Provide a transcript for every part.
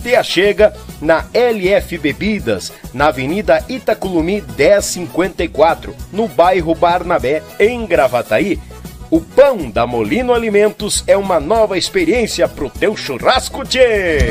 te achega na LF Bebidas, na Avenida Itaculumi 1054, no bairro Barnabé, em Gravataí. O pão da Molino Alimentos é uma nova experiência pro teu churrasco, tchê!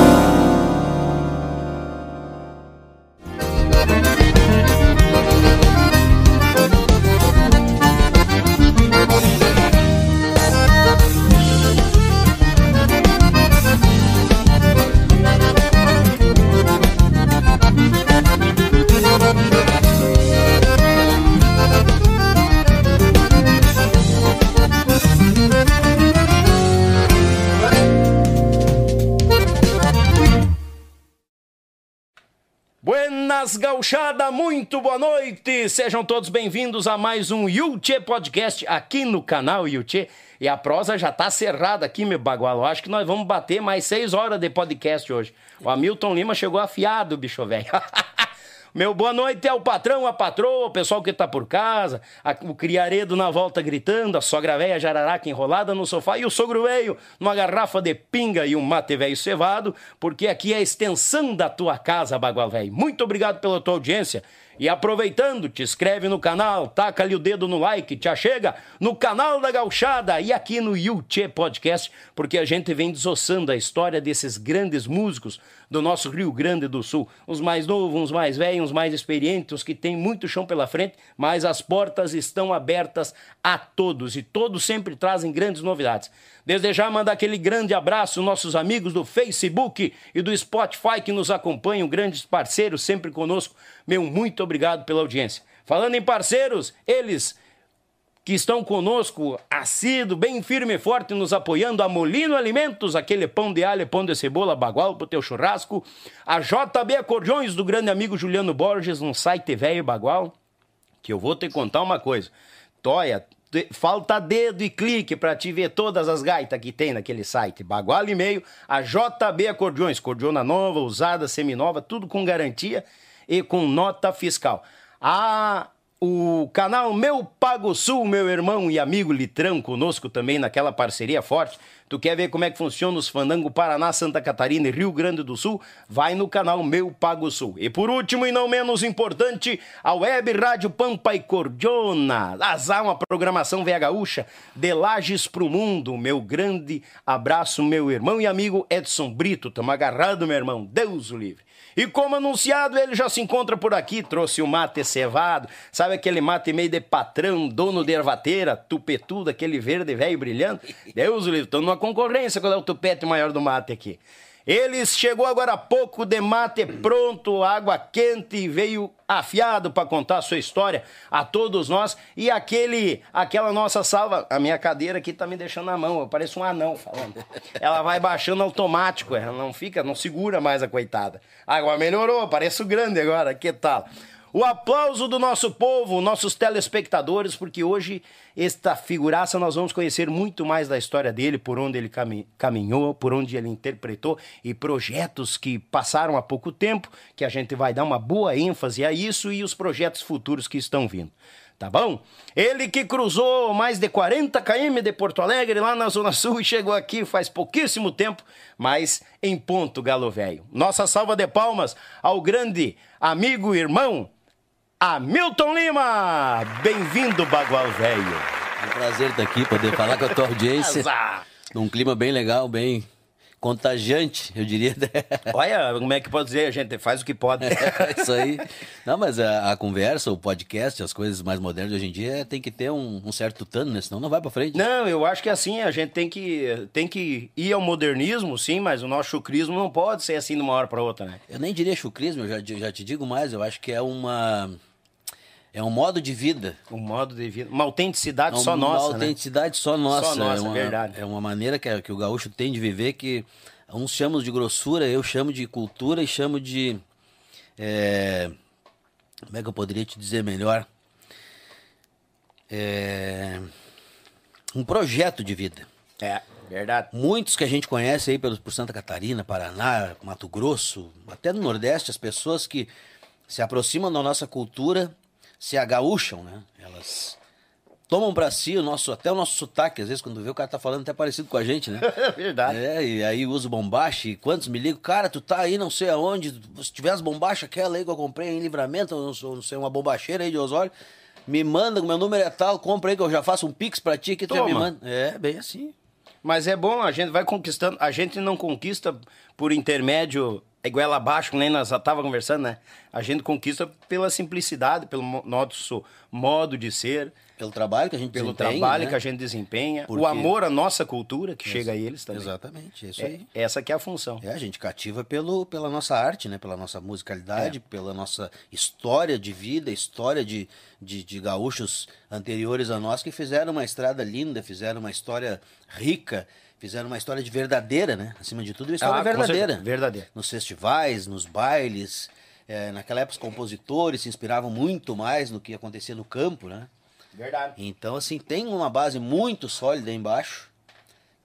Buenas gauchada, muito boa noite! Sejam todos bem-vindos a mais um Yuchê Podcast aqui no canal Yuchê. E a prosa já tá cerrada aqui, meu bagualo. Acho que nós vamos bater mais seis horas de podcast hoje. O Hamilton Lima chegou afiado, bicho velho. Meu boa noite é o patrão, a patroa, o pessoal que tá por casa, a, o criaredo na volta gritando, a sogra velha jararaca enrolada no sofá e o sogro velho numa garrafa de pinga e um mate velho cevado, porque aqui é a extensão da tua casa, bagual velho. Muito obrigado pela tua audiência. E aproveitando, te inscreve no canal, taca ali o dedo no like, te achega no canal da Gauchada e aqui no Yuchê Podcast, porque a gente vem desossando a história desses grandes músicos do nosso Rio Grande do Sul. Os mais novos, uns mais velhos, uns mais experientes, os que têm muito chão pela frente, mas as portas estão abertas a todos e todos sempre trazem grandes novidades. Desde já mandar aquele grande abraço aos nossos amigos do Facebook e do Spotify que nos acompanham, grandes parceiros sempre conosco. Meu muito obrigado pela audiência. Falando em parceiros, eles que estão conosco, assíduo, bem firme e forte, nos apoiando, a Molino Alimentos, aquele pão de alho, pão de cebola, bagual pro teu churrasco, a JB Acordeões, do grande amigo Juliano Borges, no site Velho Bagual, que eu vou te contar uma coisa. Toia, falta dedo e clique para te ver todas as gaitas que tem naquele site. Bagual e meio, a JB Acordeões, cordiona nova, usada, seminova, tudo com garantia e com nota fiscal. A o canal Meu Pago Sul, meu irmão e amigo Litrão, conosco também naquela parceria forte. Tu quer ver como é que funciona os Fandango Paraná, Santa Catarina e Rio Grande do Sul? Vai no canal Meu Pago Sul. E por último e não menos importante, a Web Rádio Pampa e Cordiona. Azar uma programação VH Gaúcha de Lages pro Mundo. Meu grande abraço, meu irmão e amigo Edson Brito. Tamo agarrado, meu irmão. Deus o livre. E como anunciado, ele já se encontra por aqui, trouxe o mate cevado, sabe aquele mate meio de patrão, dono de ervateira, tupetudo, aquele verde velho brilhando? Deus o livre, tô numa concorrência com o tupete maior do mate aqui. Eles chegou agora há pouco de mate pronto, água quente, veio afiado para contar a sua história a todos nós e aquele, aquela nossa salva, a minha cadeira aqui tá me deixando na mão, eu pareço um anão falando. Ela vai baixando automático, ela não fica, não segura mais a coitada. Agora melhorou, pareço grande agora, que tal? O aplauso do nosso povo, nossos telespectadores, porque hoje esta figuraça nós vamos conhecer muito mais da história dele, por onde ele caminhou, por onde ele interpretou e projetos que passaram há pouco tempo, que a gente vai dar uma boa ênfase a isso e os projetos futuros que estão vindo. Tá bom? Ele que cruzou mais de 40 km de Porto Alegre, lá na Zona Sul, e chegou aqui faz pouquíssimo tempo, mas em ponto, galo velho. Nossa salva de palmas ao grande amigo irmão Hamilton Lima! Bem-vindo, Bagual Velho! É um prazer estar aqui, poder falar com a tua audiência. Num clima bem legal, bem contagiante, eu diria. Olha, como é que pode dizer, gente? Faz o que pode. É isso aí. Não, mas a, a, conversa, o podcast, as coisas mais modernas de hoje em dia tem que ter um, um certo tano, né? Senão não vai pra frente. Não, eu acho que assim, a gente tem que, tem que ir ao modernismo, sim, mas o nosso chucrismo não pode ser assim de uma hora para outra, né? Eu nem diria chucrismo, eu já, já te digo mais, eu acho que é uma é um modo de vida. Um modo de vida. Uma autenticidade é só nossa. Uma autenticidade né? só nossa. Só nossa, é uma, verdade. É uma maneira que, que o gaúcho tem de viver que uns chamam de grossura, eu chamo de cultura e chamo de. É, como é que eu poderia te dizer melhor? É, um projeto de vida. É, verdade. Muitos que a gente conhece aí pelos, por Santa Catarina, Paraná, Mato Grosso, até no Nordeste, as pessoas que se aproximam da nossa cultura se agaúcham, né? Elas tomam para si o nosso, até o nosso sotaque, às vezes quando vê o cara tá falando até parecido com a gente, né? É verdade. É, e aí usa bombache, quantos me ligam, cara, tu tá aí não sei aonde, se tiver as bombachas, aquela aí que eu comprei em livramento, não, não sei, uma bombacheira aí de Osório, me manda, meu número é tal, compra aí que eu já faço um pix pra ti que tu já me manda. É, bem assim. Mas é bom, a gente vai conquistando, a gente não conquista por intermédio é igual abaixo, nem nós estava conversando, né? A gente conquista pela simplicidade, pelo nosso modo de ser. Pelo trabalho que a gente Pelo trabalho né? que a gente desempenha. Porque... O amor à nossa cultura, que Ex chega a eles também. Exatamente, isso é, aí. Essa que é a função. É, a gente cativa pelo, pela nossa arte, né? Pela nossa musicalidade, é. pela nossa história de vida, história de, de, de gaúchos anteriores a nós que fizeram uma estrada linda, fizeram uma história rica, fizeram uma história de verdadeira, né? Acima de tudo, uma história ah, verdadeira. Verdadeira. Nos festivais, nos bailes. É, naquela época, os compositores se inspiravam muito mais no que acontecia no campo, né? Verdade. Então, assim, tem uma base muito sólida embaixo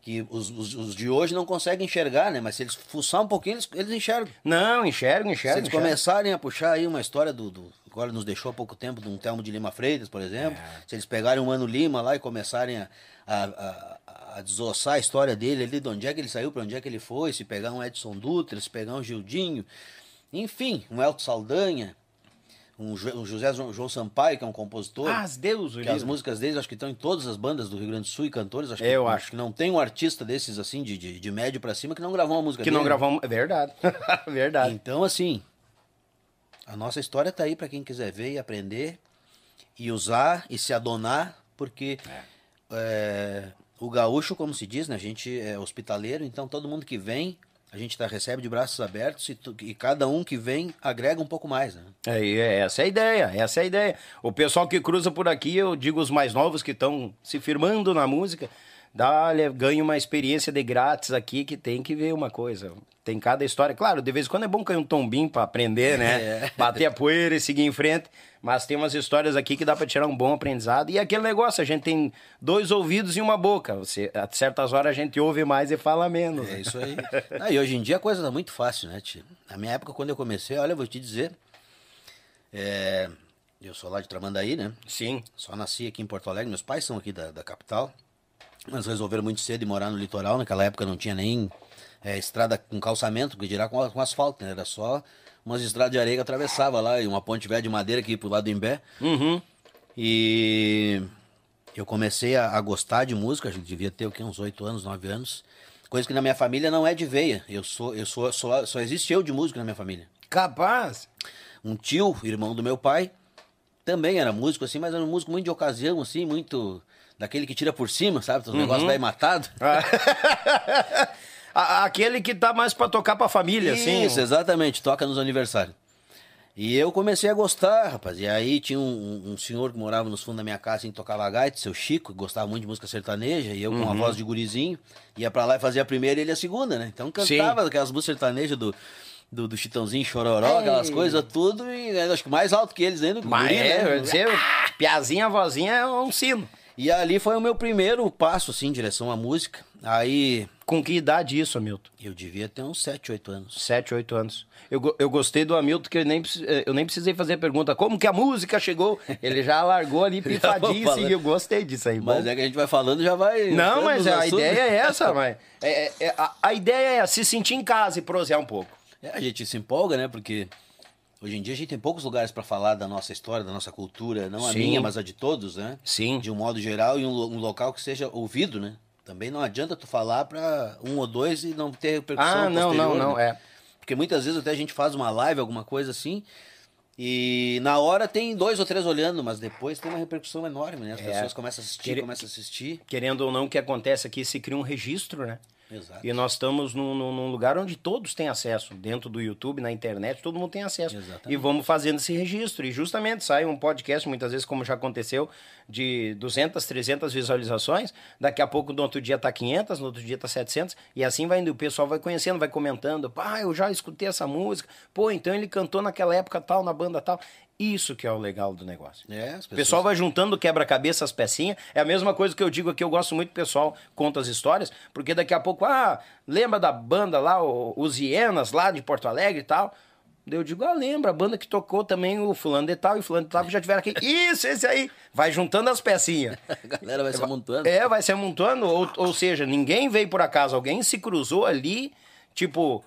que os, os, os, de hoje não conseguem enxergar, né? Mas se eles fuçar um pouquinho, eles, eles enxergam. Não, enxergam, enxergam. Se eles enxergam. começarem a puxar aí uma história do, do, Agora nos deixou há pouco tempo de um Telmo de Lima Freitas, por exemplo. É. Se eles pegarem um Mano Lima lá e começarem a, a, a a desossar a história dele ali, de onde é que ele saiu, para onde é que ele foi, se pegar um Edson Dutra, se pegar um Gildinho, enfim, um Elton Saldanha, um, um José João Sampaio, que é um compositor. Ah, Deus, que as músicas dele acho que estão em todas as bandas do Rio Grande do Sul e cantores. Acho que, Eu acho. que não tem um artista desses assim, de, de, de médio para cima, que não gravou uma música que dele. Que não gravou É verdade. verdade. Então, assim, a nossa história tá aí para quem quiser ver e aprender e usar e se adonar, porque. É. É, o gaúcho, como se diz, né? A gente é hospitaleiro, então todo mundo que vem, a gente tá, recebe de braços abertos e, tu, e cada um que vem agrega um pouco mais, né? É, é, essa é a ideia, essa é a ideia. O pessoal que cruza por aqui, eu digo os mais novos que estão se firmando na música, dá, ganha uma experiência de grátis aqui que tem que ver uma coisa. Tem cada história. Claro, de vez em quando é bom cair um tombinho para aprender, né? É. Bater a poeira e seguir em frente. Mas tem umas histórias aqui que dá para tirar um bom aprendizado. E aquele negócio, a gente tem dois ouvidos e uma boca. Você, a certas horas a gente ouve mais e fala menos. É isso aí. ah, e hoje em dia a coisa tá muito fácil, né, tio? Na minha época, quando eu comecei, olha, eu vou te dizer. É, eu sou lá de Tramandaí, né? Sim. Só nasci aqui em Porto Alegre. Meus pais são aqui da, da capital. Mas resolveram muito cedo ir morar no litoral. Naquela época não tinha nem é, estrada com calçamento, porque dirá com, com asfalto, né? Era só umas estradas de areia que atravessava lá, e uma ponte velha de madeira aqui pro lado do Imbé. Uhum. E eu comecei a, a, gostar de música, eu devia ter o quê? uns oito anos, nove anos. Coisa que na minha família não é de veia. Eu sou, eu sou, só, só existe eu de música na minha família. Capaz! Um tio, irmão do meu pai, também era músico assim, mas era um músico muito de ocasião, assim, muito daquele que tira por cima, sabe? Os uhum. negócios daí matado. aquele que tá mais para tocar pra família, Isso, assim. Isso, exatamente, toca nos aniversários. E eu comecei a gostar, rapaz. E aí tinha um, um senhor que morava nos fundos da minha casa, assim, tocava gaita, seu Chico, que gostava muito de música sertaneja, e eu com uhum. a voz de gurizinho, ia para lá e fazia a primeira e ele a segunda, né? Então cantava Sim. aquelas músicas sertanejas do, do, do Chitãozinho Chororó, Ei. aquelas coisas tudo, e né, acho que mais alto que eles ainda. Mas guri, é, né? Dizer, piazinha, vozinha é um sino. E ali foi o meu primeiro passo, assim, em direção à música. Aí. Com que idade isso, Hamilton? Eu devia ter uns 7, 8 anos. 7, 8 anos. Eu, eu gostei do Hamilton, que eu nem, eh, eu nem precisei fazer a pergunta como que a música chegou. Ele já largou ali pifadinho e Eu gostei disso aí. Mas bom. é que a gente vai falando já vai. Não, mas a ideia é essa, mas. É, é, é, a, a, ideia é se sentir em casa e prosear um pouco. É, a gente se empolga, né? Porque Hoje em dia a gente tem poucos lugares para falar da nossa história, da nossa cultura, não a Sim. minha, mas a de todos, né? Sim. De um modo geral e um, um local que seja ouvido, né? Também não adianta tu falar para um ou dois e não ter repercussão Ah, não, não, posterior, não, né? é. Porque muitas vezes até a gente faz uma live, alguma coisa assim, e na hora tem dois ou três olhando, mas depois tem uma repercussão enorme, né? As É. pessoas começam a assistir, Querer- começam a assistir. Querendo ou não, o que acontece aqui se cria um registro, né? Exato. E nós estamos num, num- lugar onde todos têm acesso. Dentro do YouTube, na internet, todo mundo tem acesso. Exatamente. E vamos fazendo esse registro. E justamente sai um podcast, muitas vezes, como já aconteceu, de 200, 300 visualizações. Daqui a pouco, no outro dia tá 500, no outro dia tá 700. E assim vai indo. O pessoal vai conhecendo, vai comentando. Pá, eu já escutei essa música. Pô, então ele cantou naquela época tal, na banda tal. Isso que é o legal do negócio. É, as O pessoas... pessoal vai juntando quebra-cabeça as pecinhas. É a mesma coisa que eu digo aqui. Eu gosto muito que o pessoal conta as histórias, porque daqui a pouco, ah, lembra da banda lá, os Hienas lá de Porto Alegre e tal. Eu digo, ah, lembra, a banda que tocou também o fulano de tal e o fulano de tal que já tiveram aqui. Isso, esse aí. Vai juntando as pecinhas. A galera vai se amontoando. É, vai se amontando. Ou, ou seja, ninguém veio por acaso. Alguém se cruzou ali, tipo,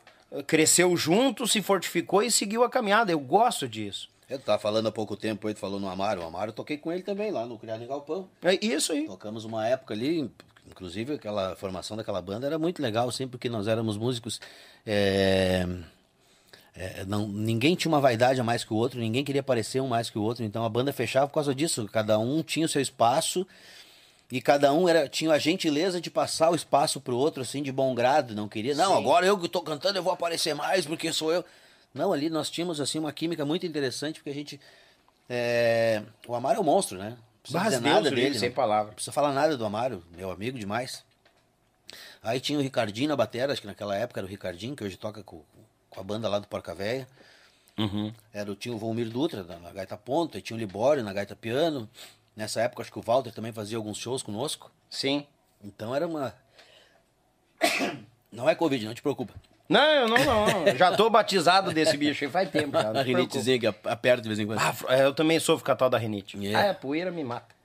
cresceu junto, se fortificou e seguiu a caminhada. Eu gosto disso. Eu tava falando há pouco tempo, ele falou no Amaro. O Amaro eu toquei com ele também lá no Criado em Galpão. É isso aí. Tocamos uma época ali, inclusive aquela formação daquela banda era muito legal, sempre porque nós éramos músicos. é, é, não, ninguém tinha uma vaidade a mais que o outro, ninguém queria parecer um mais que o outro, então a banda fechava por causa disso. Cada um tinha o seu espaço e cada um era, tinha a gentileza de passar o espaço pro outro, assim, de bom grado. Não queria, não, Sim. agora eu que tô cantando, eu vou aparecer mais porque sou eu. Não, ali nós tínhamos assim uma química muito interessante, porque a gente. é, O Amaro é um monstro, né? Não precisa Deus nada dele. sem palavra. Não precisa falar nada do Amaro, meu amigo demais. Aí tinha o Ricardinho na batera, acho que naquela época era o Ricardinho, que hoje toca com, com a banda lá do Porca Véia. Uhum. Era o, tinha o Volmir Dutra na, na gaita ponta, e tinha o Libório na gaita piano. Nessa época acho que o Walter também fazia alguns shows conosco. Sim. Então era uma. Não é Covid, não te preocupa. Não, não, não. Já tô batizado desse bicho aí faz tempo. Já, A rinitezinha que ap- aperta de vez em quando. Ah, é, eu também sofro com a tal da rinite. É. Ah, a poeira me mata.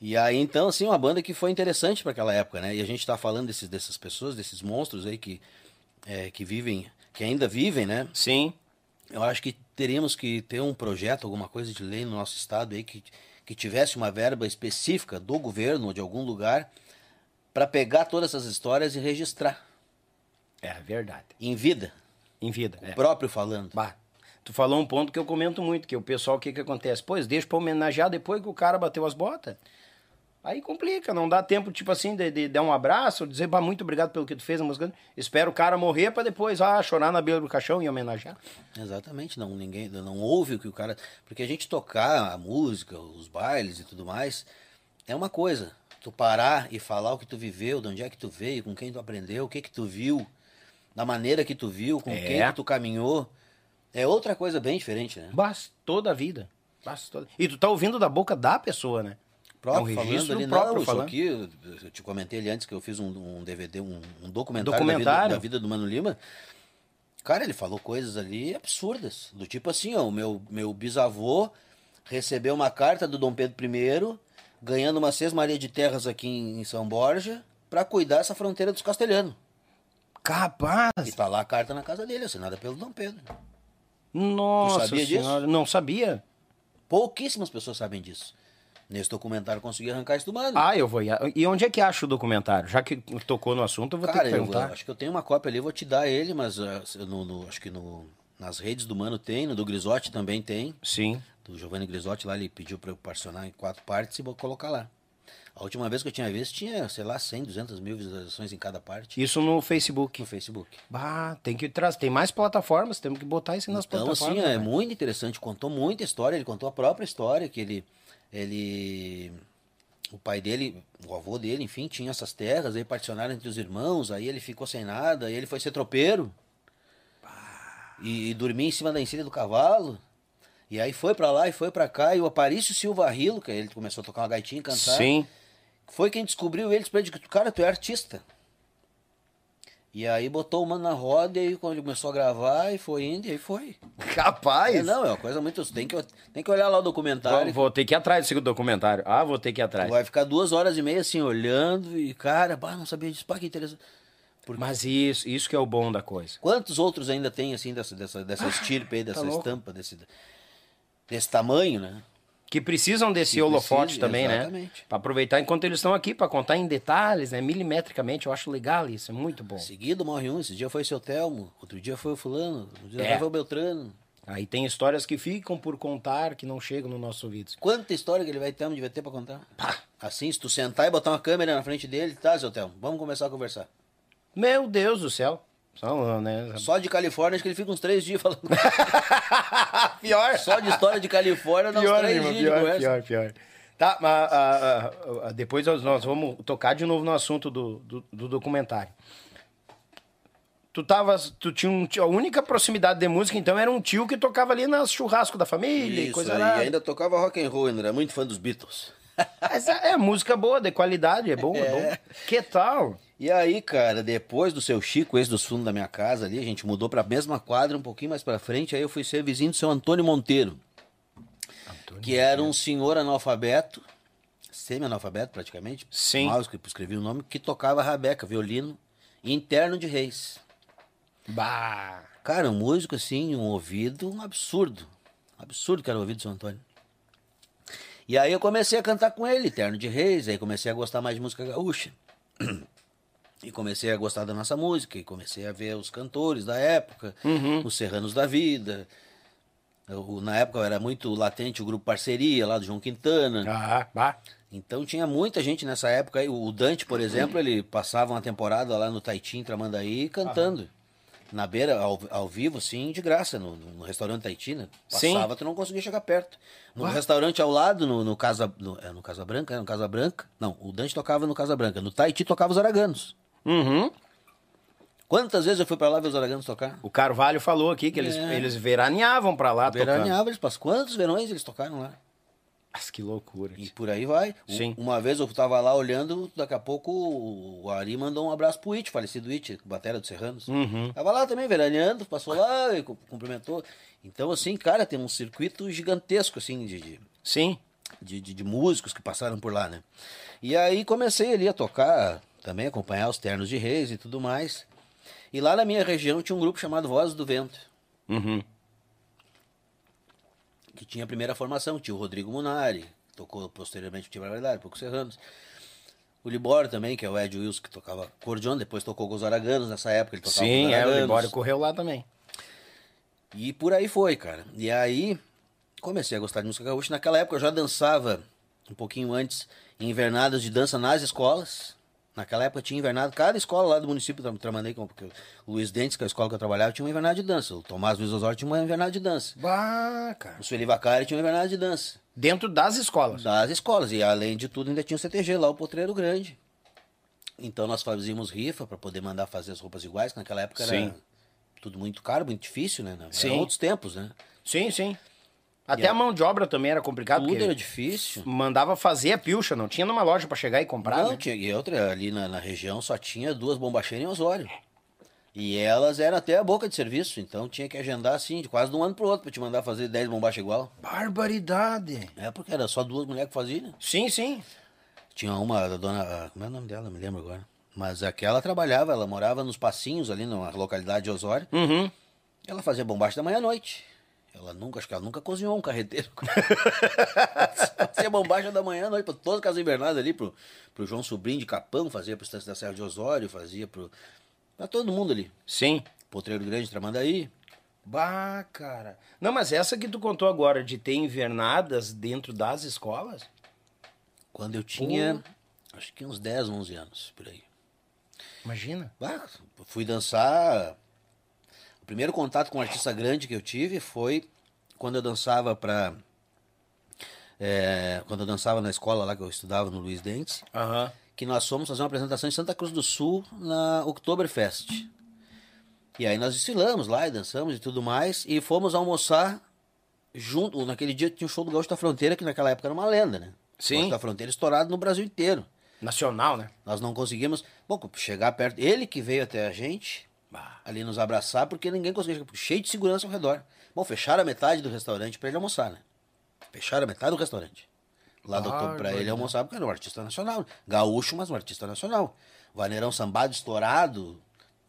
E aí, então, assim, uma banda que foi interessante para aquela época, né? E a gente tá falando desses, dessas pessoas, desses monstros aí que, é, que vivem, que ainda vivem, né? Sim. Eu acho que teríamos que ter um projeto, alguma coisa de lei no nosso estado aí que, que tivesse uma verba específica do governo ou de algum lugar para pegar todas essas histórias e registrar É verdade. em vida, Em vida. o É. próprio falando. Bah, tu falou um ponto que eu comento muito, que o pessoal, o que que acontece? Pois, deixa pra homenagear depois que o cara bateu as botas. Aí complica, não dá tempo, tipo assim, de, de dar um abraço, dizer, bah, muito obrigado pelo que tu fez a música. Espera o cara morrer pra depois, ah, chorar na beira do caixão e homenagear. Exatamente, não ninguém não ouve o que o cara, porque a gente tocar a música, os bailes e tudo mais é uma coisa. Tu parar e falar o que tu viveu, de onde é que tu veio, com quem tu aprendeu, o que que tu viu, da maneira que tu viu, com É. quem que tu caminhou, é outra coisa bem diferente, né? Bastou da vida. Bastou. E tu tá ouvindo da boca da pessoa, né? próprio é um falando ali, próprio não, falando. aqui, eu- te comentei ali antes que eu fiz um, um DVD, um, um documentário, Documentário. Da, vida, da vida do Mano Lima. Cara, ele falou coisas ali absurdas, do tipo assim, ó, o meu, meu bisavô recebeu uma carta do Dom Pedro I, ganhando uma Maria de terras aqui em, em São Borja, para cuidar essa fronteira dos castelhanos. Capaz! E tá lá a carta na casa dele, assinada pelo Dom Pedro. Nossa Tu sabia disso? senhora, não sabia? Pouquíssimas pessoas sabem disso. Nesse documentário eu consegui arrancar isso do Mano. Ah, eu vou. ir- E onde é que acha o documentário? Já que tocou no assunto, eu vou Cara, ter que eu perguntar. acho que eu tenho uma cópia ali, eu vou te dar ele, mas ah, no, no- acho que no, nas redes do Mano tem, no do Grisotti também tem. Sim. Do Giovanni Grisotti lá, ele pediu para eu parcionar em quatro partes e vou colocar lá. A última vez que eu tinha visto tinha, sei lá, 100, 200 mil visualizações em cada parte Isso no Facebook. no Facebook. Bah, tem que trazer. Tem mais plataformas, temos que botar isso nas Então, plataformas. assim, é né? muito interessante. Contou muita história, ele contou a própria história, que ele. ele o pai dele, o avô dele, enfim, tinha essas terras, aí particionaram entre os irmãos, aí ele ficou sem nada, aí ele foi ser tropeiro. E, e dormia em cima da encilha do cavalo. E aí foi pra lá e foi pra cá, e o Aparício Silva Rilo, que ele começou a tocar uma gaitinha e cantar. Sim. Foi quem descobriu ele, disse pra ele, cara, tu é artista. E aí botou o mano na roda, e aí quando ele começou a gravar, e foi indo, e aí foi. Capaz! É, não, é uma coisa muito. Tem que, tem que olhar lá o documentário. Vou, vou ter que ir atrás desse documentário. Ah, vou ter que ir atrás. Vai ficar duas horas e meia assim, olhando, e cara, bah, não sabia disso, pá, que interessante. Mas isso, isso que é o bom da coisa. Quantos outros ainda tem, assim, dessa, dessa, dessa estirpe aí, dessa tá estampa, desse, desse tamanho, né? Que precisam desse Que holofote precisa, também, né? exatamente. Pra aproveitar enquanto eles estão aqui, pra contar em detalhes, né? Milimetricamente, eu acho legal isso, é muito bom. Seguido morre um, esse dia foi o seu Telmo, outro dia foi o fulano, outro dia É. foi o Beltrano. Aí tem histórias que ficam por contar, que não chegam no nosso ouvido. Quanta história que ele vai ter, devia ter pra contar. Assim, se tu sentar e botar uma câmera na frente dele, tá, seu Telmo, vamos começar a conversar. Meu Deus do céu. Só, né? Só de Califórnia, acho que ele fica uns três dias falando. pior. Só de história de Califórnia, dá uns Pior, três irmão, dias pior, pior, pior. Tá, mas ah, ah, ah, depois nós, vamos tocar de novo no assunto do, do, do documentário. Tu tavas, tu tinha um tio- a única proximidade de música, então era um tio que tocava ali nas churrasco da família e Isso, coisa aí, lá. ainda tocava rock and roll, ainda era muito fã dos Beatles. Mas é, é música boa, de qualidade, é bom, é, É. bom. Que tal? E aí, cara, depois do seu Chico, esse dos fundos da minha casa ali, a gente mudou pra mesma quadra, um pouquinho mais pra frente, aí eu fui ser vizinho do seu Antônio Monteiro, que era um senhor analfabeto, semi-analfabeto praticamente, Sim. mal escre- escrevi o nome, que tocava rabeca, violino, interno de reis. Bah. Cara, um músico assim, um ouvido, um absurdo. Absurdo que era o ouvido do seu Antônio. E aí eu comecei a cantar com ele, Terno de Reis, aí comecei a gostar mais de música gaúcha. E comecei a gostar da nossa música, e comecei a ver os cantores da época, os Serranos da Vida. Eu, na época era muito latente o grupo Parceria, lá do João Quintana. Ah, bah. Então tinha muita gente nessa época. aí. O Dante, por exemplo, ele passava uma temporada lá no Taitim, Tramandaí, cantando. Na beira, ao, ao vivo, assim, de graça, no, no- restaurante Tahiti, né? Sim. Passava, tu não conseguia chegar perto. No restaurante ao lado, no, no Casa... No, é, no Casa Branca, é, no Casa Branca. Não, o Dante tocava no Casa Branca. No Tahiti tocava os araganos. Uhum. Quantas vezes eu fui pra lá ver os araganos tocar? O Carvalho falou aqui que eles, É. eles veraneavam pra lá tocando. Veraneava, eles passam. Quantos verões eles tocaram lá? Mas que loucura. E por aí vai. Sim. Uma vez eu tava lá olhando, daqui a pouco o Ari mandou um abraço pro It, falecido It, batera dos Serranos. Uhum. Tava lá também, veraneando, passou lá e cu- cumprimentou. Então, assim, cara, tem um circuito gigantesco, assim, de, de, Sim. de, de- de músicos que passaram por lá, né? E aí comecei ali a tocar, também acompanhar os ternos de reis e tudo mais. E lá na minha região tinha um grupo chamado Vozes do Vento. Uhum. Que tinha a primeira formação, tinha o Rodrigo Munari, que tocou posteriormente o Tim Barbaridade, poucos serranos. O Libório também, que é o Ed Wilson, que tocava cordion, depois tocou com os Araganos, nessa época ele tocava com Sim, os é, o. Libório correu lá também. E por aí foi, cara. E aí comecei a gostar de música gaúcha. Naquela época eu já dançava, um pouquinho antes, em invernadas de dança nas escolas. Naquela época tinha invernada, cada escola lá do município de Tramandaí, como- porque o Luiz Dentes, que é a escola que eu trabalhava, tinha uma invernada de dança. O Tomás Luiz Osório tinha uma invernada de dança. Bah, cara. O Sueli Vacari tinha uma invernada de dança. Dentro das escolas. das escolas. E além de tudo, ainda tinha o CTG lá, o Potreiro Grande. Então nós fazíamos rifa para poder mandar fazer as roupas iguais, que naquela época era Sim. tudo muito caro, muito difícil, né? Eram Sim. outros tempos, né? Sim, sim. Até a mão de obra também era complicado, tudo era difícil. mandava fazer a pilcha, não tinha numa loja pra chegar e comprar, Não, né? tinha, e outra, ali na, na região só tinha duas bombacheiras em Osório. E elas eram até a boca de serviço, então tinha que agendar assim, de quase de um ano pro outro, pra te mandar fazer 10 bombachas igual. Barbaridade. É, porque era só duas mulheres que faziam, né? Sim, sim. Tinha uma, a dona. Como é o nome dela? Me lembro agora. Mas aquela trabalhava, ela morava nos passinhos ali na localidade de Osório. Uhum. Ela fazia bombacha da manhã à noite. Ela nunca, acho que ela nunca cozinhou um carreteiro. fazia bombacha da manhã à noite pra todas as casas invernadas ali, pro, pro João Sobrinho de Capão, fazia pro Estância da Serra de Osório, fazia pro. pra todo mundo ali. Sim. Potreiro Grande, Tramandaí. Bah, cara. Não, mas essa que tu contou agora de ter invernadas dentro das escolas? Quando eu tinha, acho que uns 10, 11 anos, por aí. Imagina. Ah, fui dançar. O primeiro contato com um artista grande que eu tive foi quando eu dançava pra. é, quando eu dançava na escola lá que eu estudava no Luiz Dentes, Aham. que nós fomos fazer uma apresentação em Santa Cruz do Sul na Oktoberfest. E aí nós desfilamos lá e dançamos e tudo mais, e fomos almoçar junto. Naquele dia tinha o show do Gaúcho da Fronteira, que naquela época era uma lenda, né? Sim. Gaúcho da Fronteira estourado no Brasil inteiro. Nacional, né? Nós não conseguimos, bom, chegar perto. Ele que veio até a gente, ali nos abraçar, porque ninguém conseguia cheio de segurança ao redor. Bom, fecharam a metade do restaurante pra ele almoçar, né? Fecharam a metade do restaurante. Lá do Bárbaro, pra ele né? almoçar, porque era um artista nacional. Gaúcho, mas um artista nacional. Vaneirão sambado, estourado.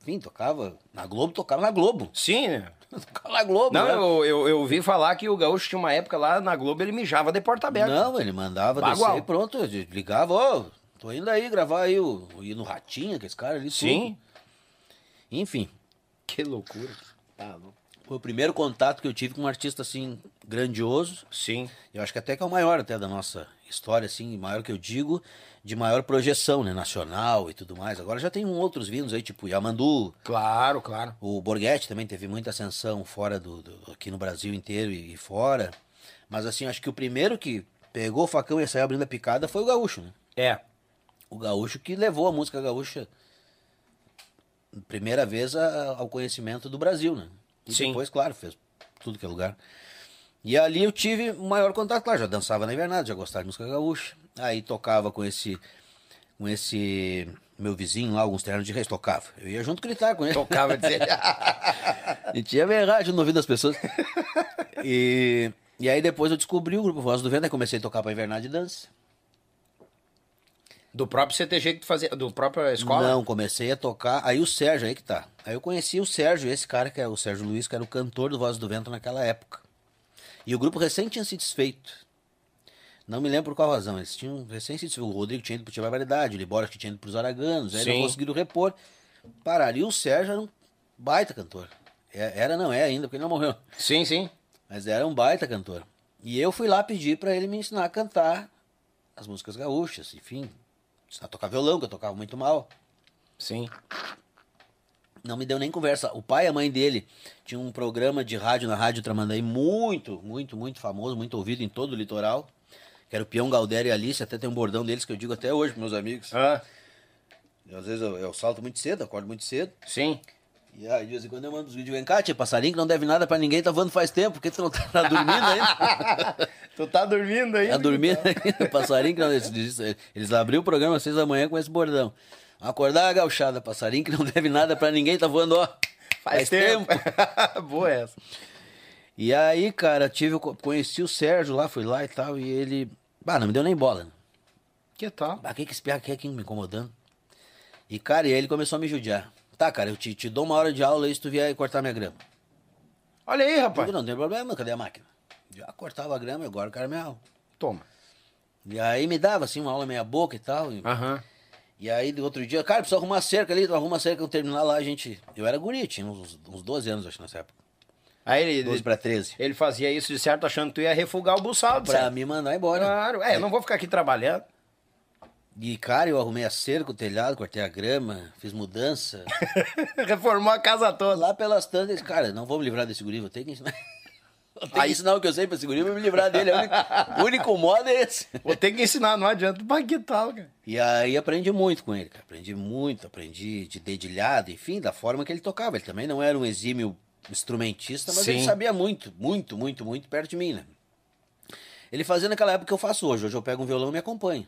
enfim, tocava. Na Globo, tocava na Globo. Sim, né? tocava na Globo. Não, né? eu, eu, eu ouvi falar que o Gaúcho tinha uma época lá na Globo, ele mijava de porta aberta. Não, ele mandava Bagual. descer e pronto. Ligava, ó, tô indo aí gravar aí o. Ir no Ratinho, que esse cara ali. tudo. Enfim. Que loucura. Tá louco. Foi o primeiro contato que eu tive com um artista assim, grandioso. Sim. Eu acho que até que é o maior até da nossa história, assim, maior que eu digo, de maior projeção, né? Nacional e tudo mais. Agora já tem outros vindos aí, tipo Yamandu, Claro, claro. o Borghetti também teve muita ascensão fora do, do- aqui no Brasil inteiro e, e fora. Mas assim, acho que o primeiro que pegou o facão e saiu abrindo a picada foi o Gaúcho, né? É. O Gaúcho que levou a música gaúcha primeira vez a- ao conhecimento do Brasil, né? E Sim. depois, claro, fez tudo que é lugar. E ali eu tive maior contato, claro, já dançava na invernada, já gostava de música gaúcha. Aí tocava com esse com esse meu vizinho lá, alguns terrenos de reis, tocava. Eu ia junto gritar com ele. Tocava dizer. E tinha verdade no ouvido das pessoas. E, e aí depois eu descobri o grupo Voz do Vento, aí comecei a tocar pra invernada de dança. Do próprio CTG que tu fazia. Do próprio escola? Não, comecei a tocar. Aí o Sérgio, aí que tá. Aí eu conheci o Sérgio, esse cara que é o Sérgio Luiz, que era o cantor do Voz do Vento naquela época. E o grupo recém tinha se desfeito. Não me lembro por qual razão. Eles tinham recém se desfeito. O Rodrigo tinha ido pro Tia Barbaridade, o Libório que tinha ido pros Araganos. Aí Sim. não conseguiram repor. Pararam. E o Sérgio era um baita cantor. É- Era, não é ainda, porque ele não morreu. Sim, sim. Mas era um baita cantor. E eu fui lá pedir pra ele me ensinar a cantar as músicas gaúchas, enfim. Ensinar a tocar violão, que eu tocava muito mal. Sim. Não me deu nem conversa. O pai e a mãe dele tinham um programa de rádio na Rádio Tramandaí muito, muito, muito famoso, muito ouvido em todo o litoral. Que era o Peão Galdério e Alice, até tem um bordão deles que eu digo até hoje pros meus amigos. Ah, às vezes eu, eu salto muito cedo, acordo muito cedo. sim. E aí, de vez em quando eu mando os vídeos, vem cá, tia, passarinho que não deve nada pra ninguém, tá voando faz tempo, porque tu não tá dormindo ainda? Tu tá dormindo aí? Tá dormindo ainda, passarinho que não... Eles, eles, abriram o programa às seis da manhã com esse bordão. Acordar gauchada, passarinho que não deve nada pra ninguém, tá voando, ó. Faz, tempo. Boa essa. E aí, cara, tive, conheci o Sérgio lá, fui lá e tal, e ele. Bah, não me deu nem bola. Né? Que tal? Bah, que que esse piá aqui, aqui me incomodando? E, cara, e aí ele começou a me judiar. Tá, cara, eu te, te dou uma hora de aula aí se tu vier cortar minha grama. Olha aí, rapaz. Digo, não tem problema, cadê a máquina? Já cortava a grama, agora eu quero minha aula. Toma. E aí me dava, assim, uma aula meia boca e tal. E, Aham. e aí, do outro dia, cara, precisa arrumar cerca ali, tu arruma a cerca, eu terminar lá, a gente... Eu era guri, tinha uns, uns 12 anos, acho, nessa época. Aí ele, 12 pra 13. ele fazia isso de certo achando que tu ia refugar o buçal. Pra certo? me mandar embora. Claro. É, eu não vou ficar aqui trabalhando. E, cara, eu arrumei a cerca, o telhado, cortei a grama, fiz mudança. Reformou a casa toda. Lá pelas tantas, cara, não vou me livrar desse guri, vou ter que ensinar. Vou Aí- que ensinar o que eu sei pra esse guri pra me livrar dele. O único, o único modo é esse. Vou ter que ensinar, não adianta. Mas que tal, cara? E aí aprendi muito com ele, cara. Aprendi muito, aprendi de dedilhado, enfim, da forma que ele tocava. Ele também não era um exímio instrumentista, mas ele Sim. sabia muito, muito, muito, muito perto de mim, né? Ele fazia naquela época que eu faço hoje. Hoje eu pego um violão e me acompanho.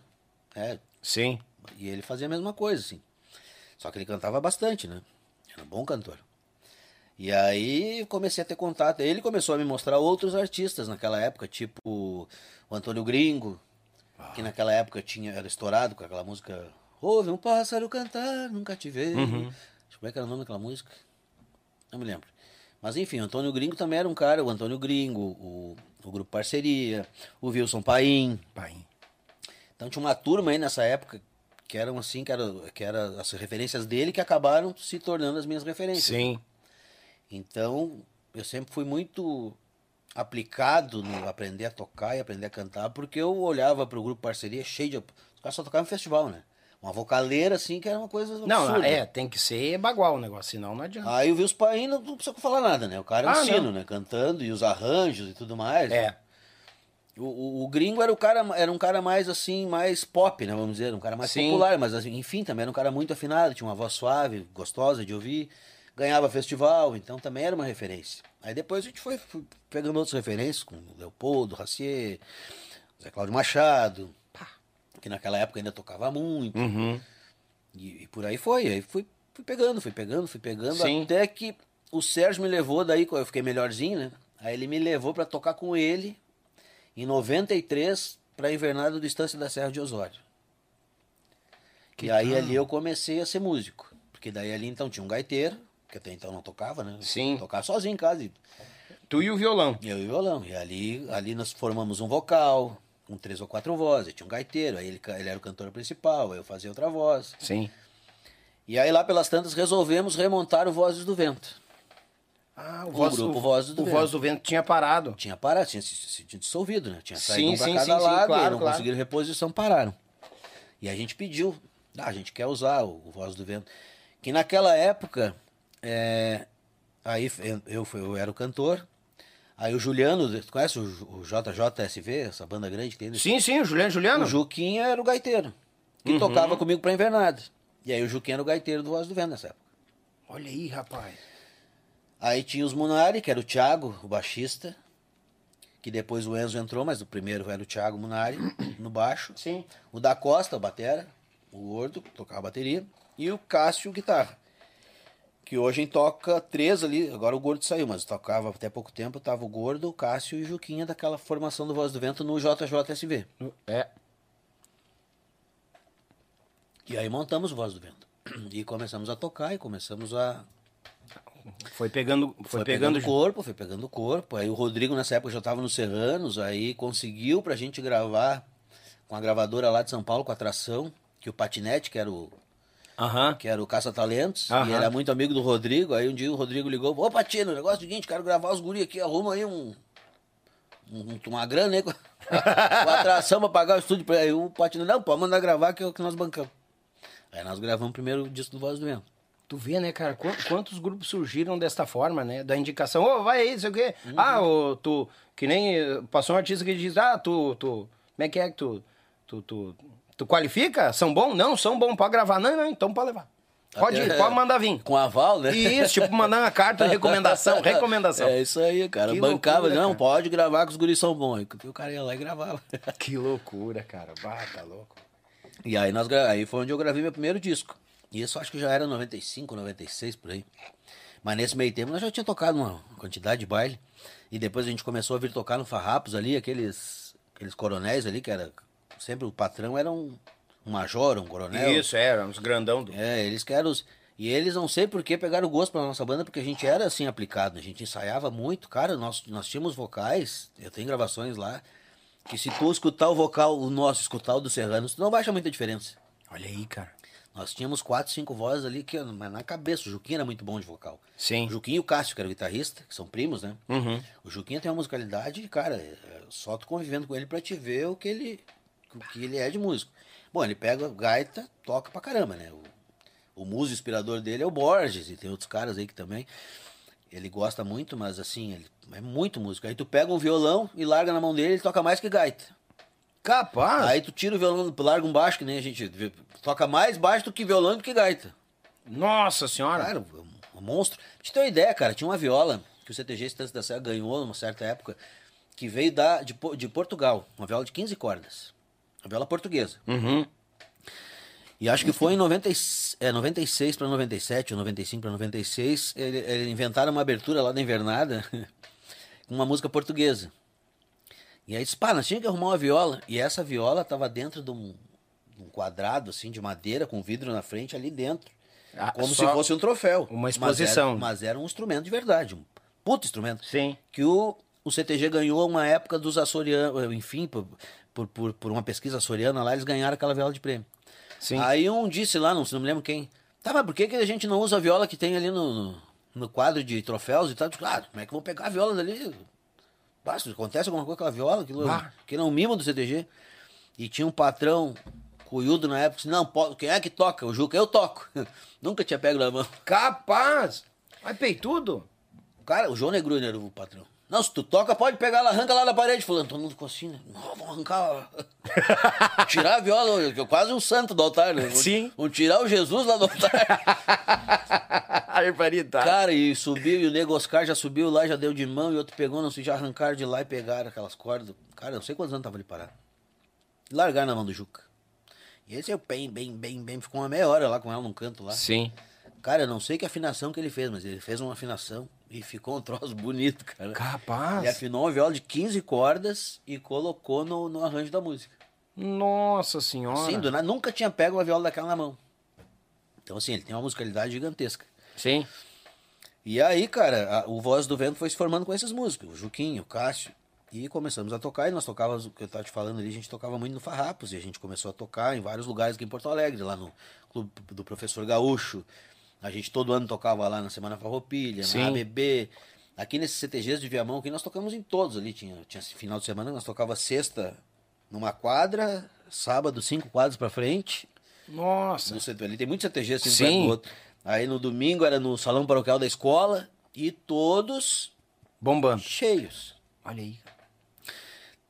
É, Sim. E ele fazia a mesma coisa, assim. Só que ele cantava bastante, né? Era um bom cantor. E aí comecei a ter contato. Ele começou a me mostrar outros artistas naquela época, tipo o Antônio Gringo, que naquela época tinha, era estourado com aquela música Ouve um pássaro cantar, nunca te vejo. Como é que era o nome daquela música? Não me lembro. Mas enfim, o Antônio Gringo também era um cara, o Antônio Gringo, o, o Grupo Parceria, o Wilson Paim. Pai. Então tinha uma turma aí nessa época que eram assim, que eram que era as referências dele que acabaram se tornando as minhas referências. Sim. Então eu sempre fui muito aplicado no aprender a tocar e aprender a cantar, porque eu olhava para o grupo parceria cheio de. Os caras só tocavam em festival, né? Uma vocaleira assim que era uma coisa Não, absurda. é, tem que ser bagual o negócio, senão não adianta. Aí eu vi os paim, não, não precisa falar nada, né? O cara é um Ah, sino, não. né? Cantando e os arranjos e tudo mais. É. O, o, o gringo era o cara, era um cara mais assim, mais pop, né? Vamos dizer, um cara mais Sim. popular, mas assim, enfim, também era um cara muito afinado, tinha uma voz suave, gostosa de ouvir, ganhava festival, então também era uma referência. Aí depois a gente foi, foi pegando outras referências, com o Leopoldo, Racier, Zé Cláudio Machado, que naquela época ainda tocava muito. Uhum. E, e por aí foi. Aí fui, fui pegando, fui pegando, fui pegando, Sim. até que o Sérgio me levou, daí quando eu fiquei melhorzinho, né? Aí ele me levou pra tocar com ele em 93 pra invernada do Estância da Serra de Osório. Que e aí ali eu comecei a ser músico. Porque daí ali então tinha um gaiteiro, que até então não tocava, né? Sim. Tocava sozinho em casa. Tu e o violão. eu e o violão. E ali, ali nós formamos um vocal, com três ou quatro vozes. Tinha um gaiteiro, aí ele, ele era o cantor principal, aí eu fazia outra voz. Sim. E aí lá pelas tantas resolvemos remontar o Vozes do Vento. Ah, O grupo Vozes do o Vento. Voz do Vento tinha parado. Tinha parado, tinha se, tinha dissolvido, né? Tinha saído Sim, um pra sim, cada sim, sim, lado, claro, e não claro. conseguiram reposição, pararam. E a gente pediu, ah, a gente quer usar o, o Voz do Vento. Que naquela época, é, aí eu, eu, fui- eu era o cantor, aí o Juliano, tu conhece o, o JJSV, essa banda grande que tem? nesse- Sim, sim, o Juliano Juliano. O Juquinha era o gaiteiro, que Uhum. tocava comigo pra Invernada. E aí o Juquinha era o gaiteiro do Voz do Vento nessa época. Olha aí, rapaz. Aí tinha os Munari, que era o Thiago, o baixista, que depois o Enzo entrou, mas o primeiro era o Thiago Munari, no baixo. Sim. O da Costa, o batera, o Gordo, que tocava bateria, e o Cássio, guitarra. Que hoje toca três ali, agora o Gordo saiu, mas tocava até pouco tempo, tava o Gordo, o Cássio e o Juquinha daquela formação do Voz do Vento no JJSV. É. E aí montamos o Voz do Vento. E começamos a tocar e começamos a, Foi pegando, foi, Foi pegando, pegando corpo, foi pegando corpo. Aí o Rodrigo nessa época já estava nos Serranos, aí conseguiu pra gente gravar com a gravadora lá de São Paulo, com a atração, que o Patinete, que era o, Aham. que era o Caça-Talentos, Aham. e era muito amigo do Rodrigo. Aí um dia o Rodrigo ligou, ô Patino, o negócio é o seguinte, quero gravar os guri aqui, arruma aí um, um- uma grana aí com, com a atração pra pagar o estúdio. Aí o Patino, não, pode mandar gravar que é o que nós bancamos. Aí nós gravamos primeiro o disco do Voz do Vento. Tu vê, né, cara, qu- quantos grupos surgiram desta forma, né? Da indicação, ô, vai aí, não sei o quê. Uhum. Ah, ô, tu. Que nem passou um artista que diz, ah, tu. tu como é que é que tu. Tu, tu, tu qualifica? São bons? Não, são bons. Pode gravar. Não, não, então pode levar. Pode ir, pode mandar vir. Com aval, né? Isso, tipo, mandar uma carta de recomendação. Recomendação. É isso aí, cara. Que Bancava, loucura, não, cara. pode gravar que os guris são bons. O cara ia lá e gravava. Que loucura, cara. Bah, tá louco. E aí, nós, aí foi onde eu gravei meu primeiro disco. E isso acho que já era 95, 96, por aí. Mas nesse meio tempo nós já tinha tocado uma quantidade de baile. E depois a gente começou a vir tocar no Farrapos ali, aqueles, aqueles coronéis ali, que era. Sempre o patrão era um, um major, um coronel. Isso, é, uns grandão do. É, eles que eram os. E eles não sei por que pegaram gosto pela nossa banda, porque a gente era assim aplicado, a gente ensaiava muito, cara, nós, nós tínhamos vocais, eu tenho gravações lá, que se tu escutar o vocal, o nosso, escutar o do Serrano, tu não vai achar muita diferença. Olha aí, cara. Nós tínhamos quatro, cinco vozes ali, que, mas na cabeça, o Juquinha era muito bom de vocal. Sim. O Juquinha e o Cássio, que era o guitarrista, que são primos, né? Uhum. O Juquinha tem uma musicalidade, cara, é só tu convivendo com ele pra te ver o que ele, o que ele é de músico. Bom, ele pega gaita, toca pra caramba, né? O, o muso inspirador dele é o Borges, e tem outros caras aí que também. Ele gosta muito, mas assim, ele é muito músico. Aí tu pega um violão e larga na mão dele, ele toca mais que gaita. Capaz. Aí tu tira o violão, larga um baixo, que nem a gente toca mais baixo do que violão do que gaita. Nossa senhora. Cara, um, um monstro. Pra te ter uma ideia, cara, tinha uma viola que o CTG Estância da Serra ganhou numa certa época, que veio da, de, de Portugal, uma viola de 15 cordas. Uma viola portuguesa. Uhum. E acho que foi em 90, e- é, 96 para 97, ou 95 para 96, ele, ele inventaram uma abertura lá da Invernada com uma música portuguesa. E aí disse, pá, nós tínhamos que arrumar uma viola. E essa viola tava dentro de um, de um quadrado, assim, de madeira, com vidro na frente, ali dentro. Ah, como se fosse um troféu. uma Mas exposição. era- Mas era, um instrumento de verdade, um puto instrumento. Sim. Que o, o CTG ganhou uma época dos açorianos, enfim, por, por, por, por uma pesquisa açoriana lá, eles ganharam aquela viola de prêmio. Sim. Aí um disse lá, não, não me lembro quem, tá, mas por que, que a gente não usa a viola que tem ali no, no, no quadro de troféus e tal? Digo, Ah, como é que vão pegar a viola dali? Basta, acontece alguma coisa com aquela viola, aquilo, Ah. é um mimo do CTG. E tinha um patrão cuiudo na época, disse, não, pode, quem é que toca? O Juca, eu toco. Nunca tinha pego na mão. Capaz. Vai peitudo. Cara, o João Negruni era o patrão. Não, se tu toca, pode pegar ela, arranca lá na parede. Falando, todo mundo ficou assim, né? Não, vamos arrancar. tirar a viola, que é quase um santo do altar, né? Vamos- Sim. Vamos tirar o Jesus lá do altar. Barbaridade. Cara, e subiu, e o Nego Oscar já subiu lá, já deu de mão, e outro pegou, não sei, já arrancaram de lá e pegaram aquelas cordas. Cara, eu não sei quantos anos tava ali parado. Largaram na mão do Juca. E esse é o bem, bem, bem, bem. Ficou uma meia hora lá com ela num canto lá. Sim. Cara, eu não sei que afinação que ele fez, mas ele fez uma afinação e ficou um troço bonito, cara. Ele Capaz. afinou uma viola de 15 cordas e colocou no, no arranjo da música. Nossa senhora. Sim, do nada, nunca tinha pego uma viola daquela na mão. Então, assim, ele tem uma musicalidade gigantesca. Sim. E aí, cara, a- o Voz do Vento foi se formando com esses músicos, o Juquinho, o Cássio. E começamos a tocar, e nós tocávamos, o que eu tava te falando ali, a gente tocava muito no Farrapos, e a gente começou a tocar em vários lugares aqui em Porto Alegre, lá no Clube do Professor Gaúcho. A gente todo ano tocava lá na Semana Farroupilha, Sim. na ABB. Aqui nesses CTGs de Viamão, aqui nós tocamos em todos ali. Tinha, tinha esse final de semana, nós tocava sexta numa quadra, sábado cinco quadras pra frente. Nossa. No setor ali tem muitos CTGs assim, um Sim. perto do outro. Aí no domingo era no salão paroquial da escola e todos Bombando. cheios. Olha aí.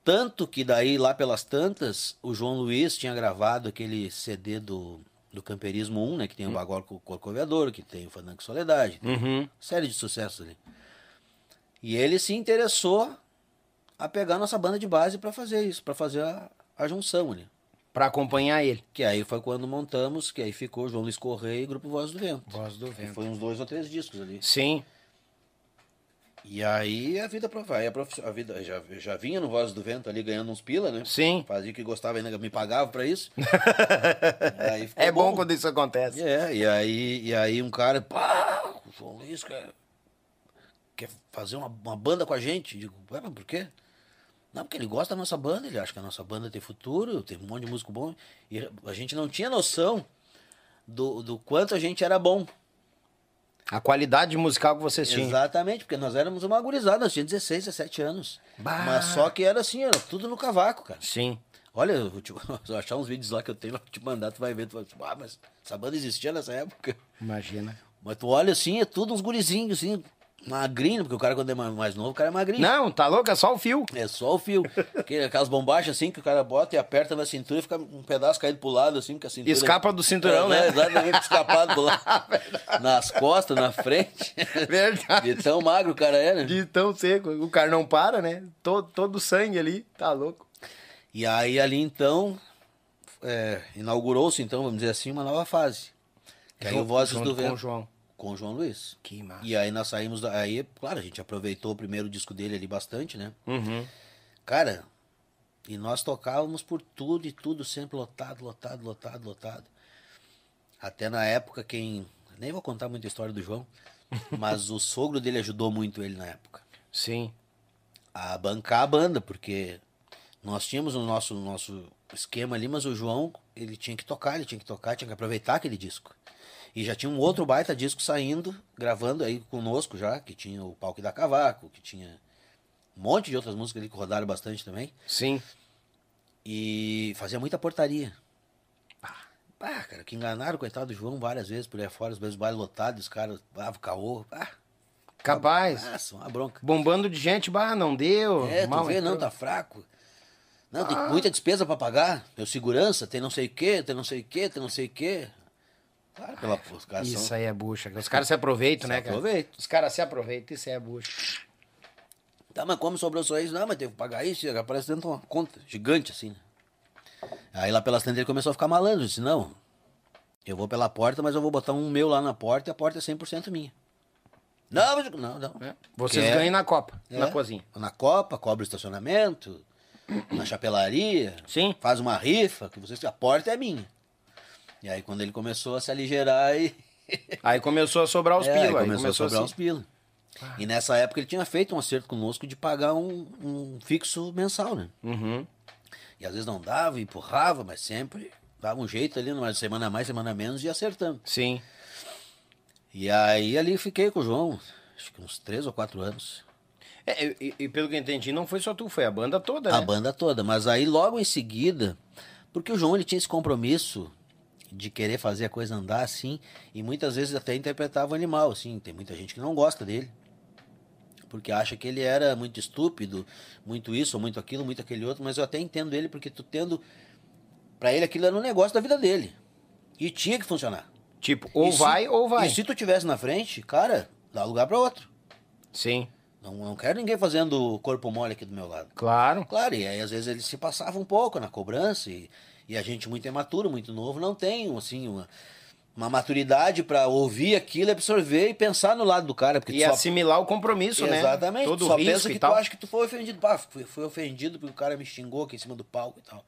Tanto que daí, lá pelas tantas, o João Luiz tinha gravado aquele CD do, do Camperismo 1, né? Que tem o Bagol com o Corcoveador, que tem o Fandango Soledade. Uhum. Série de sucessos ali. E ele se interessou a pegar nossa banda de base para fazer isso, para fazer a, a junção ali. Pra acompanhar ele. Que aí foi quando montamos, que aí ficou João Luiz Correia e Grupo Voz do Vento. Voz do Que foi uns dois ou três discos ali. Sim. E aí a vida aí a, profi- a vida já, já vinha no Voz do Vento ali ganhando uns pila, né? Sim. Fazia o que gostava ainda, me pagava pra isso. É bom quando isso acontece. É, e aí, e aí um cara, pá, o João Luiz quer, quer fazer uma, uma banda com a gente. Digo, ué, mas por quê? Não, porque ele gosta da nossa banda, ele acha que a nossa banda tem futuro, tem um monte de músico bom. E a gente não tinha noção do, do quanto a gente era bom. A qualidade musical que vocês tinham. Exatamente, porque nós éramos uma gurizada, nós tínhamos 16, 17 anos. Bah. Mas só que era assim, era tudo no cavaco, cara. Sim. Olha, eu vou te, se eu achar uns vídeos lá que eu tenho lá pra te mandar, tu vai ver, tu vai ah, mas essa banda existia nessa época. Imagina. Mas tu olha assim, é tudo uns gurizinhos, assim, magrinho, porque o cara quando é ma- mais novo, o cara é magrinho. Não, tá louco? É só o fio. É só o fio. Aquelas bombachas assim que o cara bota e aperta na cintura e fica um pedaço caído pro lado, assim, porque a cintura. Escapa do cinturão, é, né? Exatamente, escapado pro lado. Nas costas, na frente. Verdade. De tão magro o cara é, né? De tão seco. O cara não para, né? Todo, todo sangue ali. Tá louco. E aí ali então é, inaugurou-se então, vamos dizer assim, uma nova fase. Que aí o Vozes do com Vento o João. Com o João Luiz. Que massa. E aí nós saímos da, aí, claro, a gente aproveitou o primeiro disco dele ali bastante, né? Uhum. Cara, e nós tocávamos por tudo e tudo sempre lotado, lotado, lotado, lotado. Até na época quem, nem vou contar muita história do João, mas o sogro dele ajudou muito ele na época Sim. a bancar a banda, porque nós tínhamos o nosso, nosso esquema ali, mas o João, ele tinha que tocar, ele tinha que tocar, tinha que aproveitar aquele disco. E já tinha um outro baita disco saindo, gravando aí conosco já, que tinha o Palco da Cavaco, que tinha um monte de outras músicas ali que rodaram bastante também. Sim. E fazia muita portaria. Ah, cara, que enganaram o coitado do João várias vezes por aí fora, os meus bailes lotados, os caras, ah, caô, ah, Capaz. nossa, uma bronca. Bombando de gente, bah, não deu. É, tu mal vê, não, tá fraco. Não, tem muita despesa pra pagar. Meu segurança, tem não sei o quê, tem não sei o quê, tem não sei o quê. Claro, pela os caras Isso são- aí é bucha. Os caras se aproveitam, Se né, cara? aproveitam. Os caras se aproveitam, isso aí é bucha. Tá, mas como sobrou só isso? Não, mas teve que pagar isso, aparece dentro de uma conta gigante, assim, né? Aí lá pelas tantas ele começou a ficar malandro, disse, não, eu vou pela porta, mas eu vou botar um meu lá na porta e a porta é 100% minha. Não, mas- não, não. É. Vocês Quer- ganham na Copa, É, na cozinha. Na Copa, cobra o estacionamento, na chapelaria. Sim. Faz uma rifa, que vocês, a porta é minha. E aí quando ele começou a se aligerar e. Aí começou a sobrar os É, aí pila. aí começou, a sobrar assim. uns pila. E nessa época ele tinha feito um acerto conosco de pagar um, um fixo mensal, né? Uhum. E às vezes não dava, empurrava, mas sempre dava um jeito ali, numa semana a mais, semana a menos, e ia acertando. Sim. E aí ali fiquei com o João, acho que uns três ou quatro anos. É, e, e pelo que eu entendi, não foi só tu, foi a banda toda, A né? banda toda. Mas aí logo em seguida, porque o João ele tinha esse compromisso de querer fazer a coisa andar assim, e muitas vezes até interpretava o animal, assim. Tem muita gente que não gosta dele. Porque acha que ele era muito estúpido, muito isso, muito aquilo, muito aquele outro, mas eu até entendo ele, porque tu tendo. Pra ele aquilo era um negócio da vida dele. E tinha que funcionar. Tipo, ou se- vai ou vai. E se tu tivesse na frente, cara, dá lugar pra outro. Sim, Não, não quero ninguém fazendo corpo mole aqui do meu lado. claro. Claro, e aí às vezes ele se passava um pouco na cobrança e, e a gente muito imaturo, muito novo, não tem assim uma, uma maturidade pra ouvir aquilo, absorver e pensar no lado do cara, porque E só, assimilar o compromisso, né? exatamente, Todo tu o só pensa que tu acha que tu foi ofendido, pá, fui, fui ofendido porque o cara me xingou aqui em cima do palco e tal.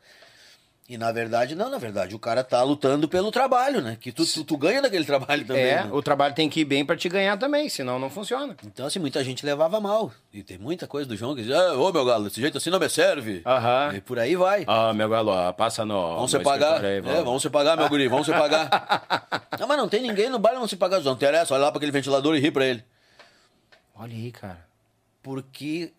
E na verdade, não, na verdade, o cara tá lutando pelo trabalho, né? Que tu, tu, tu ganha daquele trabalho também. É, né? o trabalho tem que ir bem pra te ganhar também, senão não funciona. Então, assim, muita gente levava mal. E tem muita coisa do João que diz, ah, ô meu galo, desse jeito assim não me serve. Aham. E por aí vai. Ah, meu galo, ó, passa no. Vamos se pagar. aí, É, vamos. vamos se pagar, meu guri, vamos se pagar. não, mas não tem ninguém no baile, não se pagar. Não interessa, olha lá pra aquele ventilador e ri pra ele. Olha aí, cara. Porque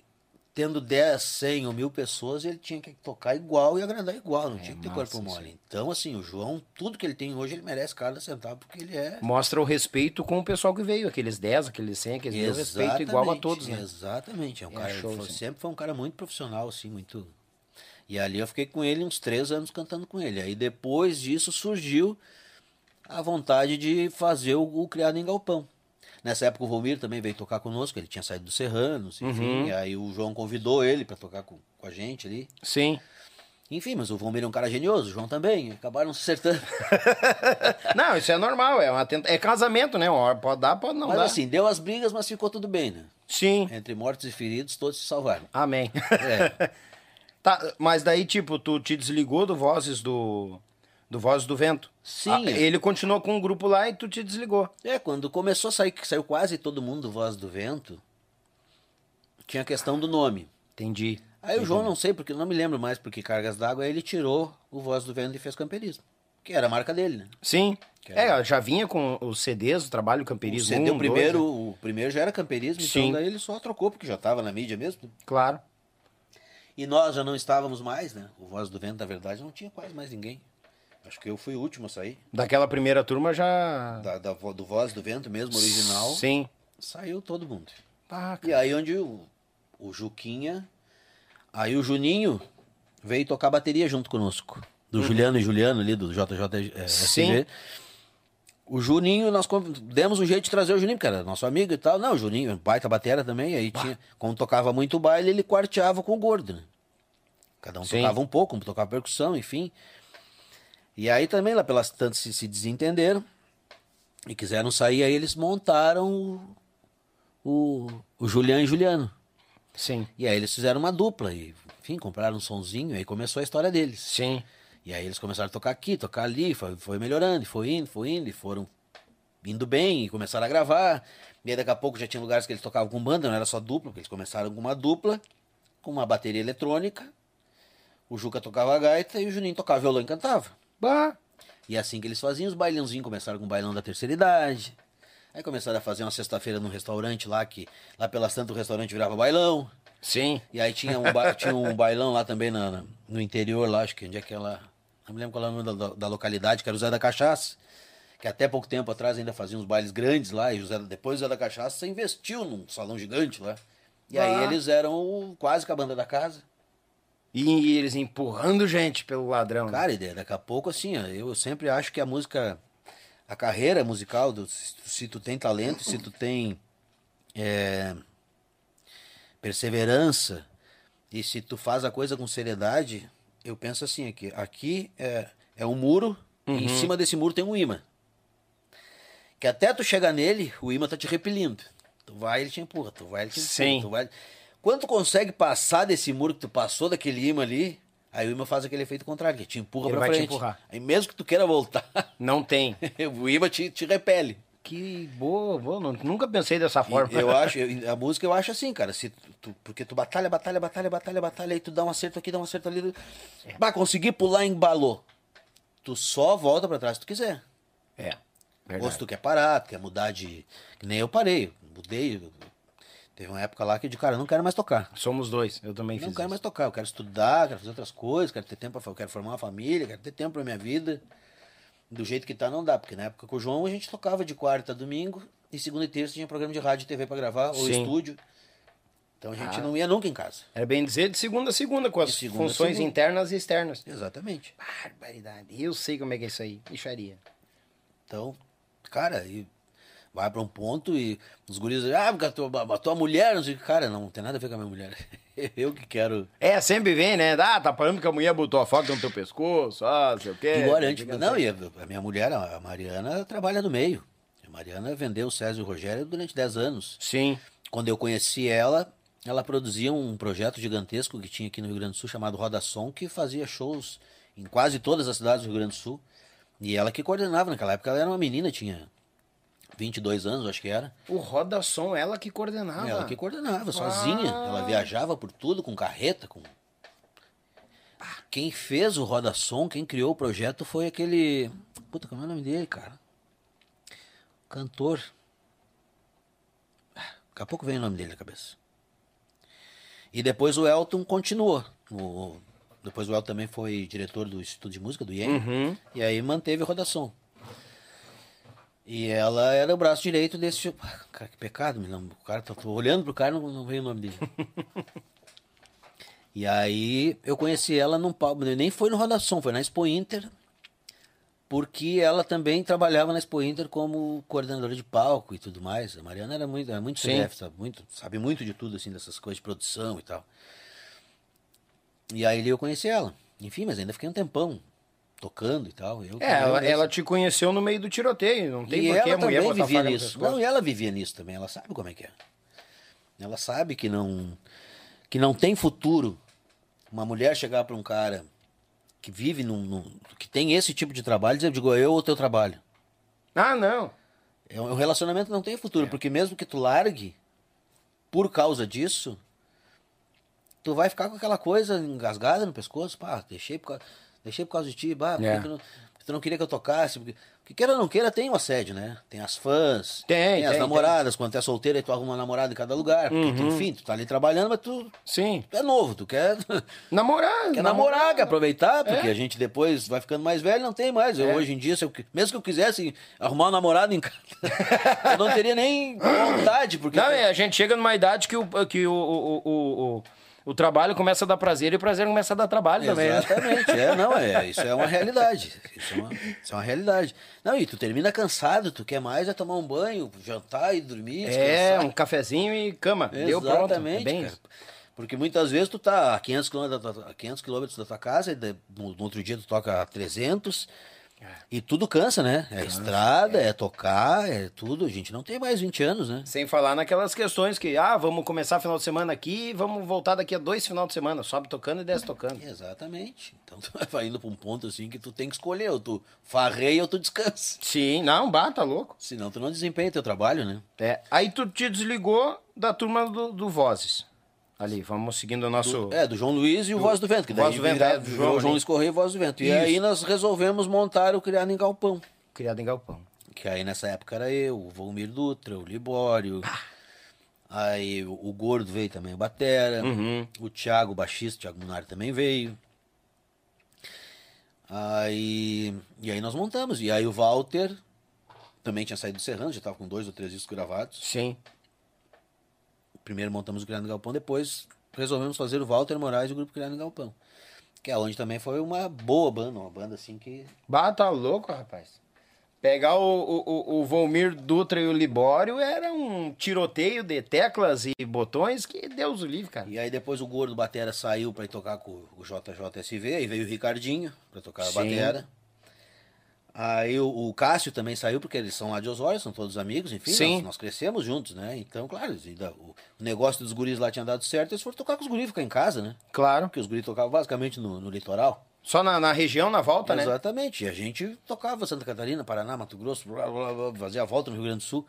tendo 10, 100 ou mil pessoas, ele tinha que tocar igual e agradar igual, não tinha que ter É massa corpo mole. Então, assim, o João, tudo que ele tem hoje, ele merece cada centavo, porque ele é. Mostra o respeito com o pessoal que veio, aqueles 10, aqueles 100, aqueles mil, respeito igual a todos, né? Exatamente. É um É, cara, show, foi- sim. sempre foi um cara muito profissional, assim, muito. E ali eu fiquei com ele uns três anos cantando com ele. Aí depois disso surgiu a vontade de fazer o, o Criado em Galpão. Nessa época o Volmir também veio tocar conosco, ele tinha saído do Serranos, enfim. Uhum. Aí o João convidou ele para tocar com, com a gente ali. Sim. Enfim, mas o Volmir é um cara genioso, o João também. Acabaram se acertando. Não, isso é normal, é, uma tenta... é casamento, né? Uma hora Pode dar, pode não mas dar. assim, deu as brigas, mas ficou tudo bem, né? Sim. Entre mortos e feridos, todos se salvaram. Amém. É. Tá, mas daí, tipo, tu te desligou do Vozes do. Do Vozes do Vento. Sim. Ah, ele continuou com o grupo lá e tu te desligou. É, quando começou a sair, que saiu quase todo mundo do Voz do Vento, tinha a questão do nome. Entendi. Aí o João, não sei, porque não me lembro mais, porque Cargas d'Água, ele tirou o Voz do Vento e fez camperismo. Que era a marca dele, né? Sim. Que É, já vinha com os CDs, o trabalho O camperismo. CD, um, o primeiro, dois, né? o primeiro já era camperismo, Sim. então daí ele só trocou, porque já estava na mídia mesmo. Claro. E nós já não estávamos mais, né? O Voz do Vento, na verdade, não tinha quase mais ninguém. Acho que eu fui o último a sair. Daquela primeira turma já. Da, da do Voz do Vento mesmo, original. Sim. Saiu todo mundo. Ah, E aí onde o, o Juquinha, aí o Juninho veio tocar bateria junto conosco. Do Juliano e Juliano ali, do JJ Uhum. Sim. O Juninho, nós demos um jeito de trazer o Juninho, porque era nosso amigo e tal. Não, o Juninho, baita batera também, aí tinha, como tocava muito baile, ele quarteava com o gordo, né? Cada um Sim. tocava um pouco, um tocava percussão, enfim. E aí também, lá pelas tantas se, se desentenderam e quiseram sair, aí eles montaram o, o, Juliano e Juliano. Sim. E aí eles fizeram uma dupla e, enfim, compraram um sonzinho, aí começou a história deles. Sim. E aí eles começaram a tocar aqui, tocar ali, foi, foi melhorando, e foi indo, foi indo, e foram indo bem, e começaram a gravar. E aí daqui a pouco já tinha lugares que eles tocavam com banda, não era só dupla, porque eles começaram com uma dupla, com uma bateria eletrônica, o Juca tocava a gaita e o Juninho tocava violão e cantava. Bah. E é assim que eles faziam os bailãozinhos, começaram com o bailão da terceira idade. Aí começaram a fazer uma sexta-feira num restaurante lá, que lá pelas tantas o restaurante virava bailão. Sim. E aí tinha um, ba- tinha um bailão lá também na- na- no interior, lá, acho que onde é que ela. Não me lembro qual é o nome da, da- da localidade, que era o Zé da Cachaça. Que até pouco tempo atrás ainda fazia uns bailes grandes lá, e o Zé, depois o Zé da Cachaça investiu num salão gigante lá. E aí Ah. eles eram quase que a banda da casa. E eles empurrando gente pelo ladrão. né? Cara, e daqui a pouco, assim, ó, eu sempre acho que a música, a carreira musical, do, se, tu- tem talento, se tu tem é, perseverança e se tu faz a coisa com seriedade, eu penso assim, aqui, aqui é, é um muro e Uhum. em cima desse muro tem um imã. Que até tu chegar nele, o imã tá te repelindo. Tu vai, ele te empurra, tu vai, ele te empurra. Sim. Tu vai... Quando tu consegue passar desse muro que tu passou, daquele imã ali, aí o imã faz aquele efeito contrário, que te empurra Ele pra vai te frente. empurrar. Aí mesmo que tu queira voltar, Não tem. o imã te, te repele. Que boa, boa. não- Nunca pensei dessa forma. E Eu acho, eu- a música eu acho assim, cara. Se tu, porque tu batalha, batalha, batalha, batalha, batalha, aí tu dá um acerto aqui, dá um acerto ali. É. Bah, consegui pular, embalou. Tu só volta pra trás se tu quiser. É. Ou Verdade. se tu quer parar, tu quer mudar de. Que nem eu parei. Mudei. Eu- Teve uma época lá que de cara, eu não quero mais tocar. Somos dois. Eu também Não fiz quero isso. mais tocar, eu quero estudar, quero fazer outras coisas, quero ter tempo, pra, eu quero formar uma família, quero ter tempo pra minha vida. Do jeito que tá, não dá, porque na época com o João a gente tocava de quarta a domingo, e segunda e terça tinha programa de rádio e TV pra gravar, ou Sim. estúdio. Então a gente Ah. não ia nunca em casa. Era bem dizer de segunda a segunda, com as segunda funções segunda. internas e externas. Exatamente. Barbaridade. Eu sei como é que é isso aí. Micharia. Então, cara, e vai pra um ponto e os guris dizem, ah, porque a tua, a tua mulher, não sei o que. Cara, não tem nada a ver com a minha mulher. eu que quero. É, sempre vem, né? Ah, tá falando que a mulher botou a faca no teu pescoço, ah, sei o quê. Igual antes. Fica Não, assim. e a, a minha mulher, a Mariana, trabalha no meio. A Mariana vendeu o César e o Rogério durante 10 anos. Sim. Quando eu conheci ela, ela produzia um projeto gigantesco que tinha aqui no Rio Grande do Sul chamado Roda Som, que fazia shows em quase todas as cidades do Rio Grande do Sul. E ela que coordenava naquela época, ela era uma menina, tinha 22 anos, acho que era. O Roda Som, ela que coordenava. Ela que coordenava, sozinha. Ela viajava por tudo, com carreta, com. Ah, Quem fez o Roda Som, quem criou o projeto foi aquele. Puta, como é o nome dele, cara? Cantor. Ah, Daqui a pouco vem o nome dele na cabeça. E depois o Elton continuou. O- Depois o Elton também foi diretor do Instituto de Música, do IEM. Uhum. E aí manteve o Rodação. E ela era o braço direito desse. Ah, Cara, que pecado, me lembro. O cara, tô, tô olhando pro cara, não, não veio o nome dele. e aí eu conheci ela num palco. Nem foi no Rodação, foi na Expo Inter. Porque ela também trabalhava na Expo Inter como coordenadora de palco e tudo mais. A Mariana era muito, era muito. CDF, sabe, muito, sabe muito de tudo, assim, dessas coisas de produção e tal. E aí eu conheci ela. Enfim, mas ainda fiquei um tempão tocando e tal. Eu, É, ela, ela te conheceu no meio do tiroteio. Não tem e por que ela a mulher também vivia nisso. Não, e ela vivia nisso também. Ela sabe como é que é. Ela sabe que não que não tem futuro uma mulher chegar para um cara que vive num, num- que tem esse tipo de trabalho e dizer, digo, eu ou teu trabalho. Ah, não. É um relacionamento não tem futuro, porque mesmo que tu largue por causa disso, tu vai ficar com aquela coisa engasgada no pescoço, pá, deixei por causa, deixei por causa de ti, bah, por que É. tu, não, tu não queria que eu tocasse, porque, porque queira ou não queira, tem um assédio, né? Tem as fãs, Tem, as tem, namoradas, quando tu é solteiro aí tu arruma uma namorada em cada lugar, porque tu, enfim, tu tá ali trabalhando, mas tu, Sim. tu é novo, tu quer, Namorar. quer namorar, quer aproveitar, porque É. a gente depois vai ficando mais velho, não tem mais. Eu, É. hoje em dia, eu, mesmo que eu quisesse arrumar um namorado em casa, eu não teria nem vontade, porque. Não, é, a gente chega numa idade que o, que o, o, o, o, o trabalho começa a dar prazer e o prazer começa a dar trabalho também. Né? Exatamente. Né? É, não, é. Isso é uma realidade. Isso é uma, isso é uma, realidade. Não, e tu termina cansado, tu quer mais é tomar um banho, jantar e dormir. É, um cafezinho e cama. Exatamente, Deu pronto. É bem. Porque muitas vezes tu tá a 500 quilômetros da tua, 500 km da tua casa e no outro dia tu toca 300 é. E tudo cansa, né? É cansa, estrada, é. é. tocar, é tudo. A gente não tem mais 20 anos, né? Sem falar naquelas questões que, ah, vamos começar final de semana aqui vamos voltar daqui a dois final de semana. Sobe tocando e desce tocando. Exatamente. Então tu vai indo pra um ponto assim que tu tem que escolher, ou tu farreia ou tu descansa. Sim, não, bata tá louco. Senão tu não desempenha teu trabalho, né? É. Aí tu te desligou da turma do, do Vozes. Ali, vamos seguindo o nosso. É, do João Luiz e o Voz do Vento, que daí Voz do Vento, é, do João João. Luiz Correia e Voz do Vento. E Isso. aí nós resolvemos montar o Criado em Galpão. Criado em Galpão. Que aí nessa época era eu, o Volmir Dutra, o Libório. Aí o, Gordo veio também, o Batera. Uhum. O Thiago, o baixista, o Thiago Munari também veio. Aí. E aí nós montamos. E aí o Walter também tinha saído do Serrano, já tava com dois ou três discos gravados. Sim. Primeiro montamos o Criado em Galpão, depois resolvemos fazer o Walter Moraes e o grupo Criado em Galpão. Que é onde também foi uma boa banda, uma banda assim que. Bata louco, rapaz. Pegar o, o, o- Volmir Dutra e o Libório era um tiroteio de teclas e botões que Deus o livre, cara. E aí depois o Gordo Batera saiu pra ir tocar com o JJSV, aí veio o Ricardinho pra tocar a Sim. batera. Aí o, Cássio também saiu, porque eles são lá de Osório, são todos amigos, enfim, Sim. Nós, nós crescemos juntos, né? Então, claro, o, negócio dos guris lá tinha dado certo, eles foram tocar com os guris, ficar em casa, né? Claro. Porque os guris tocavam basicamente no, no litoral. Só na, na região, na volta, né? Exatamente. E a gente tocava Santa Catarina, Paraná, Mato Grosso, blá, blá, blá, fazia a volta no Rio Grande do Sul.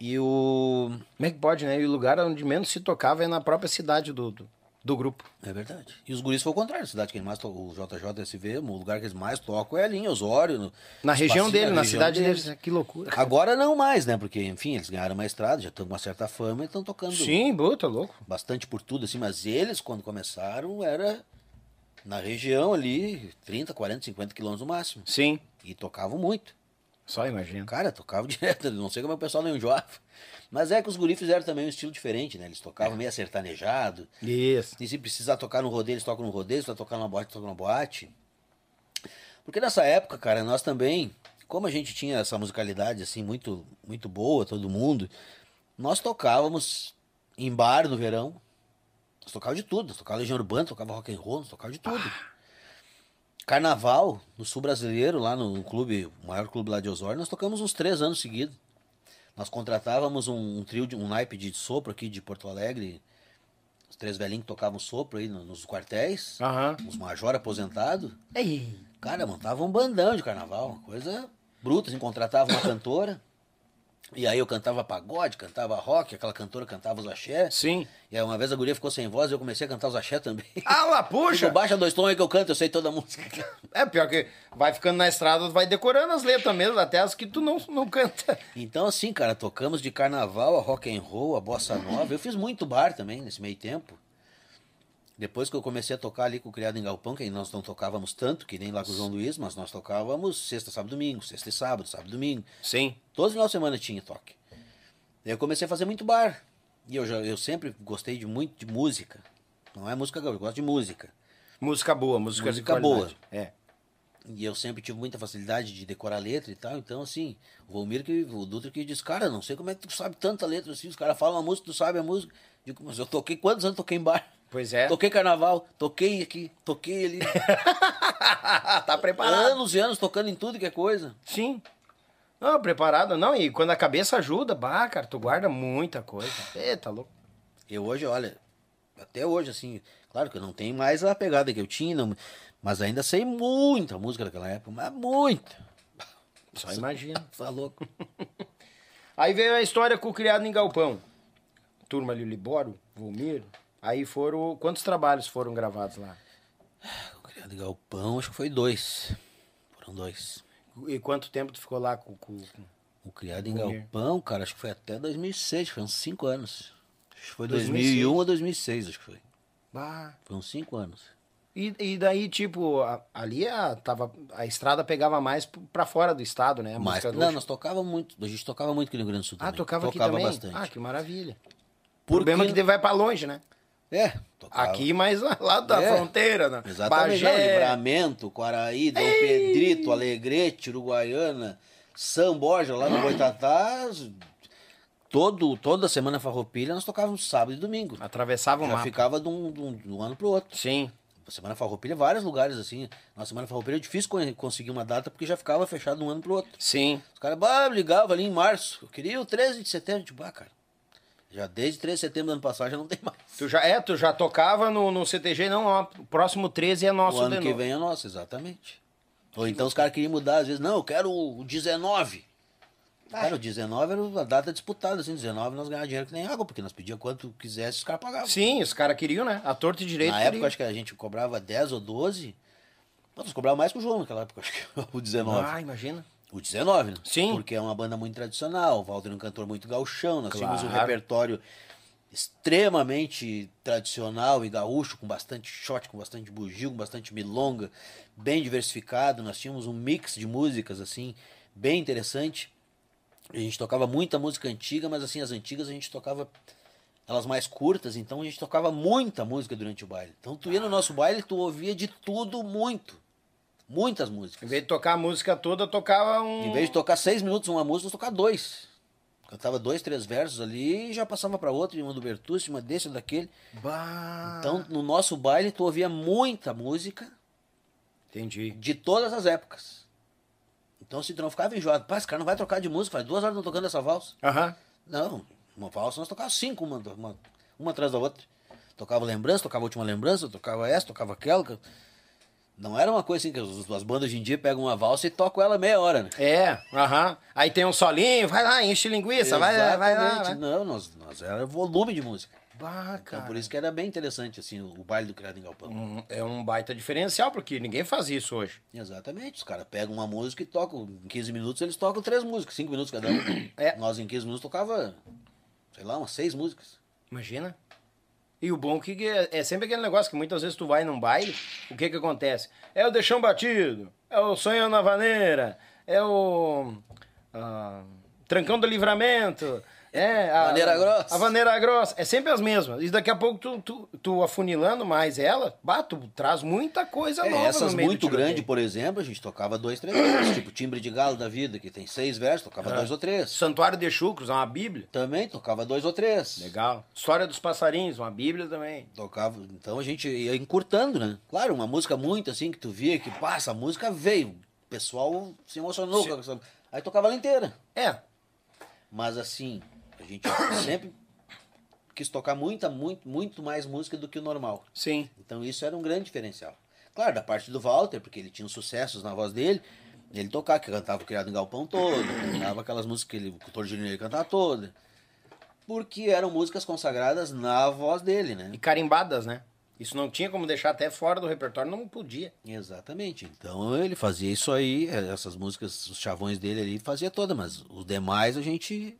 E o. Como é que pode, né? E o lugar onde menos se tocava é na própria cidade do, do, do grupo. É verdade. E os guris foi o contrário. A cidade que ele mais to... o JJSV, o lugar que eles mais tocam é ali em Osório. No... Na região dele, na região cidade deles. deles. Que loucura. Agora não mais, né? Porque, enfim, eles ganharam uma estrada, já estão com uma certa fama e estão tocando Sim, puta, louco. bastante por tudo, assim. Mas eles, quando começaram, era na região ali, 30, 40, 50 quilômetros no máximo. Sim. E tocavam muito. Só imagina. Cara, tocava direto, não sei como o pessoal não enjoava. Mas é que os guris fizeram também um estilo diferente, né? Eles tocavam meio acertanejado. Isso. E se precisar tocar no rodeio, eles tocam no rodeio, se precisar tocar numa boate, tocam na boate. Porque nessa época, cara, nós também, como a gente tinha essa musicalidade assim muito muito boa, todo mundo, nós tocávamos em bar no verão. Nós tocava de tudo, nós tocava Legião Urbana, tocava rock and roll, nós tocava de tudo. Carnaval, no sul brasileiro, lá no clube, o maior clube lá de Osório, nós tocamos uns três anos seguidos. Nós contratávamos um, um trio, de, um naipe de sopro aqui de Porto Alegre, os três velhinhos que tocavam sopro aí no- nos quartéis, Aham. os major aposentados. Ei. Cara, montava um bandão de carnaval, uma coisa bruta, assim, contratava uma cantora. E aí eu cantava pagode, cantava rock, aquela cantora cantava os axé. Sim. E aí uma vez a guria ficou sem voz e eu comecei a cantar os axé também. Ah lá, puxa! Tipo, baixa dois tons aí que eu canto, eu sei toda a música. É pior que vai ficando na estrada, vai decorando as letras mesmo, até as que tu não, não canta. Então, assim, cara, tocamos de carnaval a rock and roll, a bossa nova. Eu fiz muito bar também nesse meio tempo. Depois que eu comecei a tocar ali com o Criado em Galpão, que nós não tocávamos tanto, que nem lá com o João Luiz, mas nós tocávamos sexta, sábado, domingo, sexta e sábado, sábado, domingo. Sim. Todos os finais de semana tinha toque. Eu comecei a fazer muito bar. E eu, já, eu sempre gostei de muito de música. Não é música, eu gosto de música. Música boa, música, Música de qualidade. É. E eu sempre tive muita facilidade de decorar letra e tal. Então, assim, o Volmir, que, o Dutra que diz, cara, não sei como é que tu sabe tanta letra assim. Os caras falam uma música, tu sabe a música. Digo, mas eu toquei quantos anos toquei em bar? Pois é. Toquei carnaval, toquei aqui, toquei ali. tá preparado. anos e anos tocando em tudo que é coisa. Sim. Não, preparado, não. E quando a cabeça ajuda, bah, cara, tu guarda muita coisa. Eita, louco. Eu hoje, olha, até hoje, assim, claro que eu não tenho mais a pegada que eu tinha, não- mas ainda sei muita música daquela época, mas muita. Só imagina. Tá louco. Aí veio a história com o criado em Galpão. Turma ali, Libório, Volmir. Aí foram. Quantos trabalhos foram gravados lá? O Criado em Galpão, acho que foi dois. Foram dois. E quanto tempo tu ficou lá com. com... com- O Criado em Volmir. Galpão, cara, acho que foi até 2006, foi uns cinco anos. Acho que foi 2006. 2001 ou 2006, acho que foi. Bah. Foi uns cinco anos. E, e daí, tipo, a- ali a, tava, a estrada pegava mais p- pra fora do estado, né? A música não, nós tocava muito, a gente tocava muito aqui no Rio Grande do Sul Ah, também. tocava, aqui também? bastante. Ah, que maravilha. O Porque- problema é que vai pra longe, né? É, tocava. Aqui, mas lá, lá da É, fronteira, né? Exatamente. Não, Bagé. Livramento, Quaraí, Dom Pedrito, Alegrete, Uruguaiana, São Borja, lá no Boitatá. Todo, toda semana farroupilha nós tocávamos sábado e domingo. Atravessava o Já mapa. ficava de um, de um- de um ano pro outro. Sim. Semana Farroupilha, vários lugares assim. Na Semana Farroupilha é difícil con- conseguir uma data porque já ficava fechado de um ano pro outro. Sim. Os caras ligavam ali em março. Eu queria o 13 de setembro. Tipo, ah, cara. Já desde 13 de setembro do ano passado já não tem mais. Tu já, é, tu já tocava no, no CTG, não, ó, o próximo 13 é nosso o ano que novo. vem é nosso, exatamente. Ou então os caras queriam mudar, às vezes, não, eu quero o 19. Cara, o 19 era a data disputada, assim, 19 nós ganhávamos dinheiro que nem água, porque nós pedíamos quanto quisesse, os caras pagavam. Sim, os caras queriam, né? A torta e direito Na queriam. época, acho que a gente cobrava 10 ou 12. Nós cobrava mais que o João naquela época, acho que o 19. Ah, imagina. O 19, né? Sim. Porque é uma banda muito tradicional, o Walter é um cantor muito gauchão, nós tínhamos um Claro. repertório extremamente tradicional e gaúcho, com bastante shot, com bastante bugio, com bastante milonga, bem diversificado, nós tínhamos um mix de músicas, assim, bem interessante. A gente tocava muita música antiga, mas assim, as antigas a gente tocava elas mais curtas, então a gente tocava muita música durante o baile. Então tu ia no nosso baile, tu ouvia de tudo muito. Muitas músicas. Em vez de tocar a música toda, tocava um. Em vez de tocar seis minutos uma música, nós tocava dois. Cantava dois, três versos ali e já passava para outro, uma do Bertucci, uma desse, uma daquele. Bah. Então, no nosso baile, tu ouvia muita música Entendi. de todas as épocas. Então, se tu não ficava enjoado, pá, esse cara não vai trocar de música, faz duas horas não tocando essa valsa. Aham. Não, uma valsa nós tocava cinco, uma, uma, uma atrás da outra. Tocava lembrança, tocava a última lembrança, tocava essa, tocava aquela. Não era uma coisa assim que as, as bandas hoje em dia pegam uma valsa e tocam ela meia hora, né? É, aham. Aí tem um solinho, vai lá, enche linguiça, vai, vai, vai lá. Vai. Não, nós, nós era volume de música. Bah, Então, por isso que era bem interessante, assim, o, baile do Criado em Galpão. Hum, É um baita diferencial, porque ninguém faz isso hoje. Exatamente. Os caras pegam uma música e tocam. Em 15 minutos eles tocam três músicas, cinco minutos cada um. É. Nós em 15 minutos tocava, sei lá, umas seis músicas. Imagina. E o bom que é, é sempre aquele negócio que muitas vezes tu vai num baile, o que que acontece? É o deixão batido, é o sonho na vaneira, é o ah, trancão do livramento, é a Vaneira grossa. A vaneira grossa, é sempre as mesmas. E daqui a pouco tu, tu, tu afunilando mais ela, bah, tu traz muita coisa É, nova essas no meio do muito grandes, por exemplo, a gente tocava dois, três versos. tipo Timbre de Galo da Vida, que tem seis versos, tocava dois ou três. Santuário de Chucros, é uma bíblia. Também tocava dois ou três. Legal. História dos passarinhos, uma bíblia também. Tocava, então a gente ia encurtando, né? Claro, uma música muito assim que tu via que, pá, essa música veio. O pessoal se emocionou com essa. Aí tocava ela inteira. É, Mas assim, a gente sempre quis tocar muita, muito, muito mais música do que o normal. Sim. Então isso era um grande diferencial. Claro, da parte do Walter, porque ele tinha os sucessos na voz dele, ele tocava, que cantava o Criado em Galpão todo, cantava aquelas músicas que ele, o Júnior ia cantar toda. Porque eram músicas consagradas na voz dele, né? E carimbadas, né? Isso não tinha como deixar até fora do repertório, não podia. Exatamente. Então ele fazia isso aí, essas músicas, os chavões dele ali, fazia toda, mas os demais a gente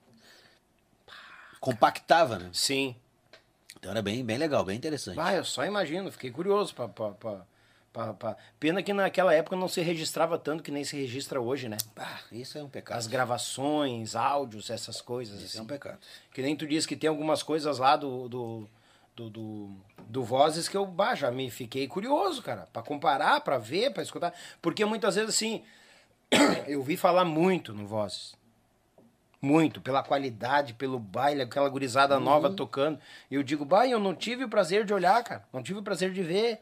compactava, né? Sim. Então era bem, bem legal, bem interessante. Ah, eu só imagino, fiquei curioso pra, pra, pra, Pena que naquela época não se registrava tanto que nem se registra hoje, né? Ah, isso é um pecado. As gravações, áudios, essas coisas. Isso assim. é um pecado. Que nem tu disse que tem algumas coisas lá do, do, do, do, do Vozes que eu bah, já me fiquei curioso, cara. Pra comparar, pra ver, pra escutar. Porque muitas vezes, assim, eu vi falar muito no Vozes. Muito, pela qualidade, pelo baile, aquela gurizada nova tocando. E eu digo, bah, eu não tive o prazer de olhar, cara. Não tive o prazer de ver.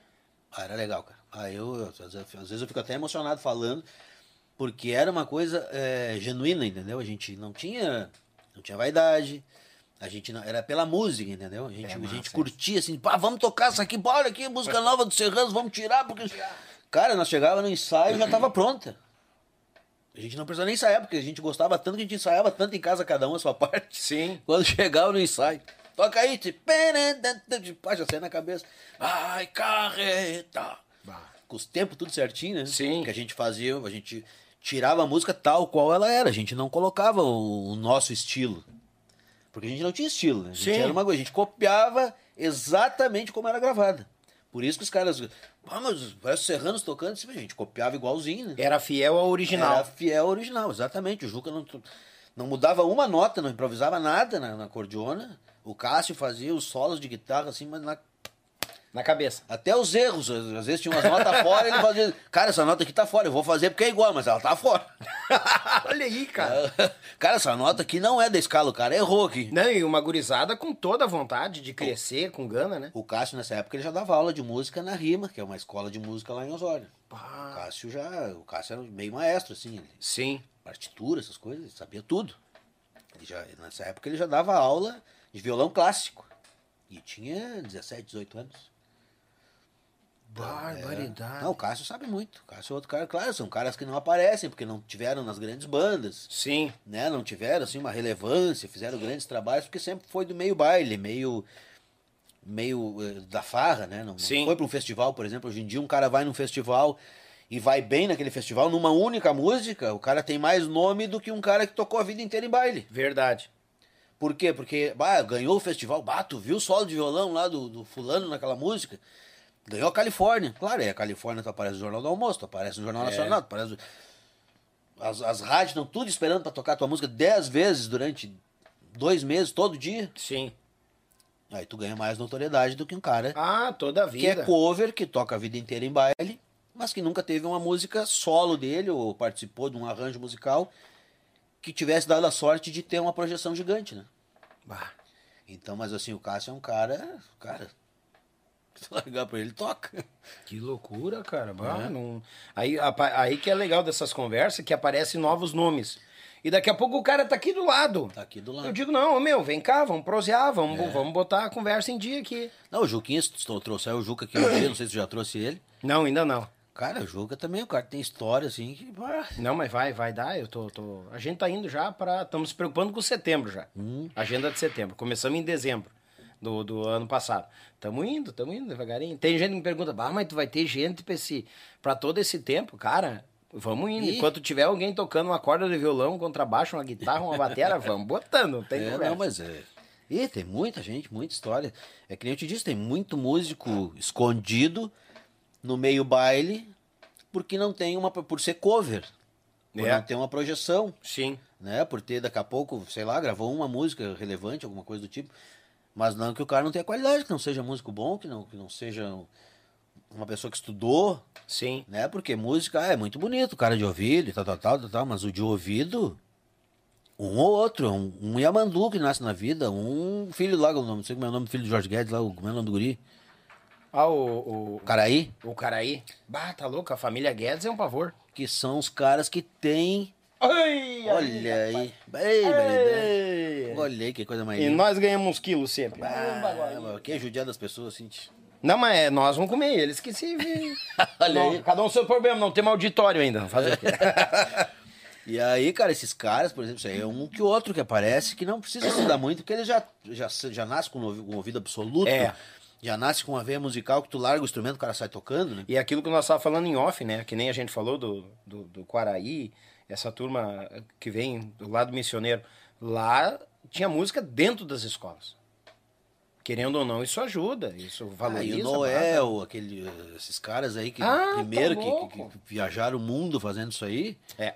Ah, era legal, cara. Ah, eu, eu- às vezes- eu fico até emocionado falando, porque era uma coisa é, genuína, entendeu? A gente não tinha, não tinha vaidade, a gente não, era pela música, entendeu? A gente, É a massa, gente curtia assim, pá, vamos tocar isso aqui, bora aqui, música nova do Serranos, vamos tirar, porque... Cara, nós chegava no ensaio e já tava pronta. A gente não precisava nem ensaiar, porque a gente gostava tanto que a gente ensaiava tanto em casa, cada um a sua parte. Sim. Quando chegava no ensaio, toca aí, te... já saia na cabeça. Ai, carreta. Com os tempos tudo certinho, né? Sim. Que a gente fazia, a gente tirava a música tal qual ela era, a gente não colocava o, o nosso estilo. Porque a gente não tinha estilo, né? A gente Sim. era uma coisa, a gente copiava exatamente como era gravada. Por isso que os caras. Ah, mas parece Serranos tocando, assim, a gente copiava igualzinho, né? Era fiel ao original. Era fiel ao original, exatamente. O Juca não, não mudava uma nota, não improvisava nada na, na cordiona. O Cássio fazia os solos de guitarra assim, mas na- Na cabeça. até os erros. Às vezes tinha umas notas fora ele fazia. Cara, essa nota aqui tá fora, eu vou fazer porque é igual, mas ela tá fora. Olha aí, cara. Cara, essa nota aqui não é da escala, o cara errou aqui. Não, e uma gurizada com toda a vontade de crescer, com gana, né? O Cássio, nessa época, ele já dava aula de música na Rima, que é uma escola de música lá em Osório. O Cássio já. O Cássio era meio maestro, assim. Ele, Sim. partitura, essas coisas, ele sabia tudo. Ele já, nessa época ele já dava aula de violão clássico. E tinha 17, 18 anos. Barbaridade. Não, o Cássio sabe muito. O Cássio é outro cara, claro, são caras que não aparecem, porque não tiveram nas grandes bandas, Sim. né? Não tiveram, assim, uma relevância, fizeram grandes trabalhos, porque sempre foi do meio baile, meio meio eh, da farra, né? Não, não Sim. foi para um festival, por exemplo. Hoje em dia um cara vai num festival e vai bem naquele festival, numa única música, o cara tem mais nome do que um cara que tocou a vida inteira em baile. Verdade. Por quê? Porque bah, ganhou o festival, bah, tu viu o solo de violão lá do, do fulano naquela música? Ganhou a Califórnia. Claro, é a Califórnia, tu aparece no Jornal do Almoço, tu aparece no Jornal Nacional, tu aparece... As, as rádios estão tudo esperando pra tocar tua música dez vezes durante dois meses, todo dia. Sim. Aí tu ganha mais notoriedade do que um cara Ah, toda a que é vida. cover, que toca a vida inteira em baile, mas que nunca teve uma música solo dele, ou participou de um arranjo musical que tivesse dado a sorte de ter uma projeção gigante, né? Bah. Então, mas assim, o Cássio é um cara, cara, se tu largar pra ele, toca. Que loucura, cara. Bah, É. não... aí, aí que é legal dessas conversas, que aparecem novos nomes. E daqui a pouco o cara tá aqui do lado. Tá aqui do Eu lado. digo, não, meu, vem cá, vamos prosear, vamos, É. vamos botar a conversa em dia aqui. Não, o Juquinha, se tu trouxer o Juca aqui um dia, não sei se tu já trouxe ele. Não, ainda não. Cara, o Juca também, o cara tem história assim que. Não, mas vai, vai dar. Eu tô, tô... A gente tá indo já para. Estamos se preocupando com setembro já. Hum. Agenda de setembro. Começamos em dezembro do, do ano passado. Tamo indo, tamo indo devagarinho. Tem gente que me pergunta, bah, mas tu vai ter gente pra, esse, pra todo esse tempo? Cara, vamos indo. Ih. Enquanto tiver alguém tocando uma corda de violão, um contrabaixo, uma guitarra, uma bateria, vamos botando. Não tem É, conversa. não, mas é. Ih, tem muita gente, muita história. É que nem eu te disse, tem muito músico escondido no meio baile, porque não tem uma. por ser cover. Por É. não ter uma projeção, Sim. né? Por ter daqui a pouco, sei lá, gravou uma música relevante, alguma coisa do tipo. Mas não que o cara não tenha qualidade, que não seja músico bom, que não, que não seja uma pessoa que estudou, Sim. né? Porque música ah, é muito bonito, cara de ouvido e tal, tal, tal, tal, tal, mas o de ouvido, um ou outro, um, um Yamandu que nasce na vida, um filho lá, eu não sei como é o nome do filho do Jorge Guedes lá, o- como é o nome do guri? Ah, o, O Caraí, o Caraí. Bah, tá louco, a família Guedes é um pavor. que são os caras que têm Ai, Olha aí. Ei. Olha aí que coisa mais E linda. nós ganhamos uns quilos sempre. Ah, que judiar das pessoas, assim. Não, mas é, nós vamos comer, eles que se virem. Olha Não, aí. Cada um seu problema, não tem auditório ainda. Fazer o quê? E aí, cara, esses caras, por exemplo, isso aí é um que outro que aparece que não precisa estudar muito, porque ele já, já, já nasce com um ouvido absoluto. É. Já nasce com uma veia musical que tu larga o instrumento, o cara sai tocando, né? E aquilo que nós estávamos falando em off, né? Que nem a gente falou do, do, do Quaraí, essa turma que vem do lado missioneiro. Lá tinha música dentro das escolas. Querendo ou não, isso ajuda, isso Ah, valoriza. e o Noel, aquele, esses caras aí que Ah, tá primeiro que, louco. que- que viajaram o mundo fazendo isso aí, É.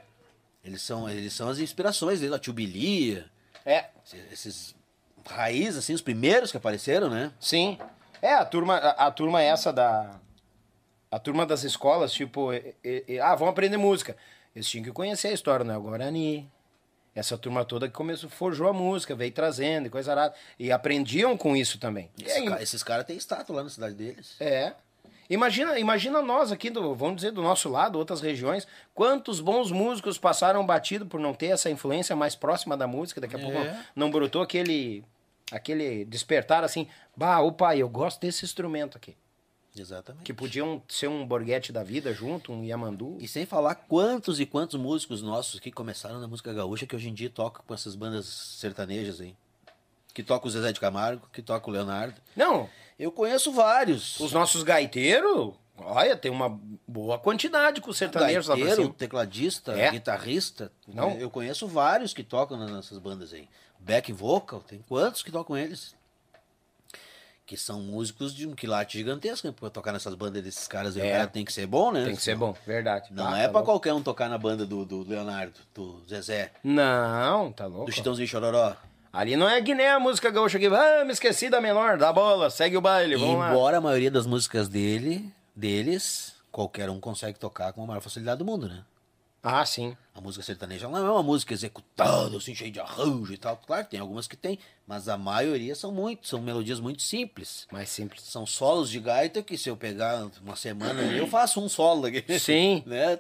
eles são, eles são as inspirações dele, a Tio É, esses, raízes, assim, os primeiros que apareceram, né? sim. É, a turma, a, a turma essa da. A turma das escolas, tipo, e- e- ah, vão aprender música. Eles tinham que conhecer a história, né? O Guarani. Essa turma toda que começou, forjou a música, veio trazendo e coisa arada. E aprendiam com isso também. E Esses, aí- ca- esses caras têm estátua lá na cidade deles. É. Imagina, imagina nós aqui, do, vamos dizer, do nosso lado, outras regiões, quantos bons músicos passaram batido por não ter essa influência mais próxima da música, daqui a pouco É. não brotou aquele aquele despertar assim, bah, o pai, eu gosto desse instrumento aqui. Exatamente. Que podiam ser um borguete da vida junto, um yamandu. E sem falar quantos e quantos músicos nossos que começaram na música gaúcha que hoje em dia tocam com essas bandas sertanejas aí. Que toca o Zezé de Camargo, que toca o Leonardo. Não, Eu conheço vários. os nossos gaiteiros, olha, tem uma boa quantidade com os sertanejos lá gaiteiro, tecladista, É? guitarrista. Não. Eu conheço vários que tocam nessas bandas aí. Back vocal, tem quantos que tocam eles? Que são músicos de um quilate gigantesco, né? Pra tocar nessas bandas desses caras É. tem que ser bom, né? Tem que ser bom, verdade. Não Ah, é tá pra louco. qualquer um tocar na banda do, do Leonardo, do Zezé, Não, tá louco. do Chitãozinho Chororó. Ali não é que nem a música gaúcha aqui. Ah, me esqueci da menor, da bola, segue o baile, vamos lá. embora a maioria das músicas dele, deles, qualquer um consegue tocar com a maior facilidade do mundo, né? Ah, sim. A música sertaneja não é uma música executada, assim, cheia de arranjo e tal. Claro, tem algumas que tem, mas a maioria são muito, são melodias muito simples. Mais simples. São solos de gaita que se eu pegar uma semana ali, eu faço um solo aqui. Sim. né?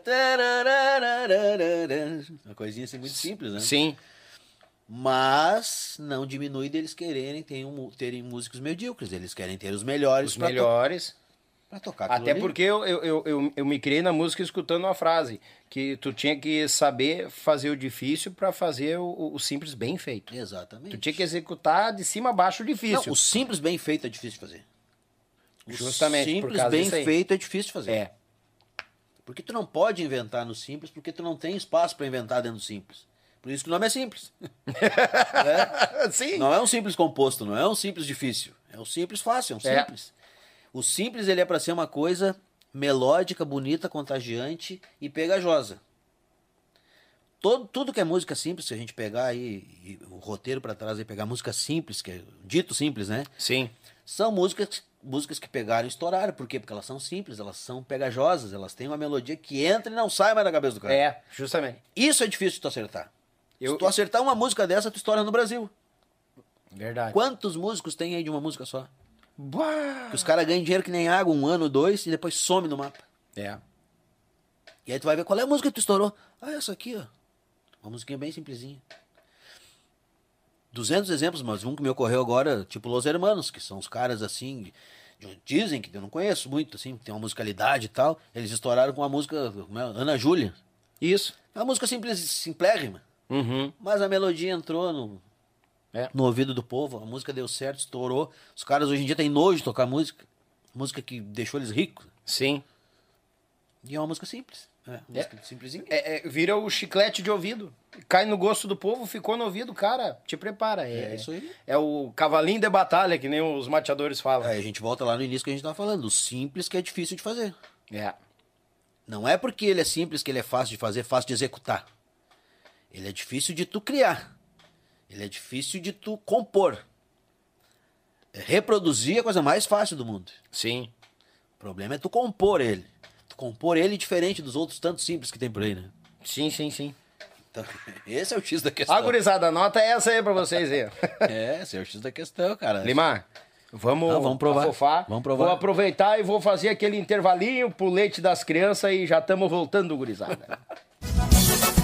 Uma coisinha assim muito simples, né? Sim. Mas não diminui deles quererem ter um- terem músicos medíocres. Eles querem ter os melhores Os melhores. Pra tocar Até ali. porque eu, eu, eu, eu, me criei na música escutando uma frase. Que tu tinha que saber fazer o difícil pra fazer o, o simples bem feito. Exatamente. Tu tinha que executar de cima a baixo o difícil. Não, o simples bem feito é difícil de fazer. O Justamente por simples bem feito é difícil de fazer. É. Porque tu não pode inventar no simples, porque tu não tem espaço para inventar dentro do simples. Por isso que o nome é simples. É. Sim. Não é um simples composto, não é um simples difícil. É um simples fácil, é um É. O simples ele é para ser uma coisa melódica, bonita, contagiante e pegajosa. Todo, tudo que é música simples, se a gente pegar aí e o roteiro para trás e pegar música simples, que é dito simples, né? Sim. São músicas, músicas que pegaram e estouraram. Por quê? Porque elas são simples, elas são pegajosas, elas têm uma melodia que entra e não sai mais da cabeça do cara. É, justamente. Isso é difícil de tu acertar. Eu- Se tu acertar uma música dessa, tu estoura no Brasil. Verdade. Quantos músicos tem aí de uma música só? Que os caras ganham dinheiro que nem água, um ano, dois, e depois some no mapa. É. E aí tu vai ver qual é a música que tu estourou. Ah, essa aqui, ó. Uma musiquinha bem simplesinha. 200 exemplos, mas um que me ocorreu agora, tipo Los Hermanos, que são os caras assim, dizem que eu não conheço muito, assim, tem uma musicalidade e tal. Eles estouraram com a música como é? Ana Júlia. Isso. É uma música simples, simplérrima, Uhum. mas a melodia entrou no, É. no ouvido do povo, a música deu certo, estourou. Os caras hoje em dia têm nojo de tocar música, música que deixou eles ricos. Sim. E é uma música simples. É, uma música simplesinha. É, é, vira o chiclete de ouvido. Cai no gosto do povo, ficou no ouvido, cara. Te prepara. É, É isso aí. É o cavalinho de batalha, que nem os mateadores falam. Aí a gente volta lá no início que a gente tava falando, o simples que é difícil de fazer. É. Não é porque ele é simples que ele é fácil de fazer, fácil de executar. Ele é difícil de tu criar. Ele é difícil de tu compor. É, Reproduzir é a coisa mais fácil do mundo. Sim. O problema é tu compor ele. Tu compor ele diferente dos outros tantos simples que tem por aí, né? Sim, sim, sim. Então, esse é o X da questão. A gurizada, anota essa aí pra vocês aí. É, esse é o X da questão, cara. Limar, vamos, Não, vamos provar. afofar. Vamos provar. Vou aproveitar e vou fazer aquele intervalinho pro leite das crianças e já estamos voltando, gurizada.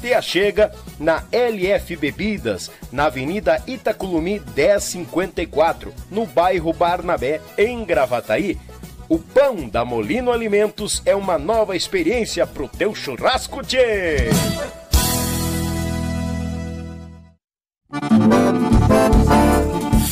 Te achega na LF Bebidas, na Avenida Itaculumi 1054, no bairro Barnabé, em Gravataí. O pão da Molino Alimentos é uma nova experiência pro teu churrasco, tchê!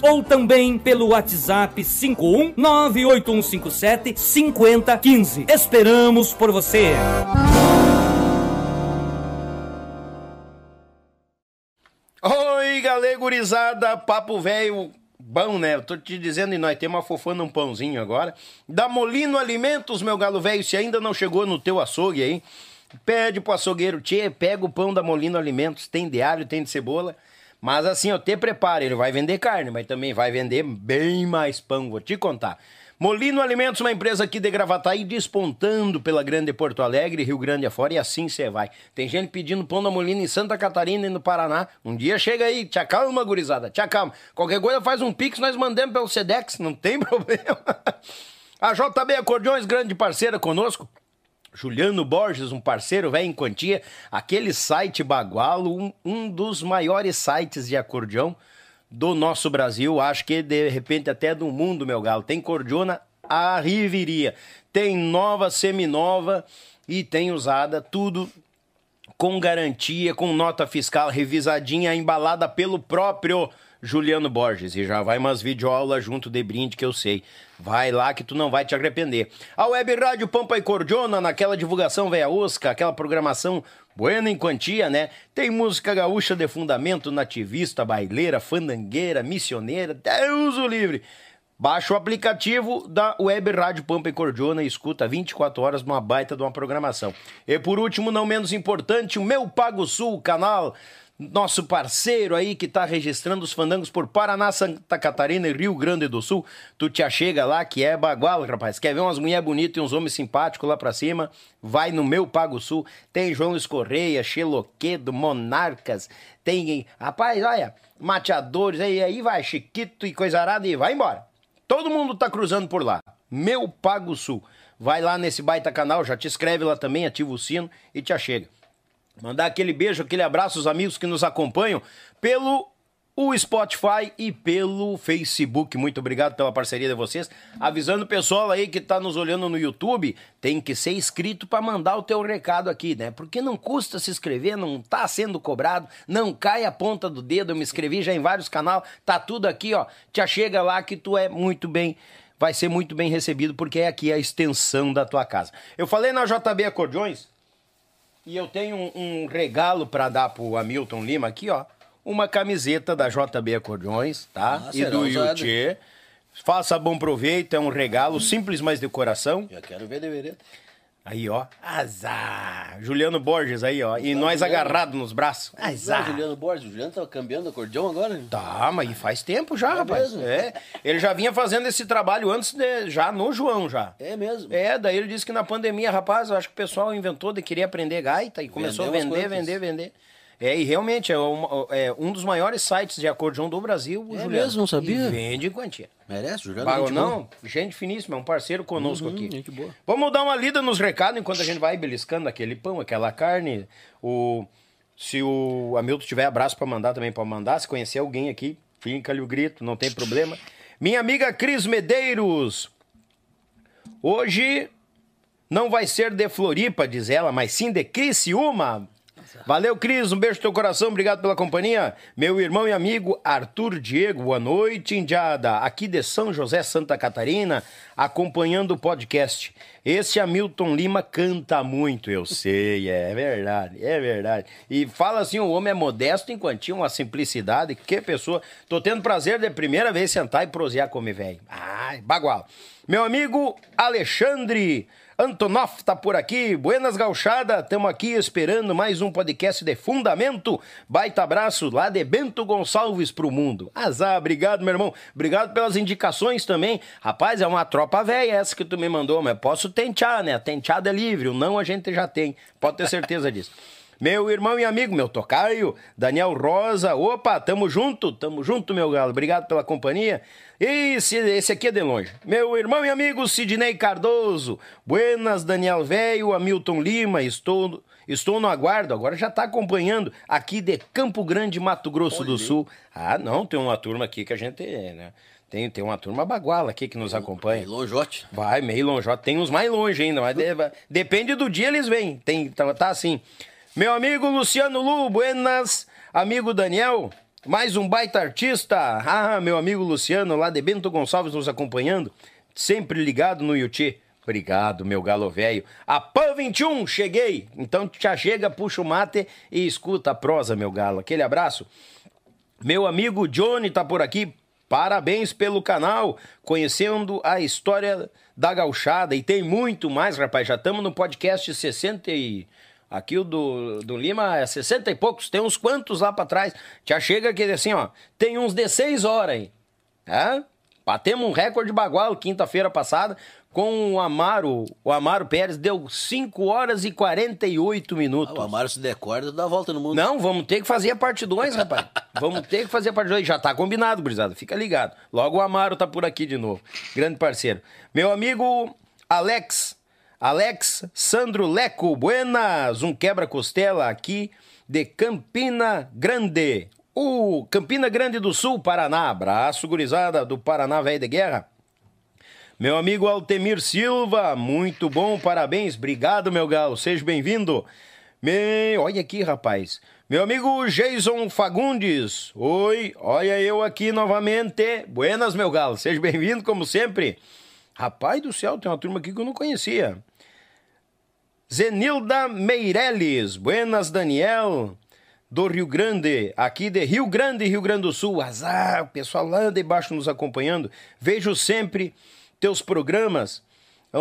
ou também pelo WhatsApp 51 98157 5015. Esperamos por você. Oi, galera gurizada, papo velho bom, né? Eu tô te dizendo e nós temos uma fofana um pãozinho agora. Da Molino Alimentos, meu galo velho, se ainda não chegou no teu açougue aí, pede pro açougueiro, tchê, pega o pão da Molino Alimentos, tem de alho, tem de cebola. Mas assim, ó, te prepare, ele vai vender carne, mas também vai vender bem mais pão, vou te contar. Molino Alimentos, uma empresa aqui de Gravataí, despontando pela Grande Porto Alegre, Rio Grande afora, e assim você vai. Tem gente pedindo pão da Molina em Santa Catarina e no Paraná. Um dia chega aí, te acalma, gurizada, te acalma. Qualquer coisa faz um pix, nós mandamos pelo Sedex, não tem problema. A JB Acordeões, grande parceira conosco. Juliano Borges, um parceiro velho em quantia, aquele site Bagualo, um, um, dos maiores sites de acordeão do nosso Brasil, acho que de repente até do mundo, meu galo. Tem cordiona a riveria, tem nova, seminova e tem usada, tudo com garantia, com nota fiscal revisadinha, embalada pelo próprio Juliano Borges. E já vai umas videoaulas junto de brinde que eu sei. Vai lá que tu não vai te arrepender. A Web Rádio Pampa e Cordiona, naquela divulgação velha osca, aquela programação buena em quantia, né? Tem música gaúcha de fundamento, nativista, baileira, fandangueira, missioneira, Deus o livre. Baixa o aplicativo da Web Rádio Pampa e Cordiona e escuta 24 horas numa baita de uma programação. E por último, não menos importante, o Meu Pago Sul, canal nosso parceiro aí que tá registrando os fandangos por Paraná, Santa Catarina e Rio Grande do Sul. Tu te achega lá, que é bagual, rapaz. Quer ver umas mulheres bonitas e uns homens simpáticos lá pra cima? Vai no meu Pago Sul. Tem João Escorreia, Xeloquedo, Monarcas. Tem, rapaz, olha, mateadores. Aí, aí vai, Chiquito e coisa arada e vai embora. Todo mundo tá cruzando por lá. Meu Pago Sul. Vai lá nesse baita canal, já te inscreve lá também, ativa o sino e te achega. Mandar aquele beijo, aquele abraço aos amigos que nos acompanham pelo o Spotify e pelo Facebook. Muito obrigado pela parceria de vocês. Avisando o pessoal aí que está nos olhando no YouTube, tem que ser inscrito para mandar o teu recado aqui, né? Porque não custa se inscrever, não tá sendo cobrado, não cai a ponta do dedo. Eu me inscrevi já em vários canais, tá tudo aqui, ó. Já chega lá que tu é muito bem vai ser muito bem recebido porque é aqui a extensão da tua casa. Eu falei na JB Acordeões e eu tenho um, um regalo para dar pro Hamilton Lima aqui, ó. Uma camiseta da JB Acordeões, tá? Ah, e do Yuchê. Faça bom proveito, é um regalo simples, mas de coração. Já quero ver de vereda. Aí, ó. Azar. Juliano Borges aí, ó. E nós agarrados nos braços. Azar. Juliano Borges. O Juliano tá cambiando acordeão agora? Tá, mas faz tempo já, É rapaz. mesmo? É. Ele já vinha fazendo esse trabalho antes de. já no João já. É mesmo. É, daí ele disse que na pandemia, rapaz, eu acho que o pessoal inventou de querer aprender gaita e começou Vendeu a vender, vender, vender. É, e realmente é, uma- é um dos maiores sites de acordeão do Brasil, o É Juliano. mesmo, não sabia? E vende em quantia. Merece, Juliano. Bah, gente não, boa. gente finíssima, é um parceiro conosco Uhum, aqui. gente boa. Vamos dar uma lida nos recados enquanto a gente vai beliscando aquele pão, aquela carne. O, se o Hamilton tiver abraço pra mandar também, pode mandar. Se conhecer alguém aqui, fica-lhe o grito, não tem problema. Minha amiga Cris Medeiros. Hoje não vai ser de Floripa, diz ela, mas sim de Criciúma. Valeu, Cris. Um beijo no teu coração. Obrigado pela companhia. Meu irmão e amigo Arthur Diego. Boa noite, Indiada. Aqui de São José, Santa Catarina, acompanhando o podcast. Esse Hamilton Lima canta muito, eu sei. É verdade, é verdade. E fala assim: o homem é modesto enquanto tinha uma simplicidade. Que pessoa. Tô tendo prazer de primeira vez sentar e prosear como velho. Ai, bagual. Meu amigo Alexandre. Antonoff tá por aqui, Buenas Gauchada, estamos aqui esperando mais um podcast de fundamento. Baita abraço lá de Bento Gonçalves pro mundo. Azar, obrigado, meu irmão. Obrigado pelas indicações também. Rapaz, é uma tropa velha essa que tu me mandou, mas posso tentear, né? Tenteada é livre, o não a gente já tem. Pode ter certeza disso. Meu irmão e amigo, meu tocaio, Daniel Rosa. Opa, tamo junto, tamo junto, meu galo. Obrigado pela companhia. Esse, esse aqui é de longe. Meu irmão e amigo Sidney Cardoso. Buenas, Daniel Velho, Hamilton Lima. Estou, estou no aguardo, agora já tá acompanhando aqui de Campo Grande, Mato Grosso do Sul. Ah, não, tem uma turma aqui que a gente, né? Tem, tem uma turma baguala aqui que nos acompanha. Meio lonjote. Vai, meio lonjote. Tem uns mais longe ainda, mas de- depende do dia eles vêm. Tem, tá, tá assim. Meu amigo Luciano Lu, buenas. Amigo Daniel, mais um baita artista. Ah, meu amigo Luciano, lá de Bento Gonçalves nos acompanhando. Sempre ligado no Yuti. Obrigado, meu galo velho. A PAN 21, cheguei. Então já chega, puxa o mate e escuta a prosa, meu galo. Aquele abraço. Meu amigo Johnny tá por aqui. Parabéns pelo canal, conhecendo a história da gauchada. E tem muito mais, rapaz. Já estamos no podcast 60 e... Aqui o do, do Lima é 60 e poucos. Tem uns quantos lá pra trás. Já chega aqui assim, ó. Tem uns de 6 horas aí. É? Batemos um recorde bagual quinta-feira passada com o Amaro. O Amaro Pérez deu 5 horas e 48 minutos. Ah, o Amaro se decorda, dá a volta no mundo. Não, vamos ter que fazer a parte 2, rapaz. vamos ter que fazer a parte 2. Já tá combinado, gurizada. Fica ligado. Logo o Amaro tá por aqui de novo. Grande parceiro. Meu amigo Alex. Alex Sandro Leco. Buenas. Um quebra-costela aqui de Campina Grande. O Campina Grande do Sul, Paraná. Abraço, gurizada do Paraná Velho de Guerra. Meu amigo Altemir Silva, muito bom, parabéns, obrigado, meu galo, seja bem-vindo. Me... Olha aqui, rapaz. Meu amigo Jason Fagundes, oi, olha eu aqui novamente. Buenas, meu galo, seja bem-vindo, como sempre. Rapaz do céu, tem uma turma aqui que eu não conhecia. Zenilda Meirelles, buenas, Daniel do Rio Grande, aqui de Rio Grande, Rio Grande do Sul. Azar, o pessoal lá de baixo nos acompanhando. Vejo sempre teus programas,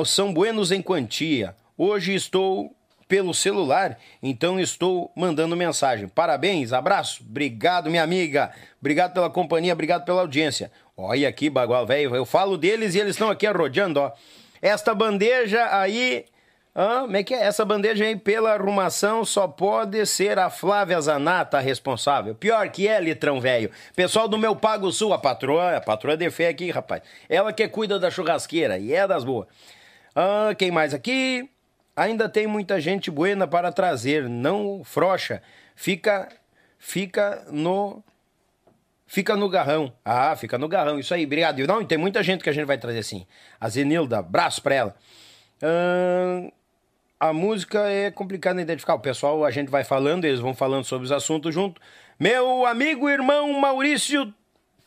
são buenos em quantia. Hoje estou pelo celular, então estou mandando mensagem. Parabéns, abraço, obrigado, minha amiga. Obrigado pela companhia, obrigado pela audiência. Olha aqui, bagual velho, eu falo deles e eles estão aqui arrodeando, ó. Esta bandeja aí ah, como é que é? Essa bandeja aí, pela arrumação, só pode ser a Flávia Zanata responsável. Pior que é, litrão velho. Pessoal do meu Pago Sul, a patroa, a patroa de fé aqui, rapaz. Ela que cuida da churrasqueira e é das boas. Ah, quem mais aqui? Ainda tem muita gente buena para trazer, não frocha. Fica, fica no... Fica no garrão. Ah, fica no garrão. Isso aí, obrigado. Não, tem muita gente que a gente vai trazer assim. A Zenilda, abraço pra ela. A música é complicada de identificar. O pessoal, a gente vai falando, eles vão falando sobre os assuntos junto. Meu amigo irmão Maurício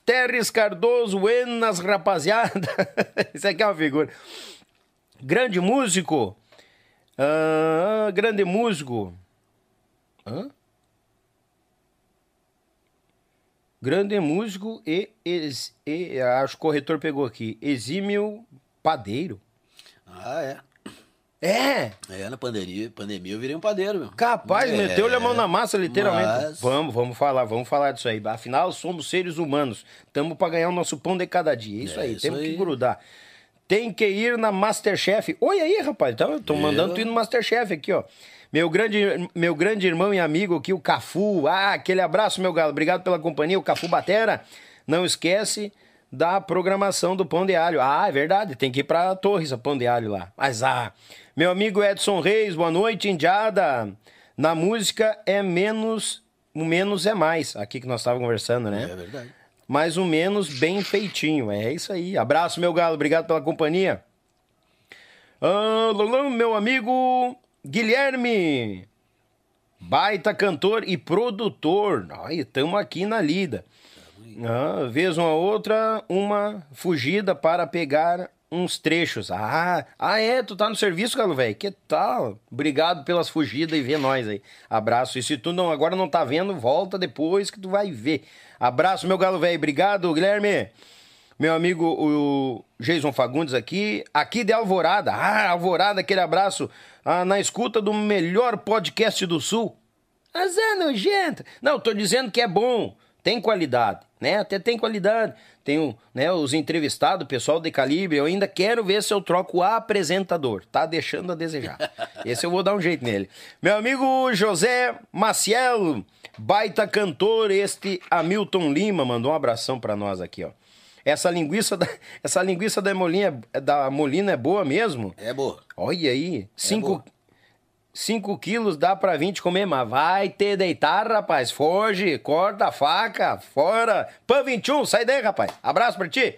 Terres Cardoso, buenas rapaziada. Isso aqui é uma figura. Grande músico. Ah, grande músico. Hã? Grande músico e, ex- e, acho que o corretor pegou aqui. Exímio padeiro. Ah, é. É, É, na pandemia, pandemia eu virei um padeiro, meu. Capaz, É, meteu-lhe a mão na massa, literalmente. mas- Vamos, vamos falar, vamos falar disso aí. Afinal, somos seres humanos. Estamos para ganhar o nosso pão de cada dia. Isso É, aí, isso temos que aí. grudar. Tem que ir na Masterchef. Oi aí, rapaz. Então, eu tô mandando tu ir no Masterchef aqui, ó. Meu grande, meu grande irmão e amigo aqui, o Cafu. Ah, aquele abraço, meu galo. Obrigado pela companhia, o Cafu Batera. Não esquece da programação do Pão de Alho. Ah, é verdade, tem que ir pra Torres, a Pão de Alho lá. Mas, ah, meu amigo Edson Reis, boa noite, Indiada. Na música é menos, o menos é mais. Aqui que nós estávamos conversando, né? É verdade. mais ou menos bem feitinho. É isso aí. Abraço, meu galo. Obrigado pela companhia. Ah, meu amigo Guilherme. Baita cantor e produtor. Ai, estamos aqui na lida. Ah, vez uma outra, uma fugida para pegar uns trechos. Ah, ah é, tu tá no serviço, Galo, velho? Que tal? Obrigado pelas fugidas e vê nós aí. Abraço. E se tu não, agora não tá vendo, volta depois que tu vai ver. Abraço, meu Galo, velho. Obrigado, Guilherme. Meu amigo, o Jason Fagundes aqui, aqui de Alvorada. Ah, Alvorada, aquele abraço. Ah, na escuta do melhor podcast do Sul. Azar nojento. Não, tô dizendo que é bom, tem qualidade, né? Até tem qualidade. Tenho, né, os entrevistados, o pessoal de calibre, eu ainda quero ver se eu troco o apresentador. Tá deixando a desejar. Esse eu vou dar um jeito nele. Meu amigo José Maciel, baita cantor, este Hamilton Lima, mandou um abração para nós aqui, ó. Essa linguiça da, essa linguiça da Molina, da Molina é boa mesmo? É boa. Olha aí, 5 5 quilos dá pra 20 comer, mas vai ter deitar, rapaz. Foge, corta a faca, fora. Pan 21, sai daí, rapaz. Abraço pra ti.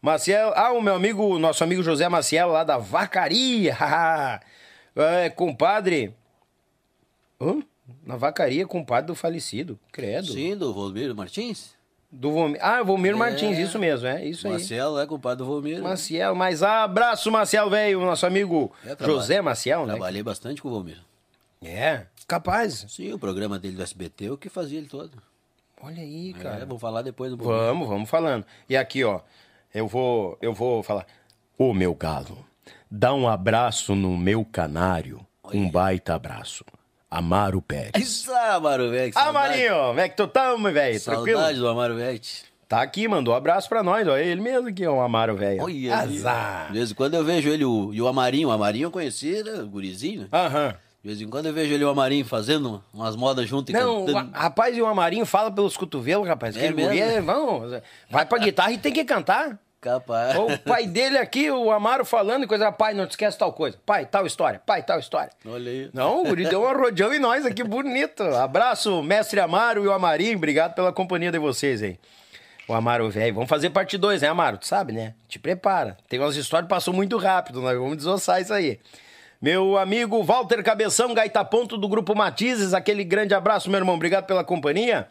Maciel, ah, o meu amigo, nosso amigo José Maciel lá da Vacaria. é, compadre. Hã? Na Vacaria, compadre do falecido, credo. Sim, do Volmiro Martins. Do Vomir. Ah, Vomir é. Martins, isso mesmo, é isso aí. Maciel é compadre do Vomir. Maciel, mas abraço, Maciel, velho, nosso amigo é, José Maciel, né? Trabalhei bastante com o Vomir. É, capaz. Sim, o programa dele do SBT, eu que fazia ele todo. Olha aí, é, cara. É, vamos falar depois do Vamos, vamos falando. E aqui, ó, eu vou, eu vou falar. Ô, meu galo, dá um abraço no meu canário. Um baita abraço. Amaro Pérez. Isso, Amaro Pérez. Amarinho, como é que tu tamo, velho? Tranquilo? Saudade do Amaro Pérez. Tá aqui, mandou um abraço pra nós, ó. Ele mesmo aqui, o Amaro, velho. Olha, Azar. De vez em quando eu vejo ele o, e o Amarinho. O Amarinho eu conheci, né? O gurizinho, né? Aham. De vez em quando eu vejo ele e o Amarinho fazendo umas modas junto e Não, cantando. rapaz, e o Amarinho fala pelos cotovelos, rapaz. É mesmo? Guri é, vamos, vai pra guitarra e tem que cantar. Capaz. O pai dele aqui, o Amaro, falando e coisa. Pai, não te esquece tal coisa. Pai, tal história. Pai, tal história. Olha aí. Não, o Guri deu um rodeão em nós aqui, bonito. Abraço, mestre Amaro e o Amarinho. Obrigado pela companhia de vocês aí. O Amaro, velho. Vamos fazer parte 2, né, Amaro? Tu sabe, né? Te prepara. Tem umas histórias que passou muito rápido. Nós vamos desossar isso aí. Meu amigo Walter Cabeção, Gaita Ponto do Grupo Matizes. Aquele grande abraço, meu irmão. Obrigado pela companhia.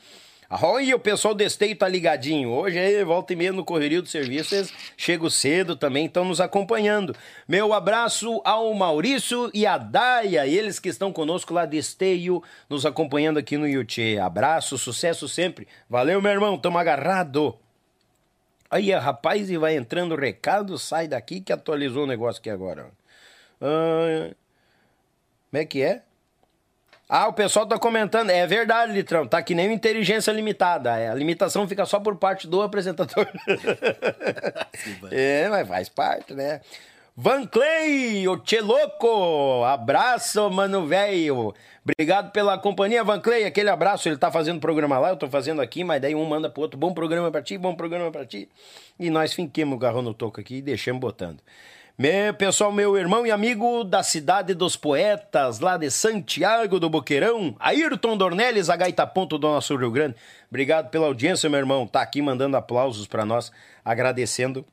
Olha, o pessoal do Esteio tá ligadinho. Hoje aí, volta e meia no correrio do serviço, vocês chegam cedo também, estão nos acompanhando. Meu abraço ao Maurício e a Daia, eles que estão conosco lá de Esteio, nos acompanhando aqui no YouTube. Abraço, sucesso sempre. Valeu, meu irmão, tamo agarrado. Aí, rapaz, e vai entrando recado, sai daqui que atualizou o negócio aqui agora. Ah, como é que é? Ah, o pessoal tá comentando. É verdade, Litrão. Tá que nem inteligência limitada. É, a limitação fica só por parte do apresentador. é, mas faz parte, né? Van Clay, o Tcheloco. Abraço, mano, velho. Obrigado pela companhia, Van Clay. Aquele abraço. Ele tá fazendo programa lá, eu tô fazendo aqui, mas daí um manda pro outro. Bom programa pra ti, bom programa pra ti. E nós finquemos o garrão no toco aqui e deixamos botando. Meu, pessoal, meu irmão e amigo da cidade dos poetas, lá de Santiago do Boqueirão, Ayrton Dornelles, a gaita ponto do nosso Rio Grande. Obrigado pela audiência, meu irmão. Tá aqui mandando aplausos para nós, agradecendo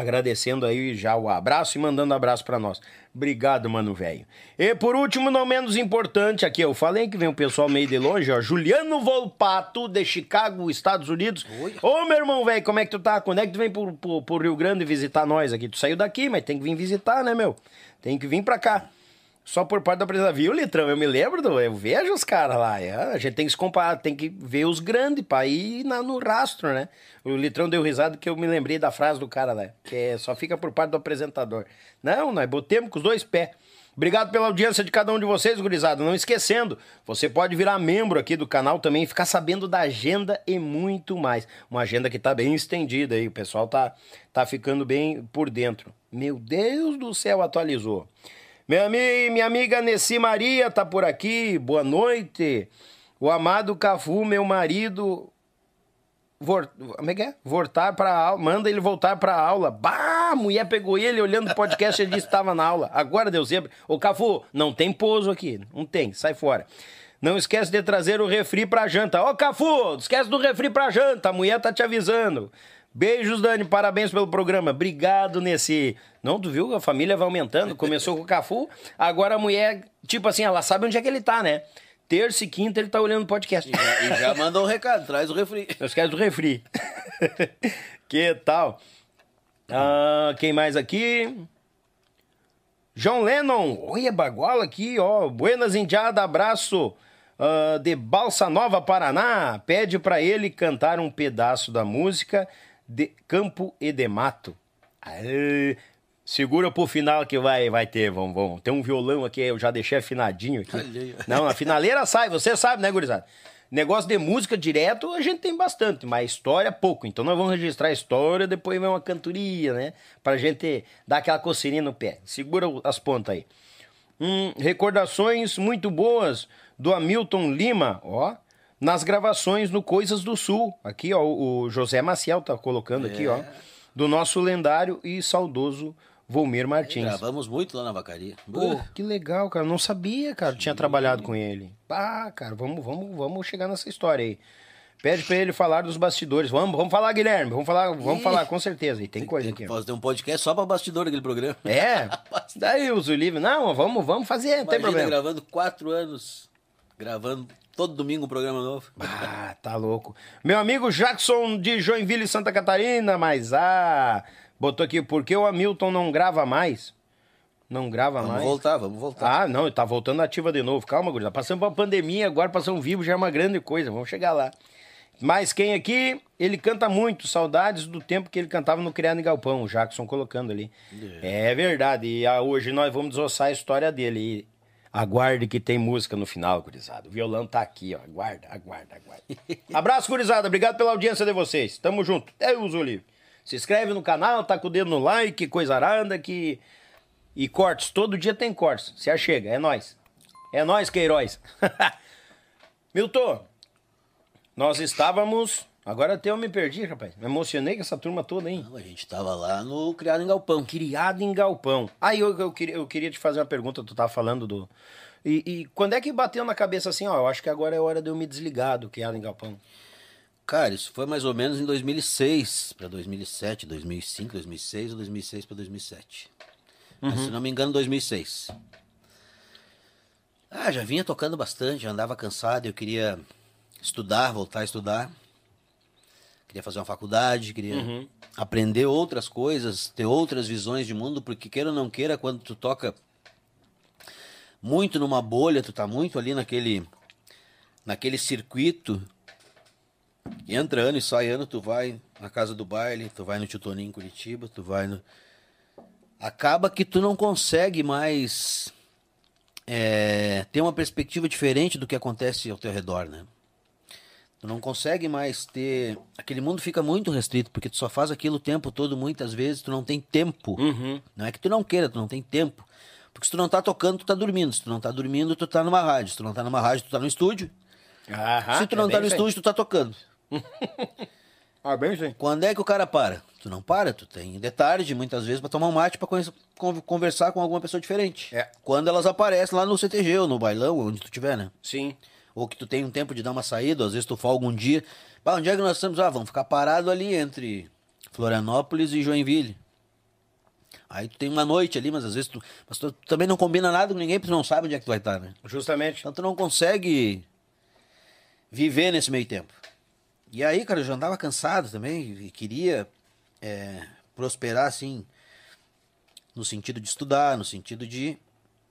agradecendo aí já o abraço e mandando abraço para nós. Obrigado, mano, velho. E por último, não menos importante, aqui eu falei que vem um pessoal meio de longe, ó. Juliano Volpato, de Chicago, Estados Unidos. Oi. Ô, meu irmão, velho, como é que tu tá? Quando é que tu vem pro, pro, pro Rio Grande visitar nós aqui? Tu saiu daqui, mas tem que vir visitar, né, meu? Tem que vir pra cá. Só por parte da presença. Viu, Litrão? Eu me lembro, do, eu vejo os caras lá. É, a gente tem que se comparar, tem que ver os grandes pra ir na, no rastro, né? O Litrão deu risada que eu me lembrei da frase do cara lá, que é, só fica por parte do apresentador. Não, nós botemos com os dois pés. Obrigado pela audiência de cada um de vocês, gurizada. Não esquecendo, você pode virar membro aqui do canal também e ficar sabendo da agenda e muito mais. Uma agenda que tá bem estendida aí, o pessoal tá, tá ficando bem por dentro. Meu Deus do céu, atualizou. Meu amigo, minha amiga Nessi Maria tá por aqui, boa noite. O amado Cafu, meu marido, como é que é? Voltar pra aula. Manda ele voltar pra aula. Bah, a mulher pegou ele olhando o podcast e disse que estava na aula. Agora deu zebra. Ô, Cafu, não tem pouso aqui. Não tem, sai fora. Não esquece de trazer o refri pra janta. Ô, Cafu, esquece do refri pra janta. A mulher tá te avisando. Beijos, Dani, parabéns pelo programa. Obrigado nesse. Não, tu viu? A família vai aumentando. Começou com o Cafu, agora a mulher, tipo assim, ela sabe onde é que ele tá, né? Terça e quinta ele tá olhando o podcast. E já, e já mandou um recado, traz o refri. Os caras do refri. que tal? Ah, quem mais aqui? João Lennon. Olha, baguala aqui, ó. Buenas Indiada, abraço. Ah, de Balsa Nova, Paraná. Pede pra ele cantar um pedaço da música de Campo e de Mato. Aê, segura pro final que vai, vai ter, vamos, vamos. Tem um violão aqui, eu já deixei afinadinho aqui. Não, a finaleira sai, você sabe, né, gurizada? Negócio de música direto a gente tem bastante, mas história pouco. Então nós vamos registrar a história, depois vem uma cantoria, né? Pra gente dar aquela coceirinha no pé. Segura as pontas aí. Hum, recordações muito boas do Hamilton Lima, ó. Nas gravações no Coisas do Sul. Aqui, ó, o José Maciel tá colocando aqui, ó. Do nosso lendário e saudoso Volmir Martins. Gravamos muito lá na vacaria. Pô, que legal, cara. Não sabia, cara. Tinha trabalhado com ele. Ah, cara, vamos, vamos, vamos chegar nessa história aí. Pede pra ele falar dos bastidores. Vamos, vamos falar, Guilherme. Vamos falar, vamos falar, com certeza. E tem, coisa Tem aqui. que ó. fazer um podcast só pra bastidor daquele programa. É? Daí os livros. Não, vamos, vamos fazer, não tem Imagina problema. gravando quatro anos, gravando todo domingo um programa novo. Ah, tá louco. Meu amigo Jackson de Joinville, Santa Catarina, mas ah, botou aqui, por que o Hamilton não grava mais? Não grava Vamos mais? voltar, vamos voltar. Ah, não, ele tá voltando ativa de novo. Calma, gurizada. Passando pra pandemia, agora passar um vivo já é uma grande coisa. Vamos chegar lá. Mas quem aqui, ele canta muito. Saudades do tempo que ele cantava no Criado em Galpão. O Jackson colocando ali. É, verdade. E ah, hoje nós vamos desossar a história dele. E aguarde que tem música no final, gurizada. O violão tá aqui, ó. Aguarda, aguarda, aguarda. Abraço, gurizada. Obrigado pela audiência de vocês. Tamo junto. Deus o livre. Se inscreve no canal, tá com o dedo no like, coisa aranda que... E cortes, todo dia tem cortes. Se achega, é nós. É nós, Queiroz. Milton, nós estávamos. Agora até eu me perdi, rapaz. Me emocionei com essa turma toda, hein? Não, a gente tava lá no Criado em Galpão. Criado em galpão. Aí eu, eu, queria, eu queria te fazer uma pergunta, tu tava falando do. E, e quando é que bateu na cabeça assim, ó, eu acho que agora é hora de eu me desligar do criado em galpão? Cara, isso foi mais ou menos em 2006 para 2007, 2005, 2006 ou 2006 para 2007. Mas, se não me engano, 2006. Ah, já vinha tocando bastante, já andava cansado, eu queria estudar, voltar a estudar. Queria fazer uma faculdade, queria aprender outras coisas, ter outras visões de mundo, porque queira ou não queira, quando tu toca muito numa bolha, tu tá muito ali naquele naquele circuito, entra ano e sai ano, tu vai na casa do baile, tu vai no Tio Toninho em Curitiba, tu vai no acaba que tu não consegue mais é, ter uma perspectiva diferente do que acontece ao teu redor, né? Tu não consegue mais ter. Aquele mundo fica muito restrito, porque tu só faz aquilo o tempo todo, muitas vezes, tu não tem tempo. Não é que tu não queira, tu não tem tempo. Porque se tu não tá tocando, tu tá dormindo. Se tu não tá dormindo, tu tá numa rádio. Se tu não tá numa rádio, tu tá no estúdio. Aham, se tu não é tá bem no aí. estúdio, tu tá tocando. Ah, bem aí. Quando é que o cara para? Tu não para, tu tem de tarde, muitas vezes, pra tomar um mate, pra conhecer- con- conversar com alguma pessoa diferente. É. Quando elas aparecem lá no CTG ou no bailão, onde tu tiver, né? Sim. Ou que tu tem um tempo de dar uma saída, às vezes tu folga um dia. Bah, onde é que nós estamos? Ah, vamos ficar parado ali entre Florianópolis e Joinville. Aí tu tem uma noite ali, mas às vezes tu, mas tu também não combina nada com ninguém, porque tu não sabe onde é que tu vai estar, né? Justamente. Então tu não consegue viver nesse meio tempo. E aí, cara, eu já andava cansado também e queria é, prosperar, assim, no sentido de estudar, no sentido de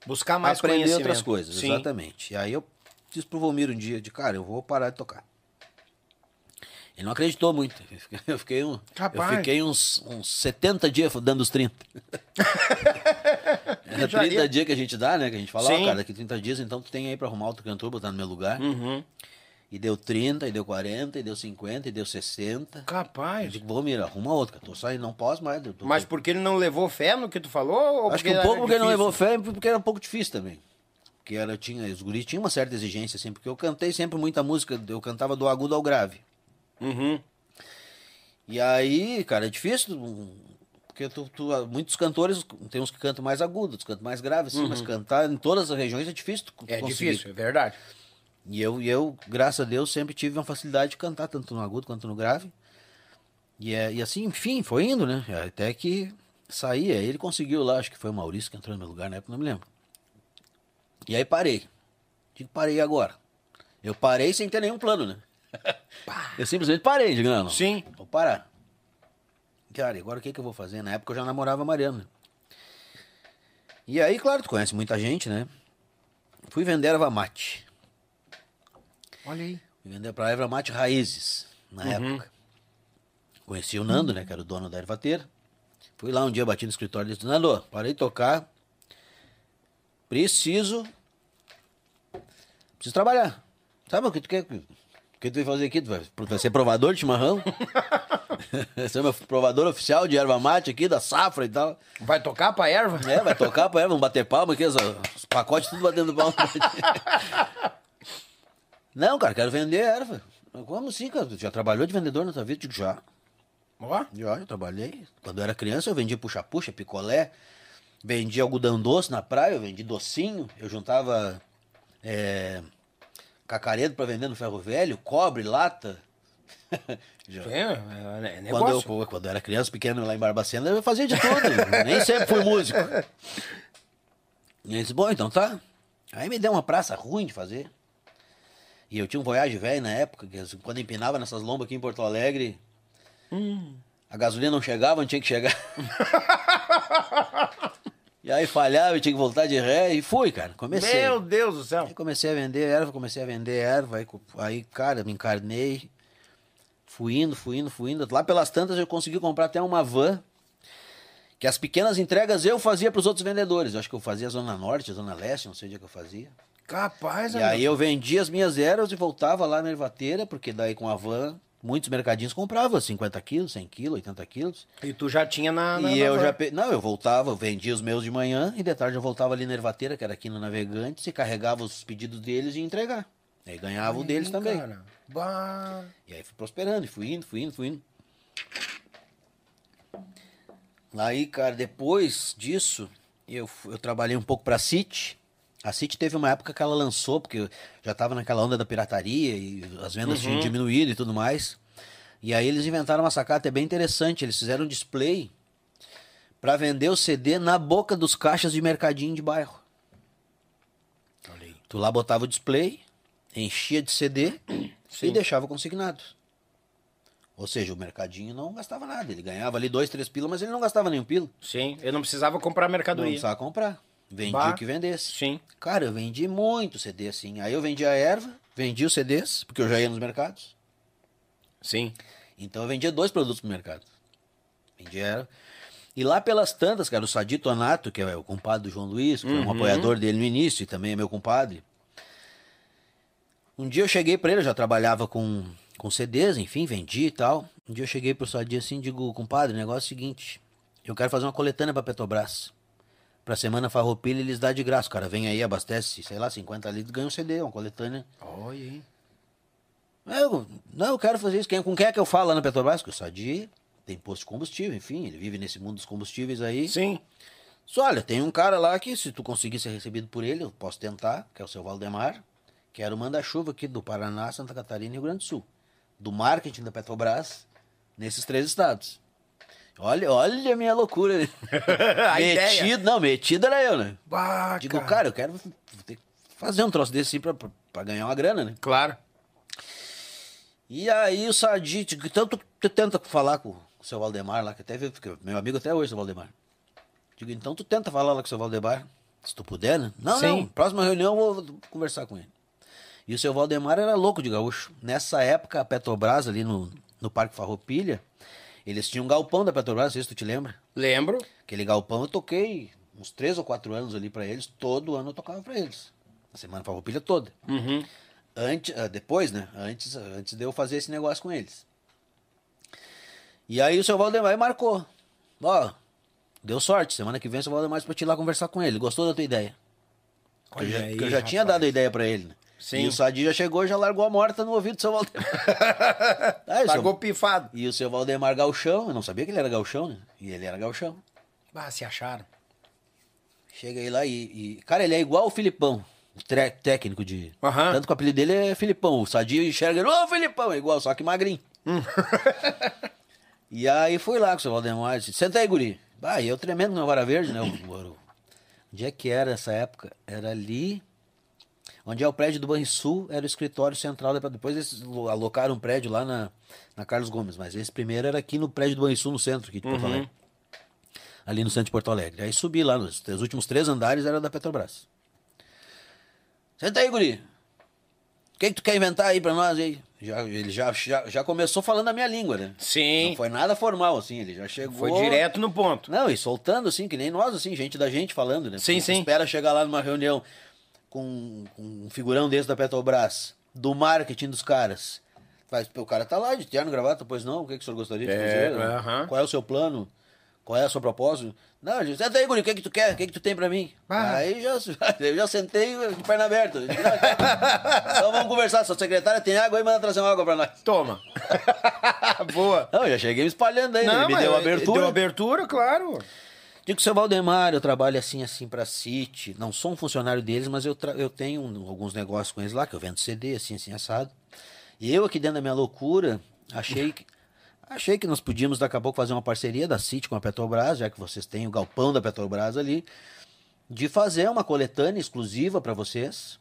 Buscar mais aprender outras coisas, Sim. exatamente. E aí eu disse pro Volmir um dia, de cara, eu vou parar de tocar. Ele não acreditou muito. Eu fiquei, eu um, eu fiquei uns, uns 70 dias dando os 30. É 30 dias que a gente dá, né? Que a gente fala, ó, Sim. cara, daqui 30 dias, então tu tem aí pra arrumar outro cantor, botar no meu lugar. Uhum. E deu 30, e deu 40, e deu 50, e deu 60. Eu Capaz. digo, Volmir, arruma outro, cara. Tô saindo, não posso mais. eu tô- Mas porque ele não levou fé no que tu falou? Ou Acho que um pouco porque não difícil? levou fé, e porque era um pouco difícil também. Porque era, tinha, os guris tinham uma certa exigência, assim, porque eu cantei sempre muita música, eu cantava do agudo ao grave. Uhum. E aí, cara, é difícil, porque tu, tu- muitos cantores, tem uns que cantam mais agudo, outros cantam mais grave, assim, mas cantar em todas as regiões é difícil tu É conseguir. difícil, é verdade. E eu, e eu, graças a Deus, sempre tive uma facilidade de cantar, tanto no agudo quanto no grave. E, é, e assim, enfim, foi indo, né? Até que saía. Ele conseguiu lá, acho que foi o Maurício que entrou no meu lugar na época, não me lembro. E aí parei. Digo, parei agora. Eu parei sem ter nenhum plano, né? eu simplesmente parei, digo, não, não. Sim. Vou parar. Cara, e agora o que, que eu vou fazer? Na época eu já namorava a Mariana. E aí, claro, tu conhece muita gente, né? Fui vender erva mate. Olha aí. Fui vender pra erva mate raízes, na época. Conheci o Nando, né? Que era o dono da ervateira. Fui lá um dia, bati no escritório e disse, Nando, parei de tocar. Preciso. Preciso trabalhar. Sabe o que tu quer? O que tu vai fazer aqui? Tu vai, vai ser provador de chimarrão? Você é meu provador oficial de erva mate aqui, da safra e tal. Vai tocar pra erva? É, vai tocar pra erva, vamos bater palma aqui, os, os pacotes tudo batendo palma. Não, cara, quero vender erva. Como assim, cara? Tu já trabalhou de vendedor na tua vida? Digo, já. Ó. Já, eu trabalhei. Quando eu era criança, eu vendia puxa-puxa, picolé. Vendia algodão doce na praia, eu vendi docinho. Eu juntava é, cacaredo pra vender no ferro velho, cobre, lata. É, é, Quando eu, quando eu era criança, pequeno lá em Barbacena, eu fazia de tudo. Nem sempre fui músico. E ele disse, bom, então tá. Aí me deu uma praça ruim de fazer. E eu tinha um Voyage velho na época, que quando empinava nessas lombas aqui em Porto Alegre, a gasolina não chegava, não tinha que chegar. e aí falhava, eu tinha que voltar de ré e fui, cara. Comecei. Meu Deus do céu. Aí comecei a vender erva, comecei a vender erva, aí, aí, cara, me encarnei. Fui indo, fui indo, fui indo. Lá pelas tantas eu consegui comprar até uma van. Que as pequenas entregas eu fazia para os outros vendedores. Eu acho que eu fazia Zona Norte, Zona Leste, não sei onde é que eu fazia. Capaz, E aí eu vendia as minhas ervas e voltava lá na ervateira, porque daí com a van, muitos mercadinhos compravam 50 quilos, 100 quilos, 80 quilos. E tu já tinha na. na E na eu van. já. pe- Não, eu voltava, eu vendia os meus de manhã e de tarde eu voltava ali na ervateira, que era aqui no Navegantes, e carregava os pedidos deles e entregar. Aí ganhava o deles também. cara. Bah. E aí fui prosperando, e fui indo, fui indo, fui indo. Aí, cara, depois disso, eu, eu trabalhei um pouco pra City. A City teve uma época que ela lançou, porque já tava naquela onda da pirataria e as vendas tinham diminuído e tudo mais. E aí eles inventaram uma sacada até bem interessante. Eles fizeram um display pra vender o CD na boca dos caixas de mercadinho de bairro. Olha aí. Tu lá botava o display, enchia de CD Sim. e deixava consignado. Ou seja, o mercadinho não gastava nada. Ele ganhava ali dois, três pila, mas ele não gastava nenhum pila. Sim, eu não precisava comprar Não mercadoria. precisava comprar. Vendia Bah. o que vendesse. Sim. Cara, eu vendi muito CD assim. Aí eu vendia a erva, vendia os CDs, porque eu já ia nos mercados. Sim. Então eu vendia dois produtos no mercado. Vendia erva. E lá pelas tantas, cara, o Sadi Tonato, que é o compadre do João Luiz, que foi um apoiador dele no início e também é meu compadre. Um dia eu cheguei pra ele, eu já trabalhava com, com CDs, enfim, vendi e tal. Um dia eu cheguei pro Sadi assim e digo, compadre, o negócio é o seguinte, eu quero fazer uma coletânea pra Petrobras. Pra Semana Farroupilha eles dão de graça, o cara vem aí, abastece, sei lá, 50 litros, ganha um CD, uma coletânea. Olha aí. Eu, não, eu quero fazer isso. Quem, com quem é que eu falo lá na Petrobras? Que o Sadi tem posto de combustível, enfim, ele vive nesse mundo dos combustíveis aí. Sim. Só, olha, tem um cara lá que, se tu conseguir ser recebido por ele, eu posso tentar, que é o seu Valdemar, que era o manda-chuva aqui do Paraná, Santa Catarina e Rio Grande do Sul. Do marketing da Petrobras, nesses três estados. Olha, olha a minha loucura. A ideia. metido, não, metido era eu, né? Bah, Digo, cara, eu quero vou ter que fazer um troço desse assim pra, ganhar uma grana, né? Claro. E aí o Sadi, então tu, tu tenta falar com o seu Valdemar lá, que até veio, porque meu amigo até hoje, seu Valdemar. Digo, então tu tenta falar lá com o seu Valdemar, se tu puder, né? Não, Sim. não, próxima reunião eu vou conversar com ele. E o seu Valdemar era louco de gaúcho. Nessa época, a Petrobras, ali no, no Parque Farroupilha, eles tinham um galpão da Petrobras, não sei se tu te lembra. Lembro. Aquele galpão eu toquei uns três ou quatro anos ali pra eles, todo ano eu tocava pra eles. A Semana Farroupilha toda. Uhum. Antes, ah, depois, né? Antes, antes de eu fazer esse negócio com eles. E aí o seu Valdemar marcou. Ó, deu sorte. Semana que vem o seu Valdemar pra te ir lá conversar com ele. Gostou da tua ideia? Porque eu já, Olha aí, eu já tinha dado a ideia pra ele. né? Sim. E o Sadi já chegou e já largou a morta no ouvido do seu Valdemar. Aí, seu- Pagou pifado. E o seu Valdemar Galchão, eu não sabia que ele era galchão, né? E ele era galchão. Bah, se acharam. Chega aí lá e, e- Cara, ele é igual o Filipão, o tre- técnico de. Aham. Tanto que o apelido dele é Filipão. O Sadio enxerga ô Filipão, é igual, só que magrinho. E aí fui lá com o seu Valdemar disse, senta aí, guri. Bah, e eu tremendo na Vara Verde, né? O, o, onde é que era essa época? Era ali... Onde é o prédio do Banrisul, era o escritório central. Depois eles alocaram um prédio lá na, na Carlos Gomes. Mas esse primeiro era aqui no prédio do Banrisul, no centro aqui de Porto Uhum. Alegre. Ali no centro de Porto Alegre. Aí subi lá, nos os últimos três andares era da Petrobras. Senta aí, guri. O que, que tu quer inventar aí pra nós aí? Já, ele já, já, já começou falando a minha língua, né? Sim. Não foi nada formal, assim, ele já chegou. Foi direto no ponto. Não, e soltando, assim, que nem nós, assim, gente da gente falando, né? Sim, Porque sim. Espera chegar lá numa reunião com, com um figurão desse da Petrobras, do marketing dos caras. Faz, "Pô, o cara tá lá de terno, gravata, pois não, o que, que o senhor gostaria de É, fazer? aham. Qual é o seu plano? Qual é o seu propósito? Não, gente, senta aí, guri, o que, que tu quer? O que, que tu tem pra mim? Ah. Aí já, eu já sentei de perna aberta. Disse, "Não, então, vamos conversar, sua secretária tem água aí, manda trazer uma água pra nós. Toma. Boa. Não, eu já cheguei me espalhando aí, né? ele me deu abertura. Deu abertura, claro. Digo, seu Valdemar, eu trabalho assim, assim pra City. Não sou um funcionário deles, mas eu, eu tenho um- alguns negócios com eles lá, que eu vendo CD, assim, assim, assado. E eu aqui dentro da minha loucura, achei que. Achei que nós podíamos daqui a pouco fazer uma parceria da City com a Petrobras, já que vocês têm o galpão da Petrobras ali, de fazer uma coletânea exclusiva para vocês.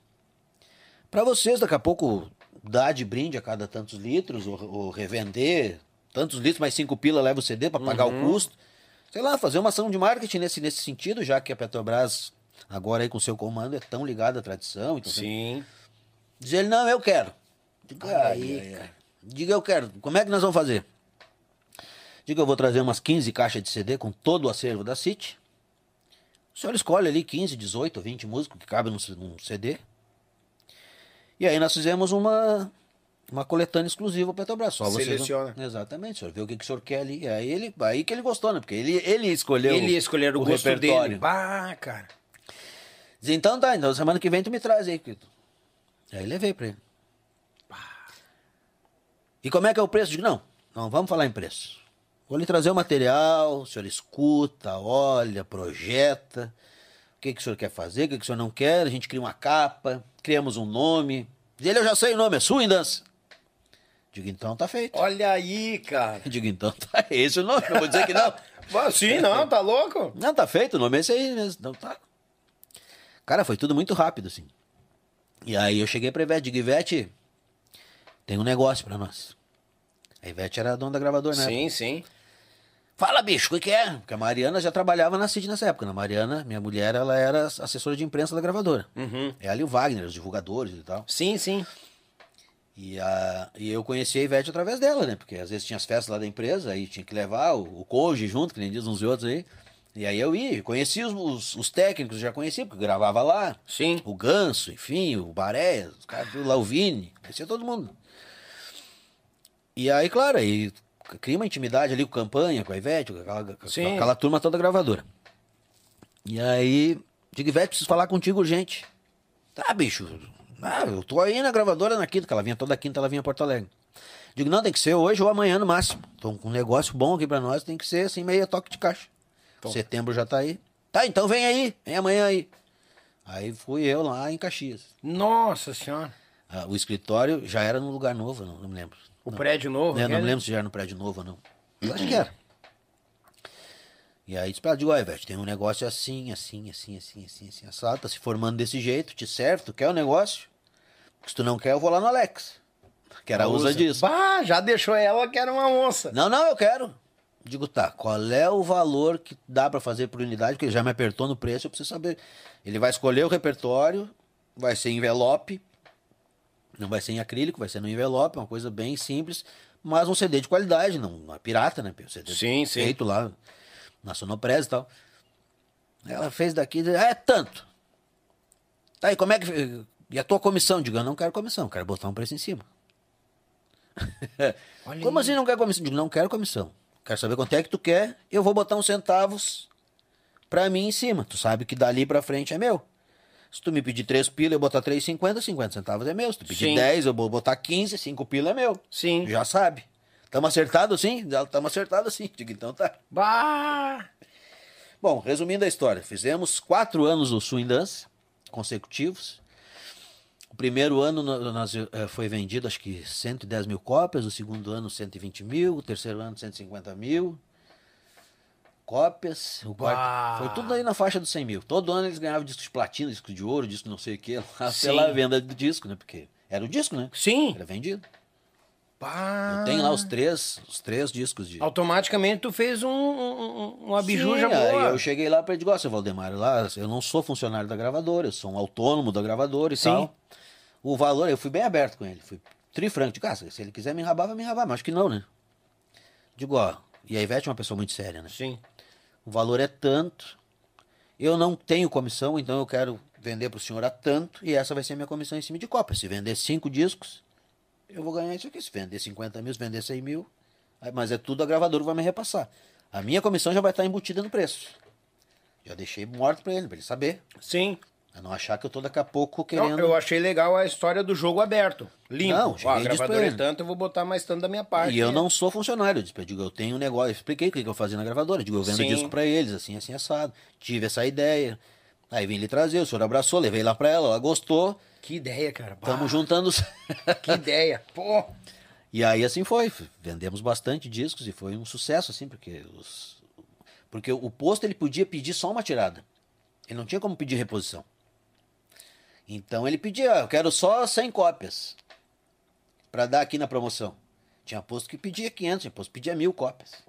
Para vocês daqui a pouco dar de brinde a cada tantos litros, ou, ou revender tantos litros, mais cinco pila leva o CD para pagar o custo. Sei lá, fazer uma ação de marketing nesse, nesse sentido, já que a Petrobras, agora aí com seu comando, é tão ligada à tradição. Então, Sim. Diz ele, não, eu quero. Diga Ai, aí, ai, ai. cara. Diga, eu quero. Como é que nós vamos fazer? Diga, eu vou trazer umas 15 caixas de CD com todo o acervo da City. O senhor escolhe ali 15, 18, 20 músicos que cabem num, num CD. E aí nós fizemos uma, uma coletânea exclusiva para Petrobras. Só vocês não- Seleciona. Exatamente, o senhor vê o que, que o senhor quer ali. Aí, ele, aí que ele gostou, né? Porque ele, ele escolheu Ele ia escolher o, gosto repertório. dele. Bah, cara. Diz, então tá, então semana que vem tu me traz aí, Quito. Aí levei pra ele. E como é que é o preço? Digo, não, não vamos falar em preço. Vou lhe trazer o material, o senhor escuta, olha, projeta. O que, que o senhor quer fazer, o que, que o senhor não quer. A gente cria uma capa, criamos um nome. Diz ele, eu já sei o nome, é Swing Dance. Digo, então tá feito. Olha aí, cara. Digo, então tá esse o nome, não vou dizer que não. Sim, não, tá louco? Não, tá feito, o nome é esse aí mesmo. Não, tá. Cara, foi tudo muito rápido, assim. E aí eu cheguei pra Ivete, digo, Ivete, tem um negócio pra nós. A Ivete era a dona da gravadora, né? Sim, sim. Fala, bicho, o que, é? Porque a Mariana já trabalhava na CID nessa época. né? A Mariana, minha mulher, ela era assessora de imprensa da gravadora. Uhum. Ela e o Wagner, os divulgadores e tal. Sim, sim. E, a, e eu conheci a Ivete através dela, né? Porque às vezes tinha as festas lá da empresa, aí tinha que levar o, o cônjuge junto, que nem diz uns e outros aí. E aí eu ia, conhecia os, os, os técnicos, já conhecia, porque gravava lá. Sim. O Ganso, enfim, o Baré, os caras tudo lá, o Vini, conhecia todo mundo. E aí, claro, aí cria uma intimidade ali com campanha, com a Ivete, com aquela, com aquela turma toda gravadora. E aí, digo, Ivete, preciso falar contigo urgente. Tá, bicho. Ah, eu tô aí na gravadora na quinta, que ela vinha toda quinta, ela vinha a Porto Alegre. Digo, não, tem que ser hoje ou amanhã no máximo. Então, com um negócio bom aqui pra nós, tem que ser assim, meia toque de caixa. Setembro já tá aí. Tá, então vem aí, vem amanhã aí. Aí fui eu lá em Caxias. Nossa senhora. Ah, o escritório já era num lugar novo, não, não me lembro. O prédio novo. É, não me lembro se já era no prédio novo ou não. Eu acho que era. E aí disse pra ela, digo, olha, Ivete, tem um negócio assim, assim, assim, assim, assim, assim, assado, tá se formando desse jeito, te serve, tu quer o negócio? Se tu não quer, eu vou lá no Alex. Que era a usa disso. Bah, já deixou ela que era uma onça. Não, não, eu quero. Digo, tá, qual é o valor que dá pra fazer por unidade? Porque ele já me apertou no preço, eu preciso saber. Ele vai escolher o repertório, vai ser envelope, não vai ser em acrílico, vai ser no envelope, uma coisa bem simples, mas um CD de qualidade, não uma pirata, né? Um CD Sim, sim. feito lá na Sonopresa e tal. Ela fez daqui, é tanto. Tá aí, como é que. E a tua comissão? Digo, eu não quero comissão, quero botar um preço em cima. Como aí. assim não quer comissão? Digo, não quero comissão. Quero saber quanto é que tu quer, eu vou botar uns centavos pra mim em cima. Tu sabe que dali pra frente é meu. Se tu me pedir 3 pila, eu botar 3,50, 50 centavos é meu. Se tu pedir Sim. 10, eu vou botar 15, 5 pila é meu. Sim. Já sabe. Tamo acertado sim? Tamo acertado sim. Digo, então tá. Bah. Bom, resumindo a história, fizemos quatro anos do Swing Dance consecutivos. Primeiro ano no- nós, eh, foi vendido acho que 110 mil cópias, o segundo ano 120 mil, o terceiro ano 150 mil cópias, o quarto, foi tudo aí na faixa dos 100 mil. Todo ano eles ganhavam disco de platina, disco de ouro, disco não sei o que, Sim. pela venda do disco, né? Porque era o disco, né? Sim. Era vendido. Pá. Eu tenho lá os três, os três discos de. Automaticamente tu fez um, um, um- uma biju Sim, boa. eu cheguei lá para ele ó, seu Valdemar, lá, eu não sou funcionário da gravadora, eu sou um autônomo da gravadora e Sim. tal. O valor, eu fui bem aberto com ele, fui trifranco, digo, ah, se ele quiser me enrabar, vai me enrabar, mas acho que não, né? Digo, ó, e a Ivete é uma pessoa muito séria, né? Sim. O valor é tanto, eu não tenho comissão, então eu quero vender pro senhor a tanto, e essa vai ser a minha comissão em cima de cópia. Se vender cinco discos, eu vou ganhar isso aqui. Se vender 50 mil, se vender 100 mil, mas é tudo a gravadora que vai me repassar. A minha comissão já vai estar embutida no preço. Já deixei morto pra ele, pra ele saber. Sim. Pra não achar que eu tô daqui a pouco Não, querendo. eu achei legal a história do jogo aberto. Limpo. Não, Ó, a gravadora é tanto, eu vou botar mais tanto da minha parte. E eu não sou funcionário. Eu disse, eu digo, eu tenho um negócio. Eu expliquei o que eu fazia na gravadora. Eu digo, eu vendo Sim. disco pra eles, assim, assim, assado. Tive essa ideia. Aí vim lhe trazer, o senhor abraçou, levei lá pra ela, ela gostou. Que ideia, cara. Bah, Tamo juntando. os- Que ideia. Pô. e aí assim foi. Vendemos bastante discos e foi um sucesso, assim, porque os. Porque o posto ele podia pedir só uma tirada. Ele não tinha como pedir reposição. Então ele pedia, "Ah, eu quero só 100 cópias pra dar aqui na promoção. Tinha posto que pedia 500, tinha posto que pedia mil cópias.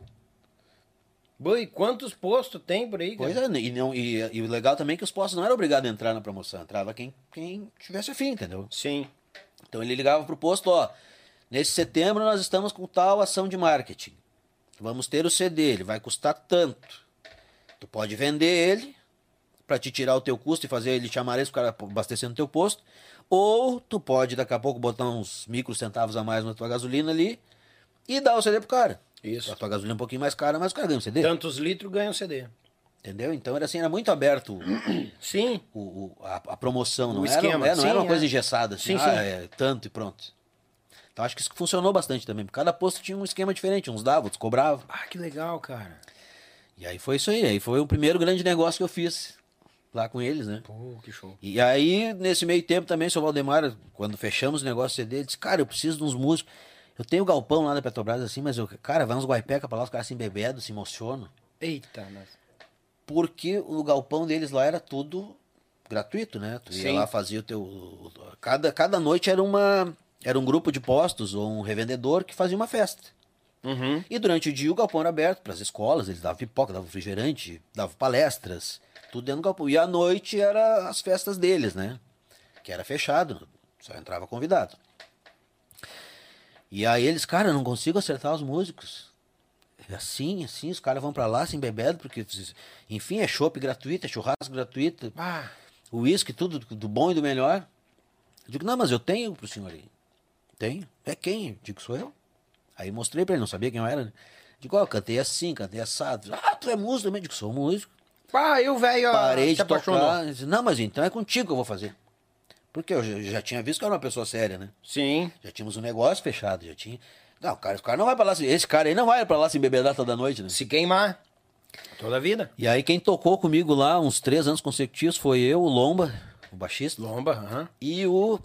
Boi, quantos postos tem por aí, cara? Pois é, e, não, e, e o legal também é que os postos não eram obrigados a entrar na promoção, entrava quem, quem tivesse afim, entendeu? Sim. Então ele ligava pro posto, ó, nesse setembro nós estamos com tal ação de marketing. Vamos ter o CD, ele vai custar tanto. Tu pode vender ele para te tirar o teu custo e fazer ele te amarecer o cara abastecendo o teu posto, ou tu pode daqui a pouco botar uns micro centavos a mais na tua gasolina ali e dar o CD pro cara. Isso. A tua gasolina é um pouquinho mais cara, mas o cara ganha o CD. Tantos litros ganha um CD. Entendeu? Então era assim, era muito aberto Sim. o, o- a, a promoção, O não, esquema, era, é, não sim, era uma é. coisa engessada, assim, Sim, ah, sim. é tanto e pronto. Então acho que isso funcionou bastante também. porque Cada posto tinha um esquema diferente, uns davam, outros cobravam. Ah, que legal, cara. E aí foi isso aí, aí foi o primeiro grande negócio que eu fiz lá com eles, né? Pô, que show. E aí, nesse meio tempo também, o seu Valdemar, quando fechamos o negócio CD, ele disse, cara, eu preciso de uns músicos. Eu tenho galpão lá na Petrobras assim, mas eu, cara, vai uns guaipeca pra lá, os caras se embebedam, se emocionam. Eita, nós. Porque o galpão deles lá era tudo gratuito, né? Tu ia Sim. lá, fazia o teu. Cada, cada noite era uma. Era um grupo de postos ou um revendedor que fazia uma festa. Uhum. E durante o dia o galpão era aberto para as escolas, eles davam pipoca, davam refrigerante, davam palestras, tudo dentro do galpão. E à noite era as festas deles, né? Que era fechado, só entrava convidado. E aí eles, cara, eu não consigo acertar os músicos. É Assim, assim, os caras vão pra lá se embebendo, porque, enfim, é chopp gratuito, é churrasco gratuito, Ah, uísque, tudo do bom e do melhor. Eu digo, não, mas eu tenho pro senhor aí. Tenho. É quem? Eu digo, sou eu. Aí mostrei pra ele, não sabia quem eu era. né? Digo, ó, eu cantei assim, cantei assado. Ah, tu é músico também? Eu digo, sou músico. Pá, eu, velho, ó, Parei se de apaixonou. tocar. Disse, não, mas então é contigo que eu vou fazer. Porque eu já, já tinha visto que eu era uma pessoa séria, né? Sim. Já tínhamos um negócio fechado, já tinha. Não, o cara, o cara não vai pra lá, se- esse cara aí não vai pra lá se embebedar toda noite, né? Se queimar. Toda a vida. E aí quem tocou comigo lá uns três anos consecutivos foi eu, o Lomba, o baixista, Lomba, aham. e o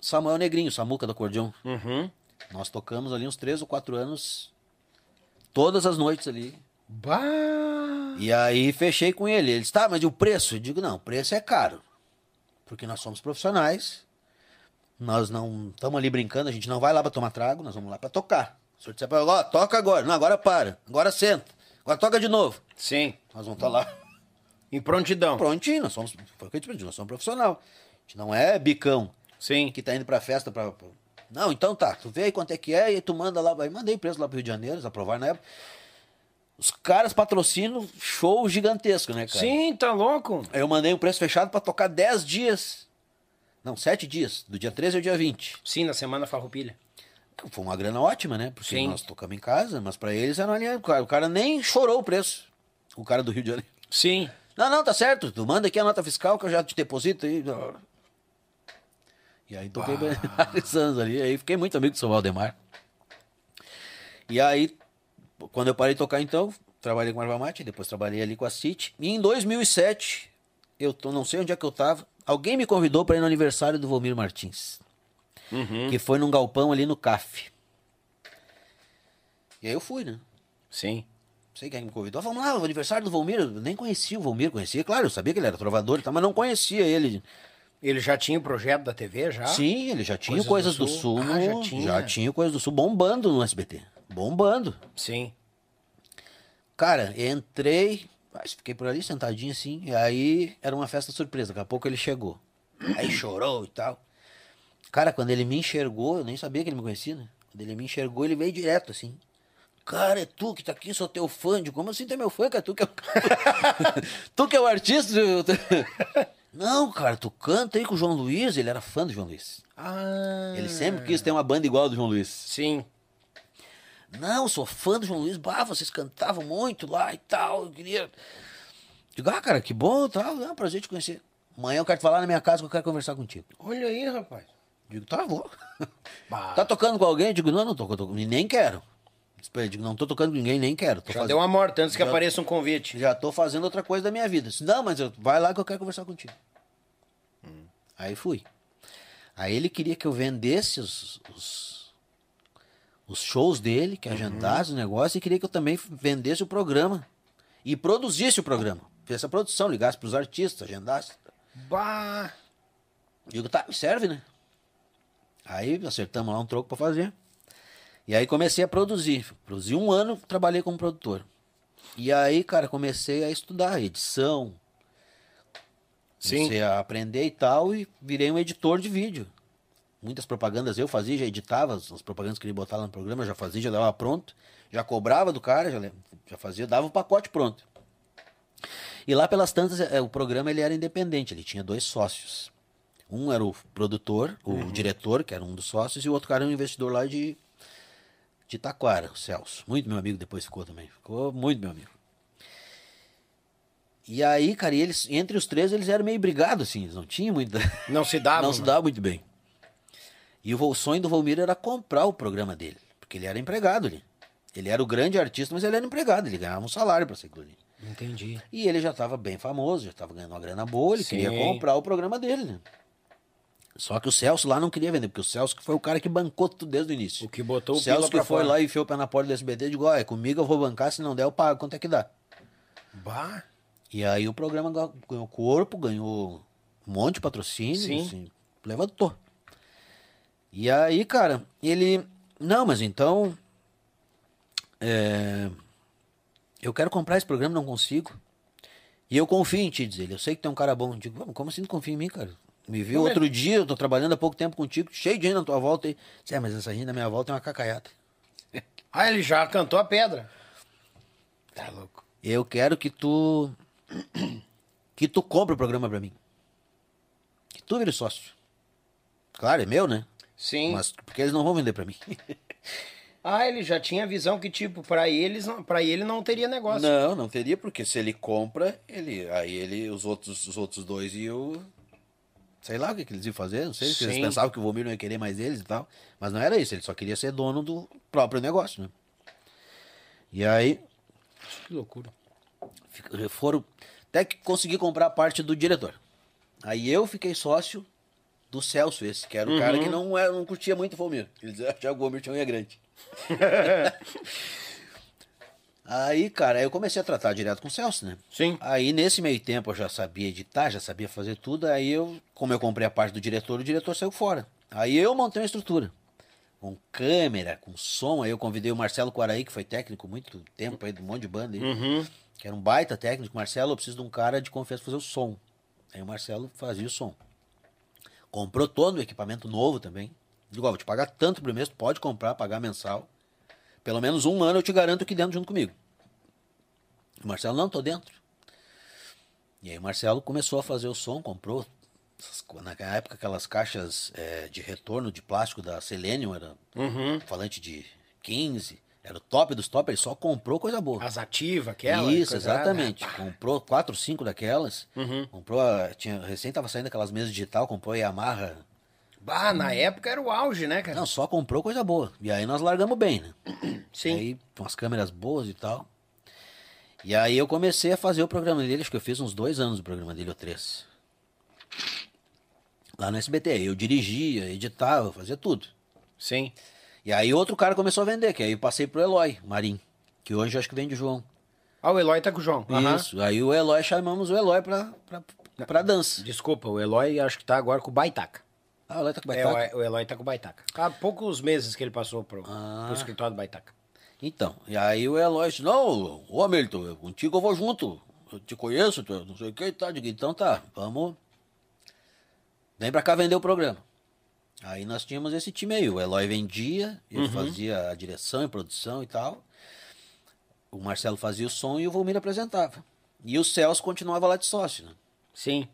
Samuel Negrinho, o Samuca do acordeão. Uhum. Nós tocamos ali uns três ou quatro anos, todas as noites ali. Bah. E aí fechei com ele. Ele disse, tá, mas e o preço? Eu digo, não, o preço é caro. Porque nós somos profissionais. Nós não estamos ali brincando, a gente não vai lá pra tomar trago, nós vamos lá pra tocar. O senhor disser pra toca agora. Não, agora para. Agora senta. Agora toca de novo. Sim. Nós vamos estar lá. Em prontidão. Prontinho, nós somos. Foi o que eu te pedi, nós somos profissional. A gente não é bicão Sim. que tá indo pra festa pra- Não, então tá, tu vê aí quanto é que é e tu manda lá. Aí mandei preço lá pro Rio de Janeiro, eles aprovaram na época. Os caras patrocinam show gigantesco, né, cara? Sim, tá louco? Eu mandei um preço fechado pra tocar 10 dias. Não, 7 dias. Do dia 13 ao dia 20. Sim, na semana farroupilha. Foi uma grana ótima, né? Porque Sim. nós tocamos em casa, mas pra eles era linha. O cara, nem chorou o preço. O cara do Rio de Janeiro. Sim. Não, não, tá certo. Tu manda aqui a nota fiscal que eu já te deposito aí. E aí toquei vários anos ali. Aí fiquei muito amigo do seu Valdemar. E aí, quando eu parei de tocar, então, trabalhei com a Erva Mate, depois trabalhei ali com a City. E em 2007, eu tô, não sei onde é que eu tava, alguém me convidou para ir no aniversário do Volmir Martins. Que foi num galpão ali no CAF. E aí eu fui, né? Sim. Não sei quem me convidou. Vamos lá, o aniversário do Volmir. Eu nem conhecia o Volmir, conhecia, claro, eu sabia que ele era trovador e tal, mas não conhecia ele. Ele já tinha o projeto da TV, já? Sim, ele já tinha Coisas Coisas, do do, Sul. Sul. Ah, já tinha. já tinha Coisas do Sul bombando no SBT. Bombando. Sim. Cara, entrei, mas fiquei por ali sentadinho assim, e aí era uma festa surpresa. Daqui a pouco ele chegou. Aí chorou e tal. Cara, quando ele me enxergou, eu nem sabia que ele me conhecia, né? Quando ele me enxergou, ele veio direto assim. Cara, é tu que tá aqui, sou teu fã. Digo, como assim tu é meu fã, cara? Tu que é o, tu que é o artista? Não, cara, tu canta aí com o João Luiz. Ele era fã do João Luiz. Ah. Ele sempre quis ter uma banda igual a do João Luiz. Sim. Não, sou fã do João Luiz. Bah, vocês cantavam muito lá e tal. Eu queria. Digo, ah, cara, que bom tal. É um prazer te conhecer. Amanhã eu quero te falar na minha casa que eu quero conversar contigo. Olha aí, rapaz. Digo, tá, vou. Bah. Tá tocando com alguém? Digo, não, não tô, tô nem quero. Digo, não tô tocando com ninguém, nem quero. Tô Já fazendo- deu uma morte antes que Já- apareça um convite. Já tô fazendo outra coisa da minha vida. Disse, não, mas eu, vai lá que eu quero conversar contigo. Aí fui. Aí ele queria que eu vendesse os, os, os shows dele, que agendasse o negócio, e queria que eu também vendesse o programa. E produzisse o programa. Fizesse a produção, ligasse pros artistas, agendasse. Bah. Digo, tá, me serve, né? Aí acertamos lá um troco pra fazer. E aí comecei a produzir. Produzi um ano, trabalhei como produtor. E aí, cara, comecei a estudar edição. Sim. Comecei a aprender e tal, e virei um editor de vídeo. Muitas propagandas eu fazia, já editava as as propagandas que ele botava no programa, já fazia, já dava pronto. Já cobrava do cara, já, já fazia, dava o pacote pronto. E lá pelas tantas, eh, o programa ele era independente, ele tinha dois sócios. Um era o produtor, o diretor, que era um dos sócios, e o outro cara era um investidor lá de, de Taquara, o Celso. Muito meu amigo depois ficou também. Ficou muito meu amigo. E aí, cara, e eles, entre os três, eles eram meio brigados, assim, eles não tinham muita. Não se dava. não se dava muito bem. E o sonho do Volmir era comprar o programa dele, porque ele era empregado ali. Ele era o grande artista, mas ele era empregado, ele ganhava um salário pra ser aquilo ali. Entendi. E ele já estava bem famoso, já estava ganhando uma grana boa, ele Sim. queria comprar o programa dele, né? Só que o Celso lá não queria vender, porque o Celso que foi o cara que bancou tudo desde o início. O que botou o Celso que foi fora. lá e enfiou o pé na porta do SBT e digo, ó, é comigo eu vou bancar, se não der eu pago, quanto é que dá? Bah. E aí o programa ga- ganhou corpo, ganhou um monte de patrocínio, Sim. assim, levantou. E aí, cara, ele. Não, mas então. é, eu quero comprar esse programa, não consigo. E eu confio em ti, diz ele. Eu sei que tem um cara bom. Eu digo, "Vamos, como assim tu confia em mim, cara? Me viu Como é? outro dia, eu tô trabalhando há pouco tempo contigo, cheio de gente na tua volta. Disse, É, mas essa gente na minha volta é uma cacaiata. Ah, ele já cantou a pedra. Tá louco. Eu quero que tu. Que tu compre o programa pra mim. Que tu vire sócio. Claro, é meu, né? Sim. Mas porque eles não vão vender pra mim. Ah, ele já tinha a visão que, tipo, pra eles, pra ele não teria negócio. Não, não teria, porque se ele compra, ele. Aí ele, os outros, os outros dois iam. Sei lá o que, que eles iam fazer, não sei se eles pensavam que o Vomir não ia querer mais eles e tal. Mas não era isso, ele só queria ser dono do próprio negócio, né? E aí, Que loucura. Foram até que consegui comprar a parte do diretor. Aí eu fiquei sócio do Celso, esse, que era o cara que não, era, não curtia muito o Volmir. Ele dizia que o Volmir tinha unha grande. aí, cara, aí eu comecei a tratar direto com o Celso, né? Sim. Aí nesse meio tempo eu já sabia editar, já sabia fazer tudo. Aí eu, como eu comprei a parte do diretor, o diretor saiu fora. Aí eu montei uma estrutura. Com câmera, com som. Aí eu convidei o Marcelo Quaraí, que foi técnico muito tempo aí, de um monte de banda aí. Uhum. Que era um baita técnico. Marcelo, eu preciso de um cara de confiança fazer o som. Aí o Marcelo fazia o som. Comprou todo o equipamento novo também. Digo, ó, vou te pagar tanto por mês, tu pode comprar, pagar mensal. Pelo menos um ano eu te garanto aqui dentro junto comigo. O Marcelo, não, tô dentro. E aí o Marcelo começou a fazer o som, comprou. Na época, aquelas caixas eh, de retorno de plástico da Selenium, era Uhum. falante de 15, era o top dos top, ele só comprou coisa boa. As ativas, aquela. Isso, exatamente. Comprou quatro, cinco daquelas. Uhum. Comprou, a- tinha, recém tava saindo aquelas mesas digital, comprou a Yamaha. Bah, na época era o auge, né, cara? Não, só comprou coisa boa. E aí nós largamos bem, né? Sim. Aí, com as câmeras boas e tal. E aí eu comecei a fazer o programa dele, acho que eu fiz uns dois anos o programa dele, ou três. Lá no SBT. Eu dirigia, editava, fazia tudo. Sim. E aí outro cara começou a vender, que aí eu passei pro Eloy Marim, que hoje eu acho que vende o João. Ah, o Eloy tá com o João. Isso. Aí o Eloy, chamamos o Eloy pra, pra, pra dança. Desculpa, o Eloy acho que tá agora com o Baitaca. Ah, o Eloy tá com É, baitaca. o, o Eloy tá com o Baitaca. Há poucos meses que ele passou pro, Ah. pro escritório do Baitaca. Então, e aí o Eloy disse, não, ô Hamilton, eu- contigo eu vou junto. Eu te conheço, tu- não sei o que e tal. Então tá, vamos. Vem pra cá vender o programa. Aí nós tínhamos esse time aí. O Eloy vendia, ele fazia a direção e produção e tal. O Marcelo fazia o som e o Volmir apresentava. E o Celso continuava lá de sócio, né? Sim.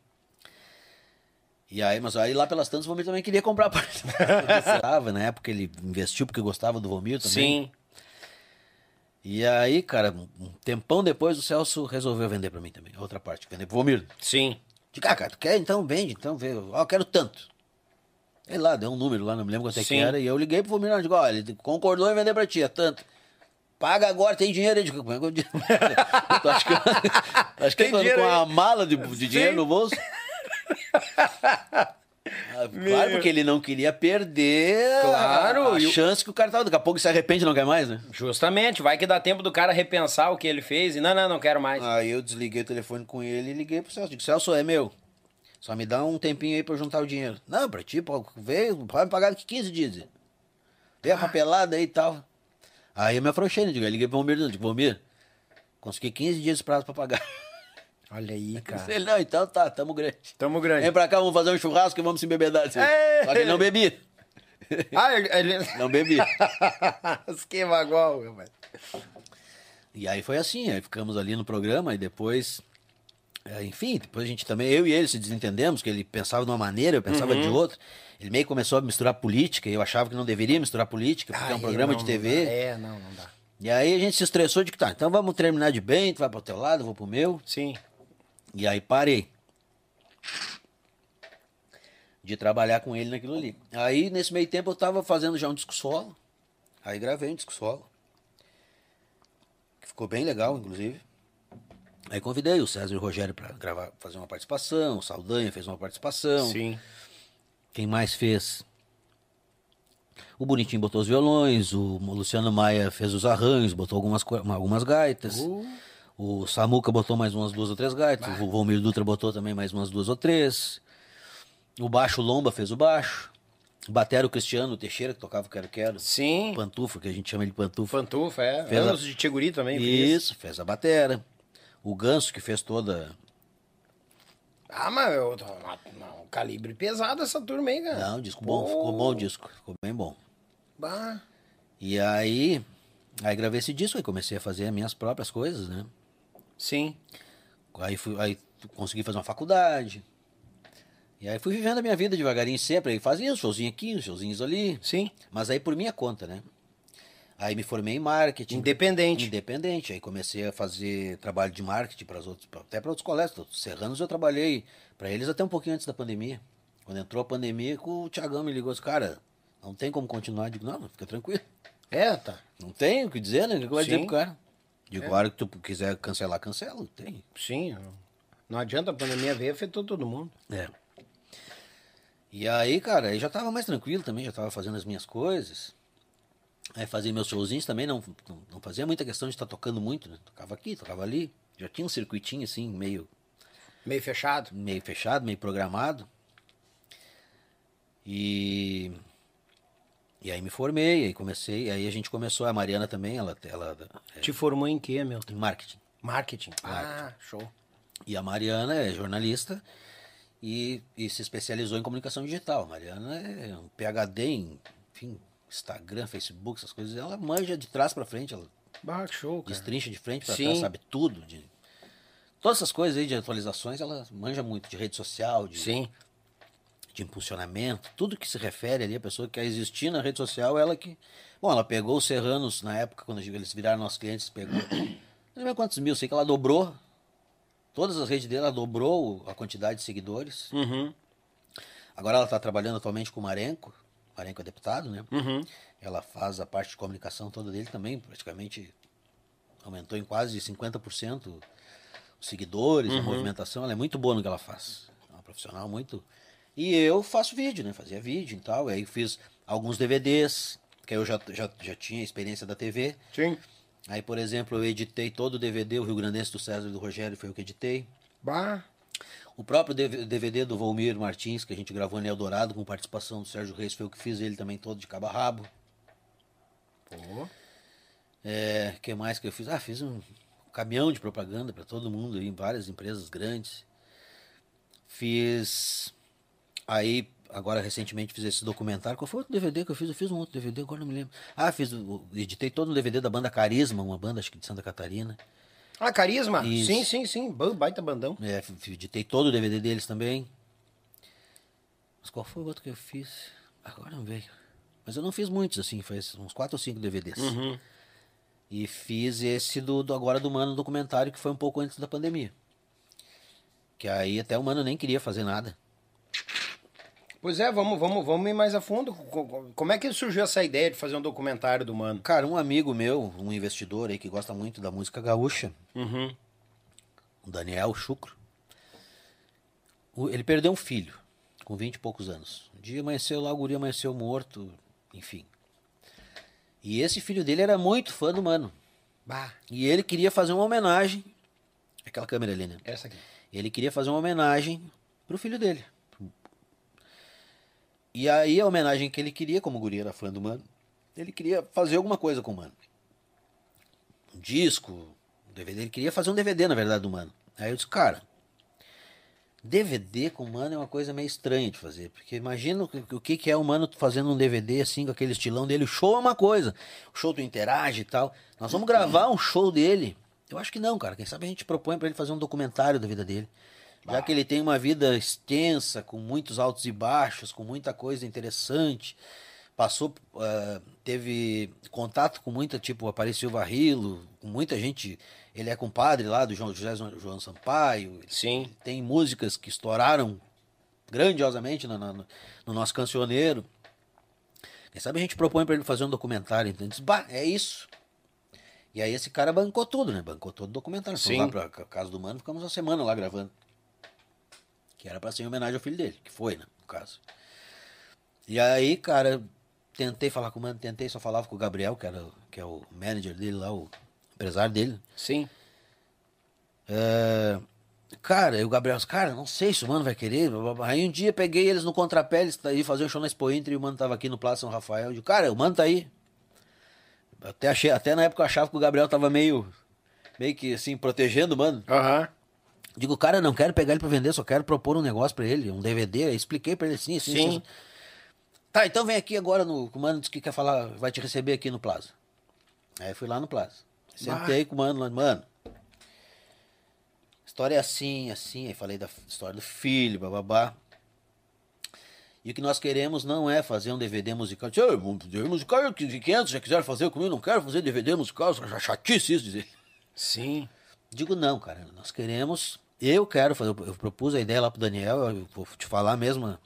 E aí, mas aí lá pelas tantas o Volmir também queria comprar a parte. Gostava, na época ele investiu porque gostava do Volmir também. Sim. E aí, cara, um tempão depois o Celso resolveu vender pra mim também. Outra parte, vender pro Vomir. Sim. Digo, ah, cara, tu quer? Então vende, então vê. Ó, eu quero tanto. Ele lá, deu um número lá, não me lembro quanto é que era. E eu liguei pro Vomir, digo, ó, ele concordou em vender pra ti, é tanto. Paga agora, tem dinheiro aí. Digo, como é que eu tô dinheiro com aí? uma mala de, de dinheiro no bolso. Ah, Claro, porque ele não queria perder a- Claro, a, o- chance que o cara tava. Daqui a pouco se arrepende e não quer mais, né? Justamente. Vai que dá tempo do cara repensar o que ele fez e não, não, não quero mais. Aí eu desliguei o telefone com ele e liguei pro Celso. Digo, Celso, é meu. Só me dá um tempinho aí pra eu juntar o dinheiro. Não, pra ti, pô, veio, pode me pagar daqui 15 dias. Veio a papelada aí e tal. Aí eu me afrouxei, né? Digo, liguei pro Bombeiro, digo, Bombeiro, consegui 15 dias de prazo pra pagar. Olha aí, cara. Ele, não, então tá, tamo grande. Tamo grande. Vem pra cá, vamos fazer um churrasco e vamos se embebedar. Assim. É. Só que ele não bebi. Ah, ele... Não bebi. Esquema igual, rapaz. E aí foi assim, aí ficamos ali no programa e depois, enfim, depois a gente também, eu e ele se desentendemos, que ele pensava de uma maneira, eu pensava Uhum. de outra. Ele meio começou a misturar política e eu achava que não deveria misturar política, porque é um programa não, de não TV. dá. É, não, não dá. E aí a gente se estressou de que tá, então vamos terminar de bem, tu vai pro teu lado, eu vou pro meu. Sim. E aí parei de trabalhar com ele naquilo ali. Aí nesse meio tempo eu tava fazendo já um disco solo. Aí gravei um disco solo. Que ficou bem legal, inclusive. Aí convidei o César e o Rogério para gravar, fazer uma participação, o Saldanha fez uma participação. Sim. Quem mais fez? O Bonitinho botou os violões, o Luciano Maia fez os arranjos, botou algumas, algumas gaitas. Uh. O Samuca botou mais umas duas ou três gaitas. O Valmir Dutra botou também mais umas duas ou três. O baixo Lomba fez o baixo. O batera o Cristiano Teixeira, que tocava o Quero Quero. Sim. Pantufa, que a gente chama ele de pantufa. Pantufa, é. Fez a- Anos de Tiguri também. fez. Isso, fez a batera. O Ganso, que fez toda. Ah, mas eu, um calibre pesado essa turma aí, cara. Não, disco bom, Pô. ficou bom o disco, ficou bem bom. Bah. E aí, aí gravei esse disco e comecei a fazer as minhas próprias coisas, né? Sim. Aí, fui, aí consegui fazer uma faculdade. E aí fui vivendo a minha vida devagarinho sempre. Aí fazia um showzinho aqui, uns showzinhos ali. Sim. Mas aí por minha conta, né? Aí me formei em marketing. Independente. Independente. Aí comecei a fazer trabalho de marketing para os outros, até para outros colegas. Os Serranos eu trabalhei para eles até um pouquinho antes da pandemia. Quando entrou a pandemia, o Tiagão me ligou e disse, cara, não tem como continuar. Eu digo, não, fica tranquilo. É, tá. Não tem o que dizer, né? O que vai dizer pro cara? Digo, a hora que tu quiser cancelar, cancela. Tem. Sim. Não adianta a pandemia ver, afetou todo mundo. É. E aí, cara, aí já tava mais tranquilo também, já tava fazendo as minhas coisas. Aí fazia meus showzinhos também, não, não, não fazia muita questão de estar tocando muito, né? Tocava aqui, tocava ali. Já tinha um circuitinho assim, meio, Meio fechado. meio fechado, meio programado. E. E aí me formei, aí comecei, aí a gente começou, a Mariana também, ela, ela é, Te formou em quê, meu? em marketing. Marketing. Ah, show. E a Mariana é jornalista e, e se especializou em comunicação digital. A Mariana é um PhD em, enfim, Instagram, Facebook, essas coisas. Ela manja de trás para frente, ela Bah, show, cara. destrincha de frente para trás, sabe tudo. De, todas essas coisas aí de atualizações, ela manja muito de rede social, de, Sim. de impulsionamento, tudo que se refere ali, a pessoa que quer existir na rede social, ela que. Bom, ela pegou os Serranos na época, quando eles viraram nossos clientes, pegou. Não lembro quantos mil, sei que ela dobrou. Todas as redes dela, ela dobrou a quantidade de seguidores. Uhum. Agora ela está trabalhando atualmente com o Marenco. Marenco é deputado, né? Uhum. Ela faz a parte de comunicação toda dele também, praticamente aumentou em quase 50% os seguidores, Uhum. a movimentação. Ela é muito boa no que ela faz. É uma profissional muito. E eu faço vídeo, né? Fazia vídeo e tal. Aí fiz alguns DVDs, que eu já, já, já tinha experiência da TV. Sim. Aí, por exemplo, eu editei todo o DVD, o Rio Grandense do César e do Rogério, foi eu que editei. Bah. O próprio DVD do Volmir Martins, que a gente gravou em Eldorado, com participação do Sérgio Reis, foi eu que fiz ele também todo de cabo a rabo. Pô. É, que mais que eu fiz? Ah, fiz um caminhão de propaganda para todo mundo em várias empresas grandes. Fiz aí agora recentemente fiz esse documentário. Qual foi outro DVD que eu fiz? Eu fiz um outro DVD, agora não me lembro. Ah, fiz, editei todo um DVD da banda Carisma, uma banda acho que de Santa Catarina. Ah, Carisma? Isso. Sim, sim, sim. Ba- Baita bandão. É, editei todo o DVD deles também. Mas qual foi o outro que eu fiz? Agora não veio. Mas eu não fiz muitos, assim, faz uns 4 ou 5 DVDs. Uhum. E fiz esse do, do Agora do Mano documentário, que foi um pouco antes da pandemia. Que aí até o Mano nem queria fazer nada. Pois é, vamos, vamos, vamos ir mais a fundo. Co- co- Como é que surgiu essa ideia de fazer um documentário do Mano? Cara, um amigo meu, um investidor aí que gosta muito da música gaúcha, Uhum. o Daniel Chucro, ele perdeu um filho, com 20 e poucos anos. Um dia amanheceu lá, o guri amanheceu morto, enfim. E esse filho dele era muito fã do Mano. Bah, E ele queria fazer uma homenagem. Aquela câmera ali, né? essa aqui. Ele queria fazer uma homenagem pro filho dele. E aí a homenagem que ele queria, como o guri era fã do Mano, ele queria fazer alguma coisa com o Mano. Um disco, um DVD, ele queria fazer um DVD, na verdade, do Mano. Aí eu disse, cara, DVD com o Mano é uma coisa meio estranha de fazer, porque imagina o que, que é o Mano fazendo um DVD assim, com aquele estilão dele. O show é uma coisa, o show tu interage e tal. Nós vamos gravar um show dele. Eu acho que não, cara. Quem sabe a gente propõe pra ele fazer um documentário da vida dele. Já que ele tem uma vida extensa, com muitos altos e baixos, com muita coisa interessante. Passou, ah, teve contato com muita, tipo, Apareceu Varrilo, com muita gente. Ele é compadre lá do João, José João Sampaio. Sim. Tem músicas que estouraram grandiosamente no, no- no nosso cancioneiro. Quem sabe a gente propõe pra ele fazer um documentário. Então, ele diz, bah, é isso. E aí esse cara bancou tudo, né? Bancou todo o documentário. Fomos Sim. lá pra ca- casa do Mano, ficamos uma semana lá gravando. Que era pra ser em homenagem ao filho dele, que foi, né? No caso. E aí, cara, tentei falar com o Mano, tentei, só falava com o Gabriel, que, era, que é o manager dele lá, o empresário dele. Sim. É, Cara, e o Gabriel cara, não sei se o mano vai querer. Aí um dia peguei eles no contrapé, eles tá aí fazer um show na Expo Inter e o mano tava aqui no Plaza São Rafael. Eu digo, cara, o mano tá aí. Até, achei, até na época eu achava que o Gabriel tava meio, meio que assim, protegendo o mano. Aham. Digo, cara, não quero pegar ele pra vender, só quero propor um negócio pra ele, um DVD. Aí expliquei pra ele assim, assim, Sim. assim. Tá, então vem aqui agora no. O mano disse que quer falar, vai te receber aqui no Plaza. Aí fui lá no Plaza. Sentei com o mano lá, mano. História é assim, assim. Aí falei da história do filho, bababá. E o que nós queremos não é fazer um DVD musical. Disse, "Ah, um DVD musical de 500, já quiseram fazer comigo, não quero fazer DVD musical, já chatice isso dizer. Sim. Digo, não, cara, nós queremos. Eu quero fazer. Eu propus a ideia lá pro Daniel, eu vou te falar a mesma,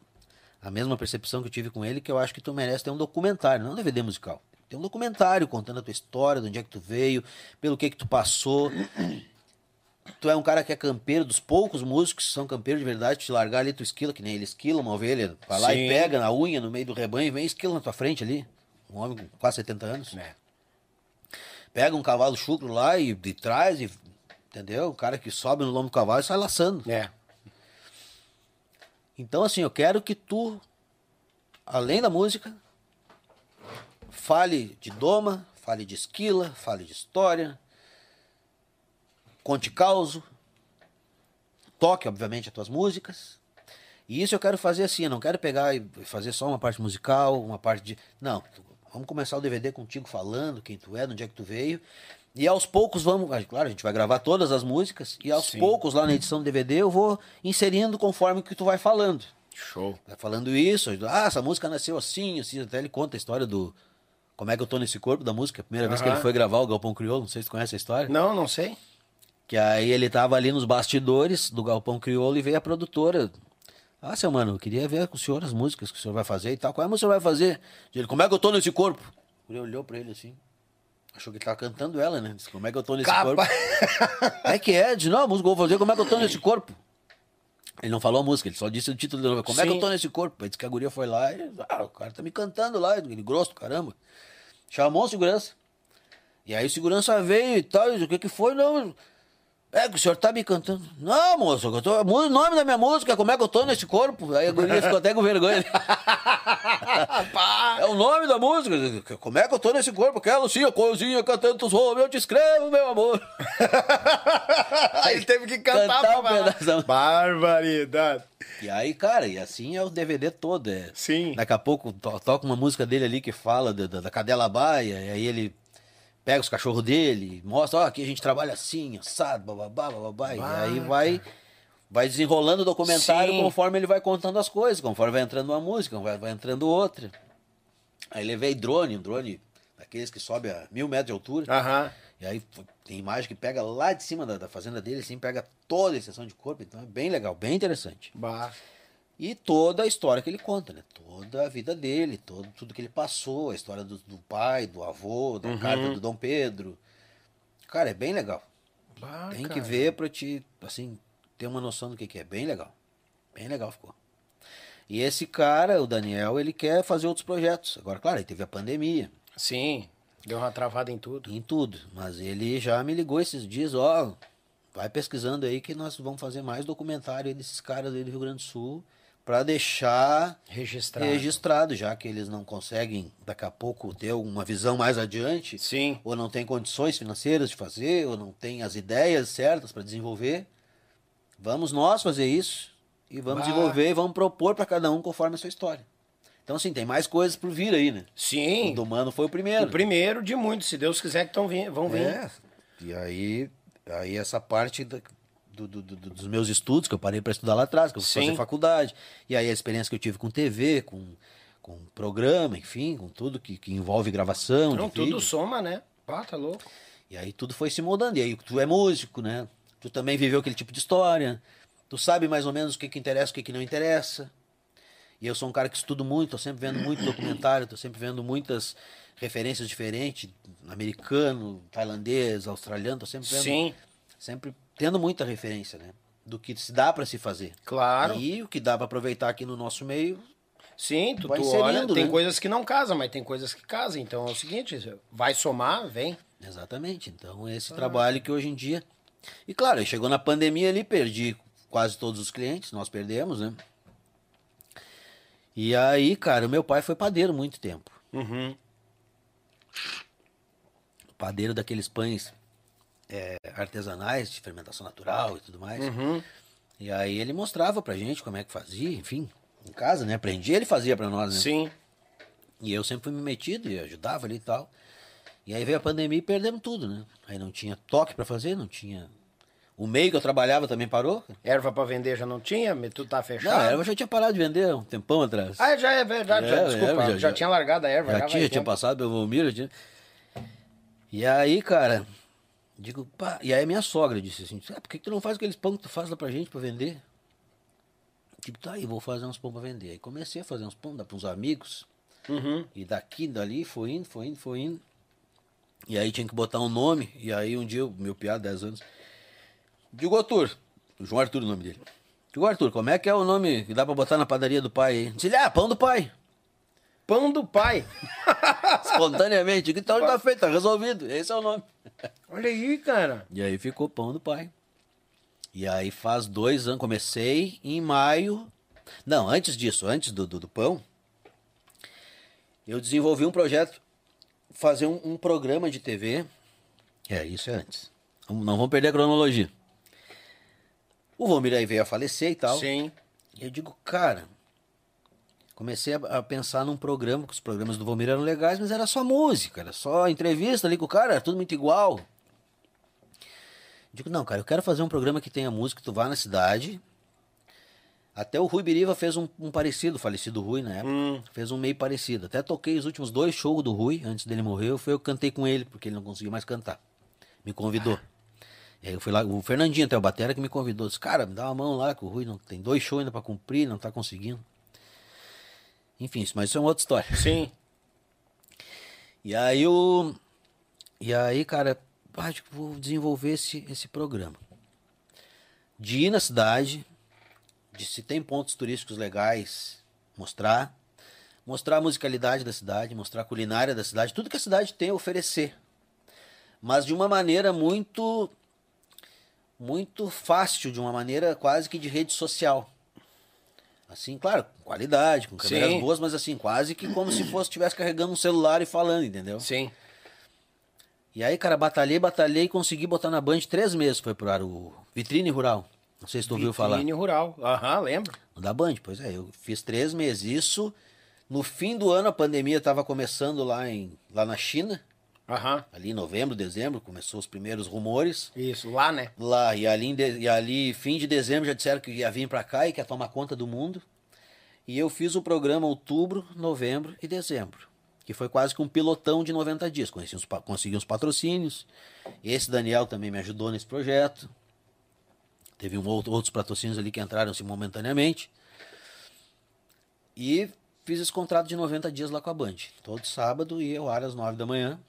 a mesma percepção que eu tive com ele, que eu acho que tu merece ter um documentário, não um DVD musical. Tem um documentário contando a tua história, de onde é que tu veio, pelo que que tu passou. Tu é um cara que é campeiro, dos poucos músicos que são campeiros de verdade, te largar ali, tu esquila, que nem ele esquila uma ovelha, vai lá Sim. e pega na unha, no meio do rebanho, e vem esquila na tua frente ali. Um homem com quase 70 anos É. pega um cavalo chucro lá e de trás, e, entendeu? O cara que sobe no lombo do cavalo e sai laçando. É. Então, assim, eu quero que tu, além da música, fale de doma, fale de esquila, fale de história, conte causo, toque, obviamente, as tuas músicas. E isso eu quero fazer assim, eu não quero pegar e fazer só uma parte musical, uma parte de. Não, vamos começar o DVD contigo falando quem tu é, de onde é que tu veio. E aos poucos vamos. ah, Claro, a gente vai gravar todas as músicas. E aos Sim. poucos, lá na edição do DVD, eu vou inserindo conforme que tu vai falando. Show. Vai falando isso, ah, essa música nasceu assim, assim, até ele conta a história do. Como é que eu tô nesse corpo da música? A primeira vez que ele foi gravar o Galpão Crioulo, não sei se tu conhece a história. Não, não sei. Que aí ele tava ali nos bastidores do Galpão Crioulo e veio a produtora. Ah, seu mano, eu queria ver com o senhor as músicas que o senhor vai fazer e tal. Qual é a música que o senhor vai fazer? Ele, como é que eu tô nesse corpo? Ele olhou pra ele assim. Achou que ele tava cantando ela, né? Disse, como é que eu tô nesse Capa. corpo? É que é, disse, não, a música eu vou fazer, como é que eu tô nesse corpo? Ele não falou a música, ele só disse o título da novela. Como é que Sim. eu tô nesse corpo? Aí disse que a guria foi lá e. Ah, o cara tá me cantando lá, ele grosso, caramba. Chamou o segurança. E aí o segurança veio e tal, e disse, o que que foi? Não. É que o senhor tá me cantando. Não, moço, eu tô, o nome da minha música, como é que eu tô nesse corpo? Aí a guria ficou até com vergonha. é o nome da música. Como é que eu tô nesse corpo? Aquela Lucia, coisinha cantando tu soube, eu te escrevo, meu amor. Aí ele teve que cantar, Cantar um pedaço. Barbaridade. E aí, cara, e assim é o DVD todo. É. Sim. Daqui a pouco to- toca uma música dele ali que fala da, da, da cadela baia, e aí ele pega os cachorros dele, mostra, ó, aqui a gente trabalha assim, assado, bababá, bababá, e aí vai, vai desenrolando o documentário Sim. conforme ele vai contando as coisas, conforme vai entrando uma música, vai, vai entrando outra. Aí levei drone, um drone daqueles que sobe a mil metros de altura. Aham. E aí tem imagem que pega lá de cima da, da fazenda dele, assim, pega toda a extensão de corpo, então é bem legal, bem interessante. Bah. E toda a história que ele conta, né? Toda a vida dele, todo, tudo que ele passou, a história do, do pai, do avô, da carta do Dom Pedro. Cara, é bem legal. Bah, Tem que cara. ver pra te, assim, ter uma noção do que, que é. Bem legal. Bem legal ficou. E esse cara, o Daniel, ele quer fazer outros projetos. Agora, claro, aí teve a pandemia, Sim. Deu uma travada em tudo. em tudo. Mas ele já me ligou esses dias, ó, vai pesquisando aí que nós vamos fazer mais documentário desses caras aí do Rio Grande do Sul pra deixar Registrado. registrado, já que eles não conseguem daqui a pouco ter uma visão mais adiante, Sim. ou não tem condições financeiras de fazer, ou não tem as ideias certas para desenvolver. Vamos nós fazer isso e vamos Bah. desenvolver e vamos propor para cada um conforme a sua história. Então, assim, tem mais coisas por vir aí, né? Sim. O do Mano foi o primeiro. O primeiro de muitos, se Deus quiser que tão vim, vão vir. É. E aí, aí essa parte da- do- do- do- dos meus estudos, que eu parei para estudar lá atrás, que eu fui fazer faculdade. E aí a experiência que eu tive com TV, com, com programa, enfim, com tudo que, que envolve gravação. Não, tudo vídeo. soma, né? Pá, tá louco. E aí tudo foi se moldando. E aí tu é músico, né? Tu também viveu aquele tipo de história. Tu sabe mais ou menos o que, que interessa e o que, que não interessa. E eu sou um cara que estudo muito, tô sempre vendo muito documentário, tô sempre vendo muitas referências diferentes, americano, tailandês, australiano, tô sempre vendo. Sim, Sempre tendo muita referência, né? Do que se dá para se fazer. claro. E o que dá para aproveitar aqui no nosso meio. Sim, tu, Vai tu inserindo, olha, tem né? coisas que não casam, mas tem coisas que casam. Então é o seguinte, vai somar, vem. Exatamente. Então, esse trabalho que hoje em dia. E claro, chegou na pandemia ali, perdi quase todos os clientes, nós perdemos, né? E aí, cara, meu pai foi padeiro muito tempo. Uhum. Padeiro daqueles pães é, artesanais, de fermentação natural e tudo mais. Uhum. E aí ele mostrava pra gente como é que fazia, enfim, em casa, né? Aprendia, ele fazia pra nós, né? Sim. E eu sempre fui me metido e ajudava ali e tal. E aí veio a pandemia e perdemos tudo, né? Aí não tinha toque pra fazer, não tinha. O meio que eu trabalhava também parou. Erva pra vender já não tinha, mas tu tá Não, fechado. eu já tinha parado de vender um tempão atrás. Ah, já é verdade, já, É, desculpa, é, já, já- já- tinha largado a erva. já já tinha, tinha tempo. passado pelo Volmir, já tinha. E aí, cara, digo, pá, e aí minha sogra disse assim, ah, por que que tu não faz aqueles pão que tu faz lá pra gente pra vender? Tipo, tá aí, vou fazer uns pão pra vender. Aí comecei a fazer uns pão, dar pros amigos. Uhum. E daqui, dali, foi indo, foi indo, foi indo. E aí tinha que botar um nome. E aí um dia, meu piado, 10 anos, digo, Arthur, o João Arthur o nome dele. Digo, Arthur, como é que é o nome que dá pra botar na padaria do pai aí? Disse ele, ah, pão do pai. Pão do pai. Espontaneamente. Digo, então tá feito, tá resolvido. Esse é o nome. Olha aí, cara. E aí ficou pão do pai. E aí faz dois anos, comecei em maio. Não, antes disso, antes do, do, do pão, eu desenvolvi um projeto, fazer um, um programa de TV. É, isso é antes. Não vamos perder a cronologia. O Vomir aí veio a falecer e tal. Sim. E eu digo, cara, comecei a, pensar num programa, que os programas do Vomir eram legais, mas era só música, era só entrevista ali com o cara, era tudo muito igual. Digo, não, cara, eu quero fazer um programa que tenha música, tu vá na cidade. Até o Rui Biriva fez um, um parecido, falecido Rui na época, Hum. fez um meio parecido. Até toquei os últimos dois shows do Rui, antes dele morrer, foi eu que cantei com ele, porque ele não conseguiu mais cantar. Me convidou. E aí eu fui lá, o Fernandinho até o Batera que me convidou. Disse, cara, me dá uma mão lá, que o Rui não, tem dois shows ainda pra cumprir, não tá conseguindo. Enfim, mas isso é uma outra história. Sim. E aí o. E aí, cara, acho que vou desenvolver esse, esse programa. De ir na cidade, de se tem pontos turísticos legais, mostrar. Mostrar a musicalidade da cidade, mostrar a culinária da cidade, tudo que a cidade tem a oferecer. Mas de uma maneira muito muito fácil, de uma maneira quase que de rede social. Assim, claro, com qualidade, com câmeras Sim. boas, mas assim, quase que como se fosse estivesse carregando um celular e falando, entendeu? Sim. E aí, cara, batalhei, batalhei e consegui botar na Band três meses. Foi pro ar o Vitrine Rural. Não sei se tu ouviu falar. Vitrine rural. Aham, lembro. Da Band, pois é, eu fiz três meses. Isso, no fim do ano, a pandemia estava começando lá, em, lá na China, Aham. ali em novembro, dezembro, começou os primeiros rumores. Isso, lá, né? Lá, e ali, e ali, fim de dezembro, já disseram que ia vir pra cá e que ia tomar conta do mundo. E eu fiz o programa outubro, novembro e dezembro. Que foi quase que um pilotão de 90 dias. Consegui uns, consegui uns patrocínios. Esse Daniel também me ajudou nesse projeto. Teve um outro, outros patrocínios ali que entraram assim, momentaneamente. E fiz esse contrato de 90 dias lá com a Band. Todo sábado ia ao ar às 9 da manhã.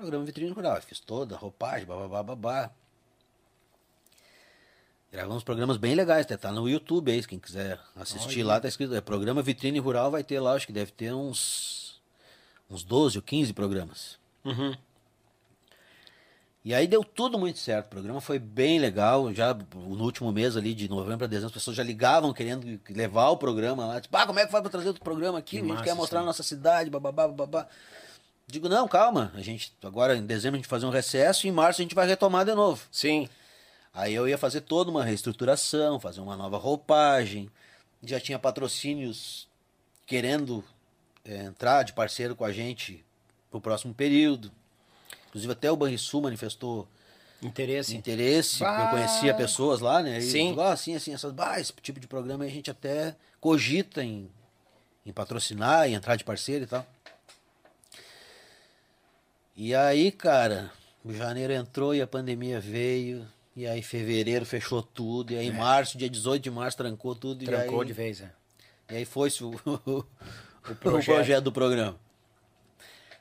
Programa Vitrine Rural. Eu fiz toda a roupagem, babá, babá. Gravamos programas bem legais, até tá no YouTube aí, quem quiser assistir lá, tá escrito, é programa Vitrine Rural, vai ter lá, acho que deve ter uns uns 12 ou 15 programas. Uhum. E aí deu tudo muito certo, o programa foi bem legal, já no último mês ali, de novembro a dezembro, as pessoas já ligavam querendo levar o programa lá, tipo, ah, como é que faz pra trazer outro programa aqui, Que a gente massa quer mostrar isso a nossa cidade, bababá, babá. Digo, não, calma, a gente, agora em dezembro a gente fazer um recesso e em março a gente vai retomar de novo. Sim. Aí eu ia fazer toda uma reestruturação, fazer uma nova roupagem. Já tinha patrocínios querendo eh, entrar de parceiro com a gente pro próximo período. Inclusive até o Banrisul manifestou Interesse. interesse, porque eu Bah! conhecia pessoas lá, né? E Sim. digo, ah, assim, assim, essas, bah, esse tipo de programa a gente até cogita em, em patrocinar, em entrar de parceiro e tal. E aí, cara, o janeiro entrou e a pandemia veio. E aí fevereiro fechou tudo. E aí março, dia 18 de março, trancou tudo. É. Trancou e aí, de vez, é. E aí foi-se o, o, projeto. projeto do programa.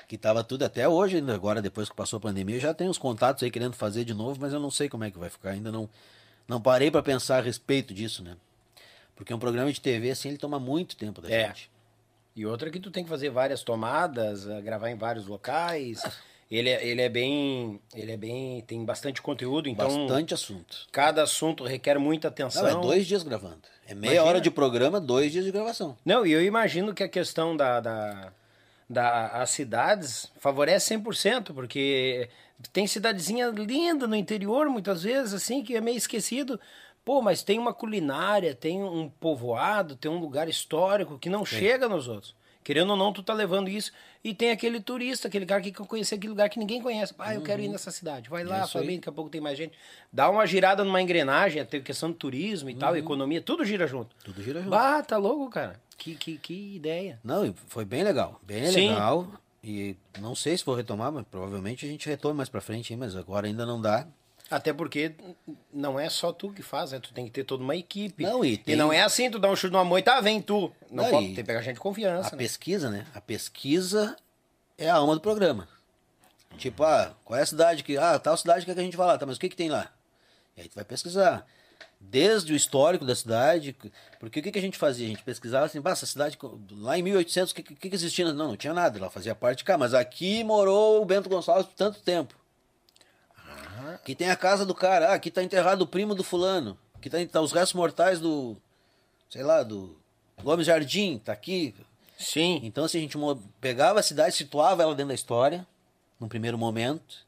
Que tava tudo até hoje, ainda agora depois que passou a pandemia, eu já tenho os contatos aí querendo fazer de novo, mas eu não sei como é que vai ficar. Ainda não, não parei para pensar a respeito disso, né? Porque um programa de TV assim, ele toma muito tempo da É. gente. E outra que tu tem que fazer várias tomadas, eh, gravar em vários locais. Ele é, ele é bem. Ele é bem. Tem bastante conteúdo, então. Bastante assunto. Cada assunto requer muita atenção. Não, é dois dias gravando. É meia Imagina. hora de programa, dois dias de gravação. Não, e eu imagino que a questão da, da, da as cidades favorece 100%, porque tem cidadezinha linda no interior, muitas vezes, assim, que é meio esquecido. Pô, mas tem uma culinária, tem um povoado, tem um lugar histórico que não chega nos outros. Querendo ou não, tu tá levando isso. E tem aquele turista, aquele cara que quer conhecer aquele lugar que ninguém conhece. Ah, eu quero ir nessa cidade. Vai lá, Uhum. Aí. família, daqui a pouco tem mais gente. Dá uma girada numa engrenagem, tem questão de turismo e tal, economia, tudo gira junto. Uhum. Tudo gira junto. Bah, tá louco, cara. Que, que, que ideia. Não, foi bem legal. Bem Sim. legal. E não sei se vou retomar, mas provavelmente a gente retome mais pra frente, hein, mas agora ainda não dá. Até porque não é só tu que faz, né? Tu tem que ter toda uma equipe. Não, e tem- não é assim, tu dá um chute numa moita, tá, vem tu. Não, Não, pode, e- tem que pegar gente de confiança, A né? pesquisa, né? A pesquisa é a alma do programa. Tipo, ah, qual é a cidade que. Ah, tal cidade que, é que a gente vai lá, tá, mas o que, que tem lá? E aí tu vai pesquisar. Desde o histórico da cidade, porque o que, que a gente fazia? A gente pesquisava assim, bah, essa cidade, lá em 1800, o que, que, que existia? Não, não tinha nada, ela fazia parte de cá, mas aqui morou o Bento Gonçalves por tanto tempo. Aqui tem a casa do cara, ah, aqui tá enterrado o primo do fulano, aqui tá, tá os restos mortais do, sei lá, do Gomes Jardim, tá aqui, Sim. então, assim, a gente pegava a cidade, situava ela dentro da história, num primeiro momento,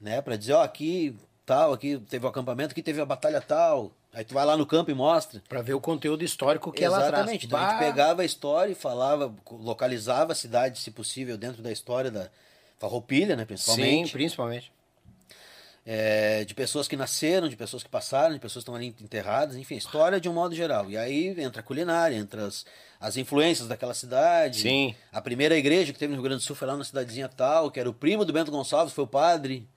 né? Pra dizer, ó, aqui tal, aqui teve o acampamento, aqui teve a batalha tal. Aí tu vai lá no campo e mostra. Pra ver o conteúdo histórico que ela traz. Exatamente. Então a gente Bah, pegava a história e falava, localizava a cidade, se possível, dentro da história da Farroupilha, né? Principalmente. Sim, principalmente. É, de pessoas que nasceram, de pessoas que passaram, de pessoas que estão ali enterradas, enfim, história de um modo geral. E aí entra a culinária, entra as, as influências daquela cidade. Sim. A primeira igreja que teve no Rio Grande do Sul foi lá na cidadezinha tal, que era o primo do Bento Gonçalves, foi o padre.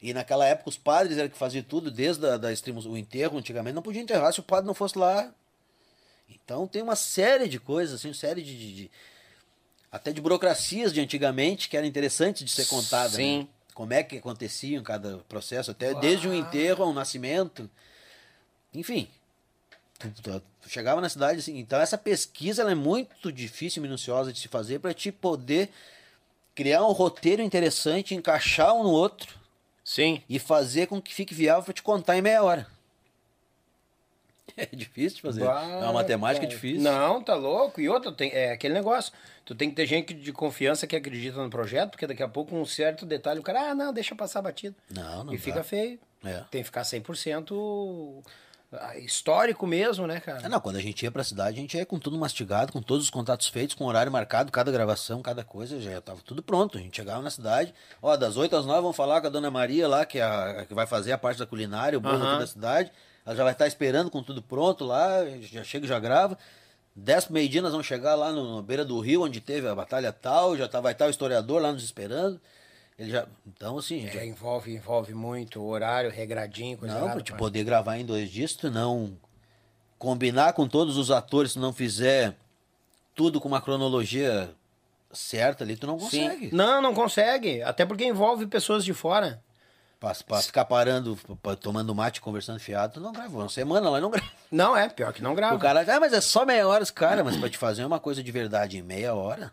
E naquela época os padres eram que faziam tudo, desde a, da extremo, o enterro, antigamente, não podia enterrar se o padre não fosse lá. Então tem uma série de coisas, assim, uma série de, de- de- até de burocracias de antigamente que eram interessantes de ser contada. Sim. né? Como é que acontecia em cada processo, até desde o enterro ao nascimento. Enfim, Tu, tu- tu chegava na cidade assim. Então essa pesquisa ela é muito difícil e minuciosa de se fazer para te poder criar um roteiro interessante, encaixar um no outro Sim. e fazer com que fique viável para te contar em meia hora. É difícil de fazer. Bah, é uma matemática cara. difícil. Não, tá louco. E outra, tem, é aquele negócio. Tu tem que ter gente de confiança que acredita no projeto, porque daqui a pouco um certo detalhe o cara, ah, não, deixa passar batido. Não, não e dá. fica feio. É. Tem que ficar 100% ah, histórico mesmo, né, cara? Ah, não, quando a gente ia pra cidade, a gente ia com tudo mastigado, com todos os contatos feitos, com horário marcado, cada gravação, cada coisa, já tava tudo pronto. A gente chegava na cidade, ó, das 8 às 9 vamos falar com a dona Maria lá, que, é a, que vai fazer a parte da culinária, o bolo Aham. aqui da cidade. Ela já vai estar esperando com tudo pronto lá, já chega e já grava. 10 pro meio-dia nós vamos chegar lá no, na beira do rio, onde teve a batalha tal, já tá, vai estar o historiador lá nos esperando. Ele já. Então, assim, gente É, envolve, envolve muito o horário regradinho, coisa não, pra te poder gravar em dois dias, tu não combinar com todos os atores, se não fizer tudo com uma cronologia certa ali, tu não Sim. consegue. Não, não consegue. Até porque envolve pessoas de fora. Pra, pra ficar parando, pra- tomando mate, conversando fiado, tu não grava. Uma semana lá não grava. Não, é, pior que não grava. O cara, ah, mas é só meia hora, cara, mas pra te fazer uma coisa de verdade em meia hora.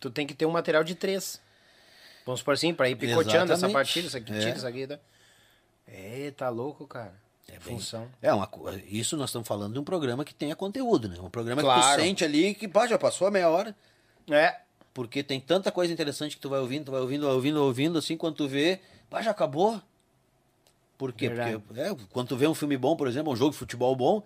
Tu tem que ter um material de três. Vamos por assim, pra ir picoteando essa Exatamente. partida, isso aqui, É. tira isso aqui. Tá? É, tá louco, cara. É bem- função. É uma Isso nós estamos falando de um programa que tenha conteúdo, né? Um programa que Claro. tu sente ali que pá, já passou a meia hora. É. Porque tem tanta coisa interessante que tu vai ouvindo, tu vai ouvindo, vai ouvindo, ouvindo, assim, quando tu vê, pá, já acabou. Por quê? Verdade. Porque é, quando tu vê um filme bom, por exemplo, um jogo de futebol bom,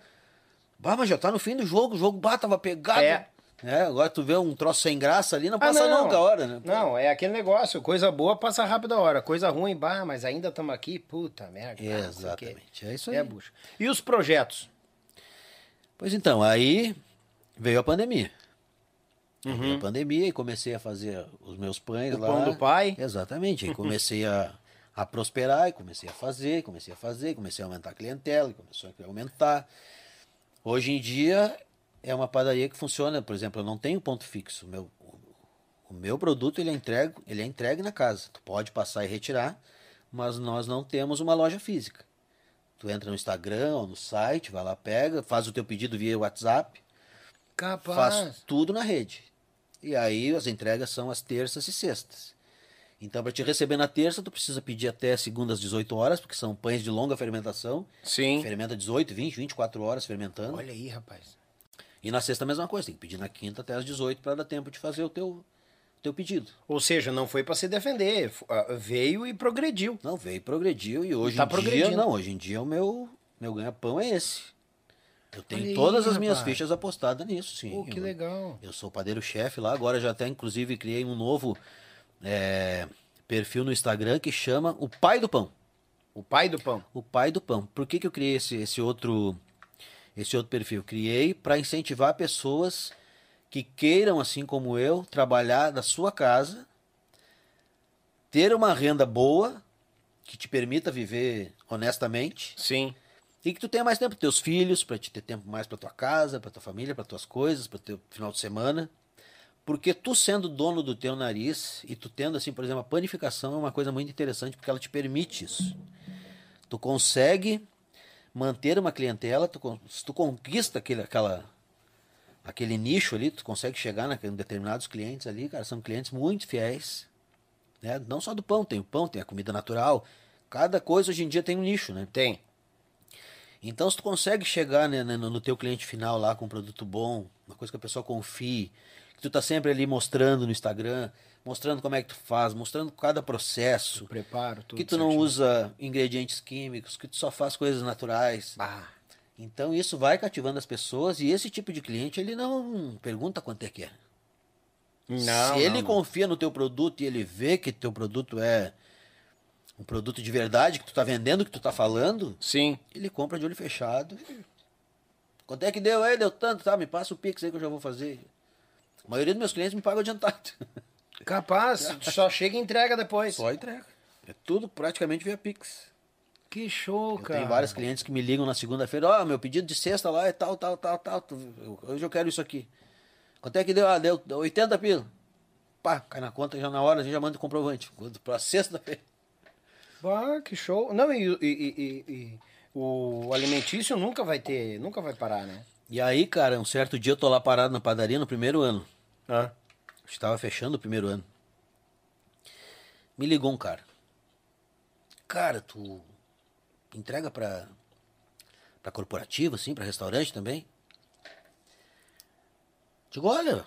bah, mas já tá no fim do jogo, o jogo bah, tava pegado. É. É, agora tu vê um troço sem graça ali, não Ah, passa não. nunca a hora, né? Não, é aquele negócio. Coisa boa passa rápido a hora. Coisa ruim, bah, mas ainda estamos aqui. Puta merda. o quê. Exatamente, é isso aí. É, bucha. E os projetos? Pois então, aí veio a pandemia. Uhum. Veio a pandemia e comecei a fazer os meus pães O lá. pão do pai. Exatamente. Aí comecei a, a prosperar e comecei a fazer, comecei a fazer, comecei a aumentar a clientela, e começou a aumentar. Hoje em dia é uma padaria que funciona, por exemplo, eu não tenho ponto fixo. O meu, o meu produto ele é, entregue, ele é entregue na casa. Tu pode passar e retirar, mas nós não temos uma loja física. Tu entra no Instagram ou no site, vai lá, pega, faz o teu pedido via WhatsApp, Capaz. faz tudo na rede. E aí as entregas são às terças e sextas. Então, para te receber na terça, tu precisa pedir até segunda às 18 horas, porque são pães de longa fermentação. Sim. Fermenta 18, 20, 24 horas fermentando. Olha aí, rapaz. E na sexta a mesma coisa, tem que pedir na quinta até às 18 para dar tempo de fazer o teu, teu pedido. Ou seja, não foi pra se defender. ah, Veio e progrediu. Não, veio, progrediu e hoje Tá em dia, progredindo. não, hoje em dia o meu, meu ganha-pão é esse. Eu tenho aí, todas as minhas rapaz. fichas apostadas nisso, sim. Pô, que Eu- legal. Eu sou padeiro-chefe lá, agora já até inclusive criei um novo é, perfil no Instagram que chama O Pai do Pão. O pai do pão. O Pai do Pão. Por que, que eu criei esse, esse outro esse outro perfil? Criei para incentivar pessoas que queiram, assim como eu, trabalhar da sua casa, ter uma renda boa que te permita viver honestamente Sim. e que tu tenha mais tempo para teus filhos, para te ter tempo mais para tua casa, para tua família, para tuas coisas, para teu final de semana. Porque tu sendo dono do teu nariz e tu tendo assim, por exemplo, a panificação é uma coisa muito interessante porque ela te permite isso. Tu consegue manter uma clientela, tu, se tu conquista aquele, aquela, aquele nicho ali, tu consegue chegar na, em determinados clientes ali, cara, são clientes muito fiéis. Né? Não só do pão, tem o pão, tem a comida natural. Cada coisa hoje em dia tem um nicho, né? Tem. Então, se tu consegue chegar né, no, no teu cliente final lá com um produto bom, uma coisa que a pessoa confie, que tu tá sempre ali mostrando no Instagram, mostrando como é que tu faz, mostrando cada processo, O preparo, tudo que tu não certinho. usa ingredientes químicos, que tu só faz coisas naturais. Bah. Então, isso vai cativando as pessoas e esse tipo de cliente, ele não pergunta quanto é que é. Não, Se ele não, confia no teu produto e ele vê que teu produto é um produto de verdade, que tu tá vendendo, que tu tá falando, Sim. ele compra de olho fechado. Quanto é que deu aí? Deu tanto, tá? Me passa o Pix aí que eu já vou fazer. A maioria dos meus clientes me pagam adiantado. Capaz, só chega e entrega depois. Só entrega. É tudo praticamente via Pix. Que show, Eu cara. tenho vários clientes que me ligam na segunda-feira, ó, meu pedido de sexta lá é tal, tal, tal, tal. Hoje eu quero isso aqui. Quanto é que deu? Ah, deu 80 pila. Pá, cai na conta já na hora, a gente já manda o comprovante. Pra sexta-feira. Ah, que show. Não, e- e- e- e o alimentício nunca vai ter, nunca vai parar, né? E aí, cara, um certo dia eu tô lá parado na padaria no primeiro ano. Ah. Estava fechando o primeiro ano. Me ligou um cara. Cara, tu entrega pra, pra corporativo, assim, pra restaurante também? Digo, olha,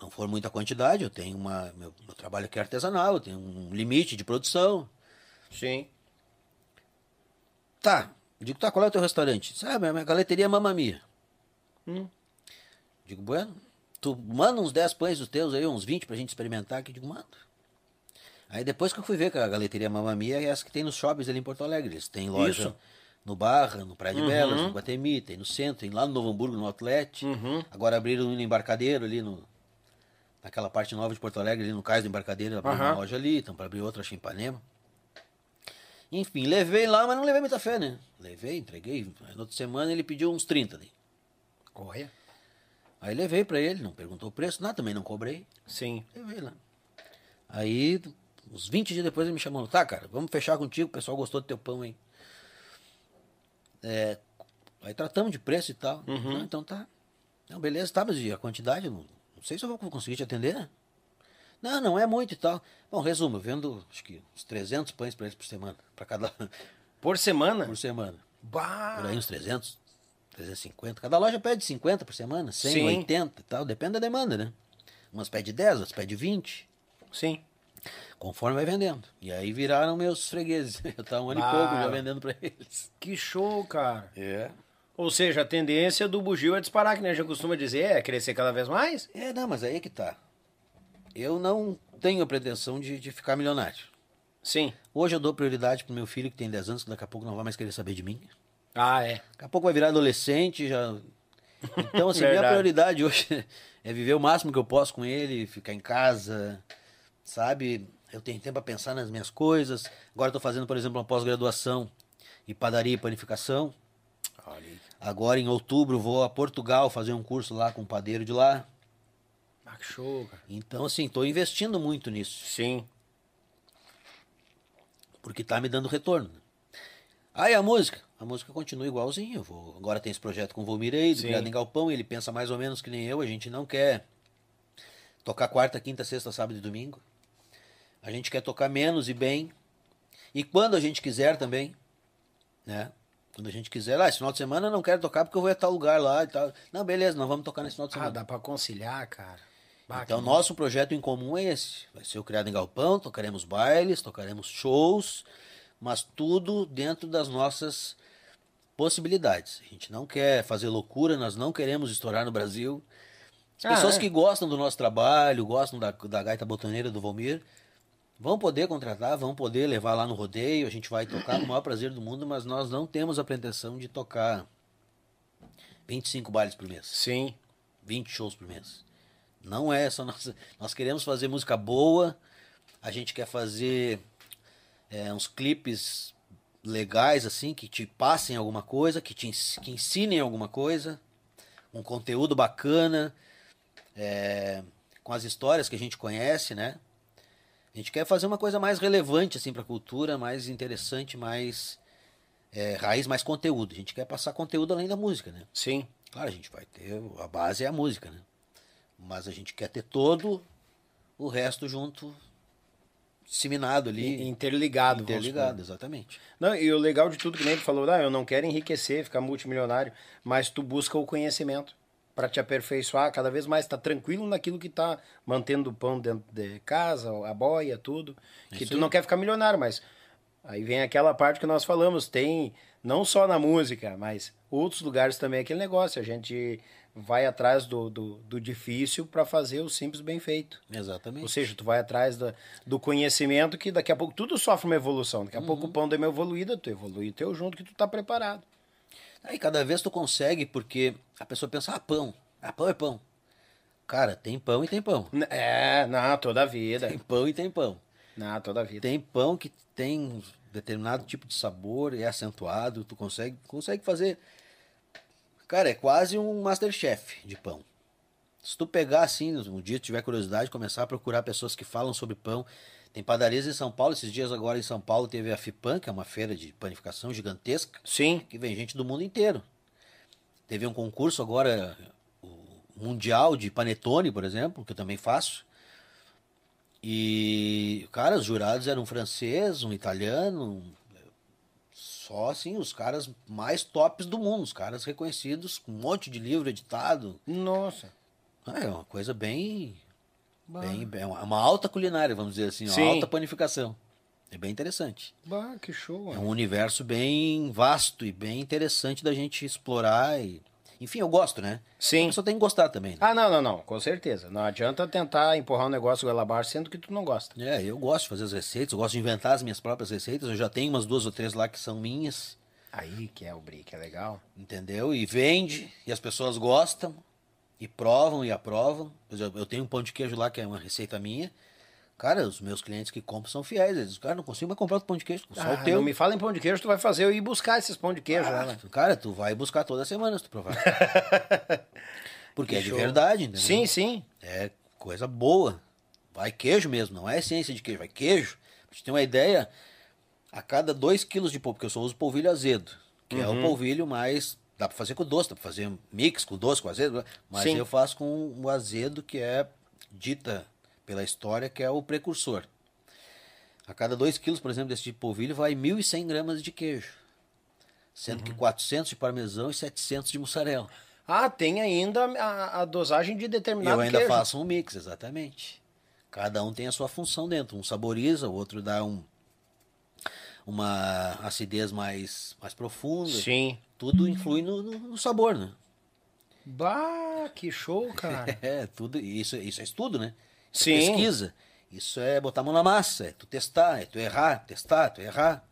não for muita quantidade, eu tenho uma. Meu, meu trabalho aqui é artesanal, eu tenho um limite de produção. Sim. Tá. Digo, tá, qual é o teu restaurante? Sabe, a minha galeteria Mamamia. Hum. Digo, bueno, tu manda uns 10 pães dos teus aí, uns 20 pra gente experimentar aqui. Digo, manda. Aí depois que eu fui ver que a galeteria Mamamia é essa que tem nos shoppings ali em Porto Alegre. Eles têm loja Isso. no Barra, no Praia de Uhum. Belas, no Guatemi, tem no centro, tem lá no Novo Hamburgo, no Outlet. Uhum. Agora abriram no Embarcadeiro ali no... Naquela parte nova de Porto Alegre, ali no Cais do Embarcadeiro, abriram uma Aham. loja ali, então para abrir outra, acho, em Ipanema. Enfim, levei lá, mas não levei muita fé, né? Levei, entreguei. Na outra semana ele pediu uns 30 ali. Olha. Aí levei pra ele, não perguntou o preço, nada, também não cobrei. Sim. Levei lá. Aí, uns 20 dias depois ele me chamou, tá, cara, vamos fechar contigo, o pessoal gostou do teu pão aí. É, aí tratamos de preço e tal. Uhum. Ah, então tá. Não, beleza, tá, mas a quantidade? Não, não sei se eu vou conseguir te atender, né? Não, não é muito e tal. Bom, resumo, eu vendo acho que uns 300 pães pra eles por semana. Pra cada. Por semana? por semana. Bah. Por aí uns 300, 350. Cada loja pede 50 por semana, 100, Sim. 80 e tal. Depende da demanda, né? Umas pede 10, outras pede 20. Sim. Conforme vai vendendo. E aí viraram meus fregueses. Eu tava um ano Ah. e pouco já vendendo pra eles. Que show, cara. É. Ou seja, a tendência do bugio é disparar, que nem a gente costuma dizer, é crescer cada vez mais. É, não, mas aí é que tá. Eu não tenho a pretensão de, de ficar milionário. Sim. Hoje eu dou prioridade pro meu filho que tem 10 anos, que daqui a pouco não vai mais querer saber de mim. Ah, é. Daqui a pouco vai virar adolescente, já. Então, assim, minha prioridade hoje é viver o máximo que eu posso com ele, ficar em casa, sabe? Eu tenho tempo para pensar nas minhas coisas. Agora eu tô fazendo, por exemplo, uma pós-graduação em padaria e panificação. Olha. Agora, em outubro, vou a Portugal fazer um curso lá com um padeiro de lá. Ah, que show, cara. Então, assim, tô investindo muito nisso, Sim. porque tá me dando retorno. Aí a música, a música continua igualzinho. Eu vou, agora tem esse projeto com o Volmirei, do. Criado em Galpão, ele pensa mais ou menos que nem eu, a gente não quer tocar quarta, quinta, sexta, sábado e domingo. A gente quer tocar menos e bem. E quando a gente quiser também, né? Quando a gente quiser, ah, esse final de semana eu não quero tocar porque eu vou a tal lugar lá e tal. Não, beleza, nós vamos tocar nesse final de Ah, semana. dá pra conciliar, cara. Bah, Então, nosso projeto em comum é esse. Vai ser o Criado em Galpão, tocaremos bailes, tocaremos shows, mas tudo dentro das nossas possibilidades. A gente não quer fazer loucura, nós não queremos estourar no Brasil. As Ah, pessoas é. que gostam do nosso trabalho, gostam da, da gaita botoneira do Valmir, vão poder contratar, vão poder levar lá no rodeio, a gente vai tocar com o maior prazer do mundo, mas nós não temos a pretensão de tocar 25 bailes por mês. Sim. 20 shows por mês. Não é essa a nossa. Nós queremos fazer música boa, a gente quer fazer é, uns clipes legais, assim, que te passem alguma coisa, que te que ensinem alguma coisa, um conteúdo bacana, é, com as histórias que a gente conhece, né? A gente quer fazer uma coisa mais relevante, assim, pra cultura, mais interessante, mais. é, raiz, mais conteúdo. A gente quer passar conteúdo além da música, né? Sim. Claro, a gente vai ter. A base é a música, né? Mas a gente quer ter todo o resto junto, disseminado ali. Interligado. interligado, exatamente. Não, e o legal de tudo que nem tu falou, ah, eu não quero enriquecer, ficar multimilionário, mas tu busca o conhecimento para te aperfeiçoar cada vez mais, tá tranquilo naquilo que tá mantendo o pão dentro de casa, a boia, tudo. Que Isso tu aí. não quer ficar milionário, mas aí vem aquela parte que nós falamos, tem não só na música, mas outros lugares também aquele negócio, a gente vai atrás do, do, do difícil para fazer o simples bem feito. Ou Exatamente. seja, tu vai atrás da, do conhecimento que daqui a pouco tudo sofre uma evolução. Daqui a pouco o pão deu uma evoluída, tu evolui teu junto que tu tá preparado. Aí cada vez tu consegue, porque a pessoa pensa, ah, pão. Ah, pão é pão. Cara, tem pão e tem pão. É, na toda a vida. Tem pão e tem pão. Na toda a vida. Tem pão que tem um determinado tipo de sabor, é acentuado, tu consegue, consegue fazer. Cara, é quase um Masterchef de pão. Se tu pegar assim, um dia tiver curiosidade, começar a procurar pessoas que falam sobre pão. Tem padarias em São Paulo, esses dias agora em São Paulo teve a FIPAN, que é uma feira de panificação gigantesca, Sim. que vem gente do mundo inteiro. Teve um concurso agora, o mundial de panetone, por exemplo, que eu também faço. E, cara, os jurados eram um francês, um italiano, um- só assim, os caras mais tops do mundo, os caras reconhecidos, com um monte de livro editado. Nossa. Ah, É uma coisa bem. bem, bem- é uma uma alta culinária, vamos dizer assim, uma Sim. alta panificação. É bem interessante. Bah, que show. É um universo bem vasto e bem interessante da gente explorar. E... Enfim, eu gosto, né? Sim. Pessoa tem que gostar também. né? Ah, não, não, não. Com certeza. Não adianta tentar empurrar um negócio goela abaixo sendo que tu não gosta. É, eu gosto de fazer as receitas, eu gosto de inventar as minhas próprias receitas. Eu já tenho umas duas ou três lá que são minhas, Aí que é o brick, é legal. entendeu? E vende, e as pessoas gostam, e provam e aprovam. Eu tenho um pão de queijo lá que é uma receita minha. Cara, os meus clientes que compram são fiéis. Eles dizem, cara, não consigo mais comprar outro pão de queijo, só Ah, o teu. Não me fala em pão de queijo, tu vai fazer eu ir buscar esses pão de queijo. Ah, né? Cara, tu vai buscar toda semana se tu provar. Porque Que é de show. verdade, entendeu? Sim, sim. É coisa boa. Vai queijo mesmo, não é essência de queijo, vai queijo. Pra gente ter uma ideia, a cada 2 quilos de polvilho, porque eu só uso polvilho azedo, que é o polvilho mais. Dá pra fazer com doce, dá pra fazer mix com doce, com azedo, mas Sim. eu faço com o azedo, que é dita pela história, que é o precursor. A cada 2 quilos, por exemplo, desse tipo de polvilho, vai 1.100 gramas de queijo. Sendo que 400 de parmesão e 700 de mussarela. Ah, tem ainda a, a dosagem de determinado eu ainda queijo. faço um mix, exatamente. Cada um tem a sua função dentro. Um saboriza, o outro dá um, uma acidez mais, mais profunda. Sim. Tudo influi no, no- no sabor, né? Bah, que show, cara. É, tudo. Isso, isso é estudo, né? Sim. É pesquisa. Isso é botar a mão na massa, é tu testar, é tu errar, testar, tu errar.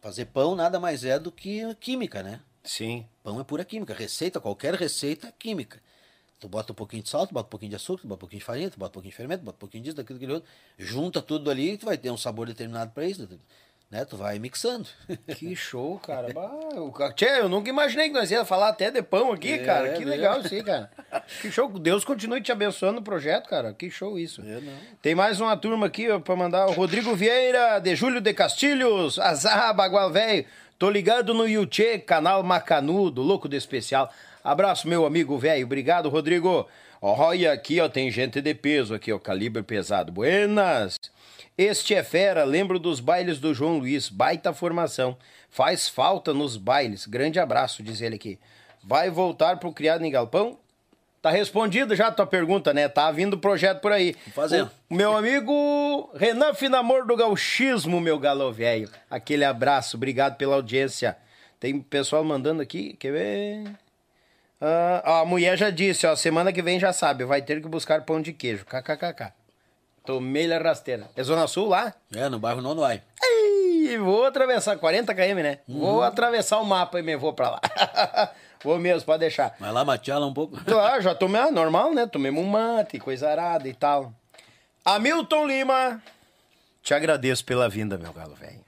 Fazer pão nada mais é do que química, né? Sim. Pão é pura química. Receita, qualquer receita é química. Tu bota um pouquinho de sal, tu bota um pouquinho de açúcar, tu bota um pouquinho de farinha, tu bota um pouquinho de fermento, tu bota um pouquinho disso, daquilo, daquele outro. Junta tudo ali e tu vai ter um sabor determinado para isso. Né? Tu vai mixando. Que show, cara. Bah, eu, tchê, eu nunca imaginei que nós ia falar até de pão aqui, É, cara. Que mesmo. legal isso aí, cara. Que show. Deus continue te abençoando no projeto, cara. Que show isso. É. Tem mais uma turma aqui ó, pra mandar. O Rodrigo Vieira, de Júlio de Castilhos. Azar, Bagual Velho. Tô ligado no Yuchê, canal Macanudo, louco de especial. Abraço, meu amigo velho. Obrigado, Rodrigo. Olha aqui, ó, tem gente de peso aqui, ó, calibre pesado. Buenas. Este é fera, lembro dos bailes do João Luiz, baita formação. Faz falta nos bailes. Grande abraço, diz ele aqui. Vai voltar pro Criado em Galpão? Tá respondido já a tua pergunta, né? Tá vindo projeto por aí. fazendo. O meu amigo Renan Finamor do Gauchismo, meu galo velho. Aquele abraço, obrigado pela audiência. Tem pessoal mandando aqui, quer ver? Ah, ó, a mulher já disse, ó, semana que vem já sabe, vai ter que buscar pão de queijo. KKKK. Tomei a rasteira. É Zona Sul lá? É, no bairro não vai. Ei, vou atravessar 40 km, né? Vou atravessar o mapa e me vou pra lá. vou mesmo, pode deixar. Vai lá matear lá um pouco. Claro, já tomei, ah, normal, né? Tomemos um mate, coisa arada e tal. Hamilton Lima, te agradeço pela vinda, meu galo velho.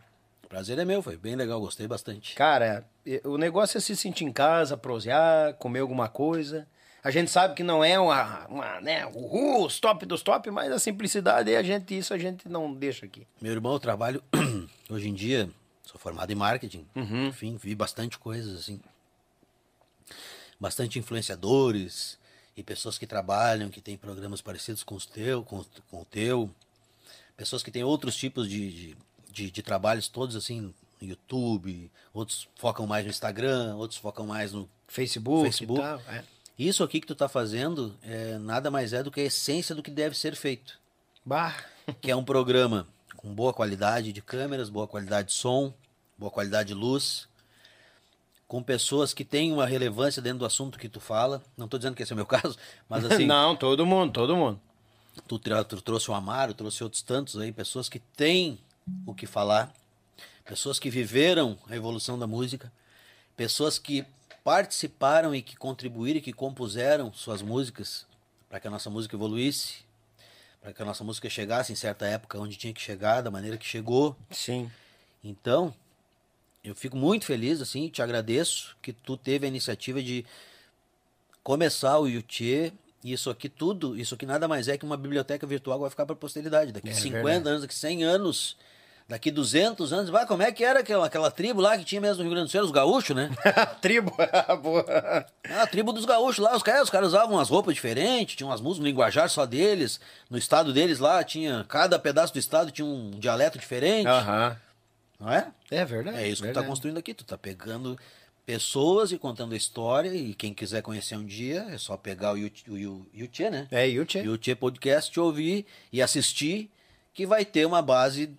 Prazer é meu, foi bem legal, gostei bastante. Cara, e- o negócio é se sentir em casa, prosear, comer alguma coisa. A gente sabe que não é uma, uma né, uhul, os top dos top, mas a simplicidade, a gente, isso a gente não deixa aqui. Meu irmão, eu trabalho hoje em dia, sou formado em marketing. Uhum. Enfim, vi bastante coisas assim. Bastante influenciadores e pessoas que trabalham, que têm programas parecidos com, os teu, com, com o teu. Pessoas que têm outros tipos de, de, de, de trabalhos, todos assim, no YouTube. Outros focam mais no Instagram, outros focam mais no Facebook, Facebook. e tal. é. Isso aqui que tu tá fazendo é, nada mais é do que a essência do que deve ser feito. Bah, Que é um programa com boa qualidade de câmeras, boa qualidade de som, boa qualidade de luz, com pessoas que têm uma relevância dentro do assunto que tu fala. Não tô dizendo que esse é o meu caso, mas assim, não, todo mundo, todo mundo. tu, tu trouxe o Amaro, trouxe outros tantos aí, pessoas que têm o que falar, pessoas que viveram a evolução da música, pessoas que participaram e que contribuíram e que compuseram suas músicas para que a nossa música evoluísse, para que a nossa música chegasse em certa época onde tinha que chegar, da maneira que chegou. Sim. Então, eu fico muito feliz, assim, te agradeço que tu teve a iniciativa de começar o Yuchê E isso aqui tudo, isso aqui nada mais é que uma biblioteca virtual que vai ficar para a posteridade. Daqui É 50 verdade. anos, daqui 100 anos, daqui 200 anos. Vai, como é que era aquela, aquela tribo lá que tinha mesmo no Rio Grande do Sul? Os gaúchos, né? Tribo. Boa. Ah, a tribo dos gaúchos lá, os caras, os caras usavam umas roupas diferentes, tinham umas músicas no linguajar só deles. No estado deles lá, tinha. Cada pedaço do estado tinha um dialeto diferente. Aham. Não é? É verdade. É isso que tu tá verdade. construindo aqui. Tu tá pegando pessoas e contando a história. E quem quiser conhecer um dia, é só pegar o Yuchê, o Yu- Yuchê, né? É, Yuchê. Yuchê Podcast, ouvir e assistir, que vai ter uma base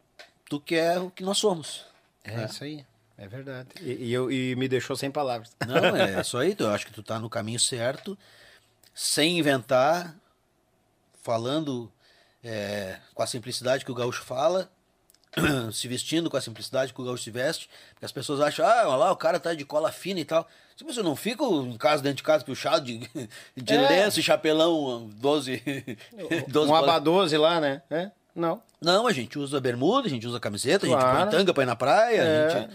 do que é o que nós somos. É, isso aí. É verdade. E, e eu, e me deixou sem palavras. Não, é isso aí. Eu acho que tu tá no caminho certo, sem inventar, falando é, com a simplicidade que o gaúcho fala, se vestindo com a simplicidade que o gaúcho se veste, porque as pessoas acham, ah, olha lá, o cara tá de cola fina e tal. Se você não fica em casa, dentro de casa, puxado de, de É. lenço e chapelão 12, 12 um aba 12 lá, né? É? Não. Não, a gente usa bermuda, a gente usa camiseta, a gente Claro. põe tanga pra ir na praia. É. gente-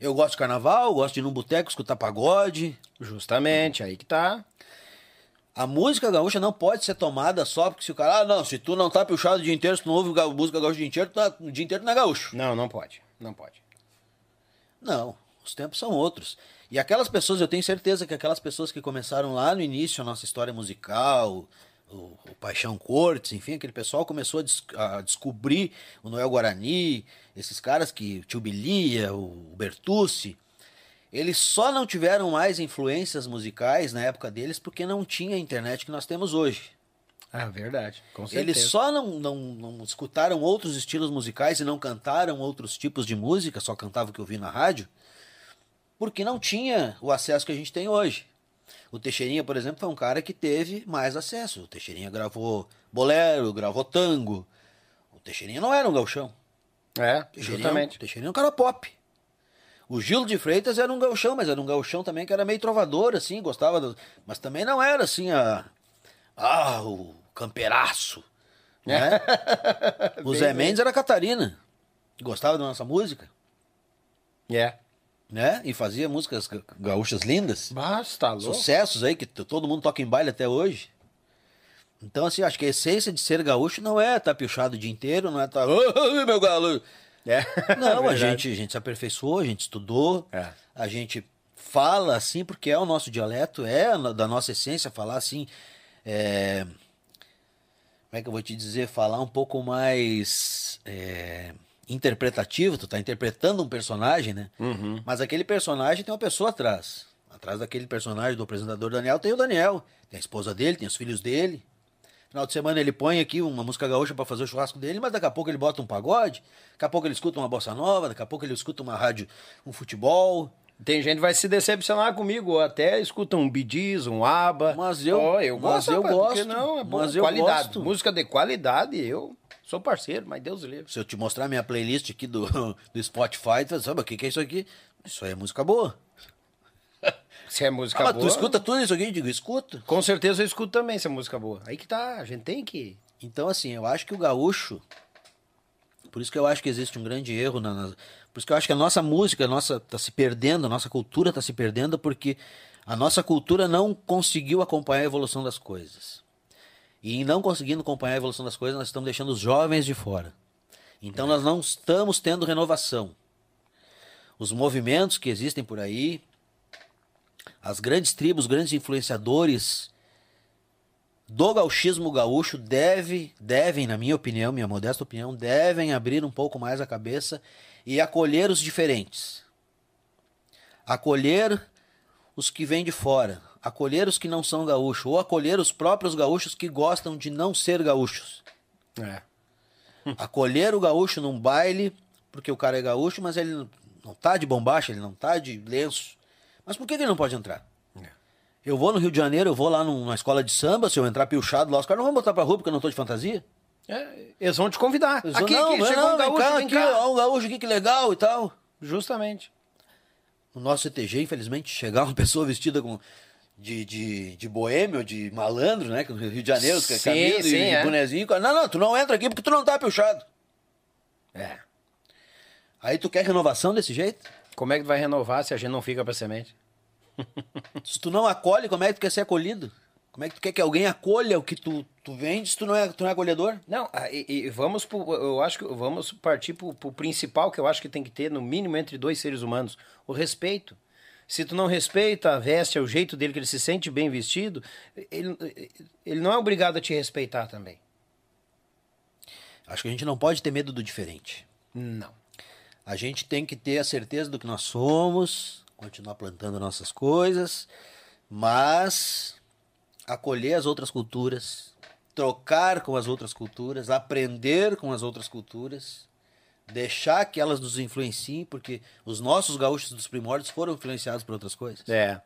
Eu gosto de carnaval, gosto de ir num boteco, escutar pagode. Justamente, aí que tá. A música gaúcha não pode ser tomada só porque se o cara, ah, não, se tu não tá puxado o dia inteiro, se tu não ouve música gaúcha o dia inteiro, tá, o dia inteiro não é gaúcho. Não, não pode. Não pode. Não, os tempos são outros. E aquelas pessoas, eu tenho certeza que aquelas pessoas que começaram lá no início a nossa história musical, o, o Paixão Cortes, enfim, aquele pessoal começou a, des- a descobrir o Noel Guarani, esses caras que, o Tio Bilia, o Bertucci, eles só não tiveram mais influências musicais na época deles porque não tinha a internet que nós temos hoje. Ah, verdade. Com certeza. Eles só não, não, não escutaram outros estilos musicais e não cantaram outros tipos de música, só cantavam o que eu vi na rádio, porque não tinha o acesso que a gente tem hoje. O Teixeirinha, por exemplo, foi um cara que teve mais acesso. O Teixeirinha gravou bolero, gravou tango. O Teixeirinha não era um gauchão. É, Teixeirinha, justamente. O Teixeirinha é um cara pop. O Gil de Freitas era um gauchão, mas era um gauchão também que era meio trovador, assim, gostava do... Mas também não era, assim, a... Ah, o camperaço, né? o Zé Mendes era Catarina, gostava da nossa música, É. né? E fazia músicas ga- gaúchas lindas, Basta, louco. sucessos aí, que todo mundo toca em baile até hoje. Então, assim, acho que a essência de ser gaúcho não é estar piochado o dia inteiro, não é estar... "Ai, meu galo! É. Não, a Verdade. gente, a gente se aperfeiçoou, a gente estudou, É. a gente fala assim porque é o nosso dialeto, é a da nossa essência falar assim. é, Como é que eu vou te dizer? Falar um pouco mais é, interpretativo, tu tá interpretando um personagem, né? Uhum. Mas aquele personagem tem uma pessoa atrás. Atrás daquele personagem do apresentador Daniel tem o Daniel, tem a esposa dele, tem os filhos dele. Final de semana ele põe aqui uma música gaúcha para fazer o churrasco dele, mas daqui a pouco ele bota um pagode, daqui a pouco ele escuta uma bossa nova, daqui a pouco ele escuta uma rádio, um futebol. Tem gente que vai se decepcionar comigo, ou até escuta um Bidiz, um ABBA. Mas eu- Ó, eu mas gosto, eu rapaz, gosto, Não, é bom, mas eu qualidade. gosto. Música de qualidade, eu sou parceiro, mas Deus livre. Se eu te mostrar minha playlist aqui do, do Spotify, tu sabe o que, que é isso aqui? Isso aí é música boa. Se é música Ah, mas boa... tu escuta tudo isso aqui? Eu digo, escuto. Com certeza eu escuto também se é música boa. Aí que tá, a gente tem que... Então, assim, eu acho que o gaúcho. Por isso que eu acho que existe um grande erro. Na, na- por isso que eu acho que a nossa música, a nossa tá se perdendo, a nossa cultura está se perdendo, porque a nossa cultura não conseguiu acompanhar a evolução das coisas. E não conseguindo acompanhar a evolução das coisas, nós estamos deixando os jovens de fora. Então nós não estamos tendo renovação. Os movimentos que existem por aí, as grandes tribos, grandes influenciadores do gauchismo gaúcho deve, devem, na minha opinião, minha modesta opinião, devem abrir um pouco mais a cabeça e acolher os diferentes. Acolher os que vêm de fora, acolher os que não são gaúchos, ou acolher os próprios gaúchos que gostam de não ser gaúchos. É. Acolher o gaúcho num baile, porque o cara é gaúcho, mas ele não tá de bombacha, ele não tá de lenço. Mas por que ele não pode entrar? Eu vou no Rio de Janeiro, eu vou lá numa escola de samba, se eu entrar piochado lá, os caras não vão botar pra rua porque eu não tô de fantasia. É, eles vão te convidar. Eles aqui, vão, aqui, não, não, um gaúcho, vem cá, vem aqui, cá. ó, um gaúcho aqui, que legal e tal. Justamente. No nosso CTG, infelizmente, chegar uma pessoa vestida com de, de, de boêmio, de malandro, né? que No Rio de Janeiro, os Sim, caminhos sim, de, é. bonezinho. Não, não, tu não entra aqui porque tu não tá piochado. É. Aí tu quer renovação desse jeito? Como é que tu vai renovar se a gente não fica pra semente? Se tu não acolhe, como é que tu quer ser acolhido? Como é que tu quer que alguém acolha o que tu, tu vende se tu não é, tu não é acolhedor? Não, ah, e, e vamos pro, eu acho que vamos partir pro, pro principal que eu acho que tem que ter no mínimo entre dois seres humanos, o respeito. Se tu não respeita a veste, é o jeito dele que ele se sente bem vestido, ele, ele não é obrigado a te respeitar também. Acho que a gente não pode ter medo do diferente. Não. A gente tem que ter a certeza do que nós somos, continuar plantando nossas coisas, mas acolher as outras culturas, trocar com as outras culturas, aprender com as outras culturas, deixar que elas nos influenciem, porque os nossos gaúchos dos primórdios foram influenciados por outras coisas. É.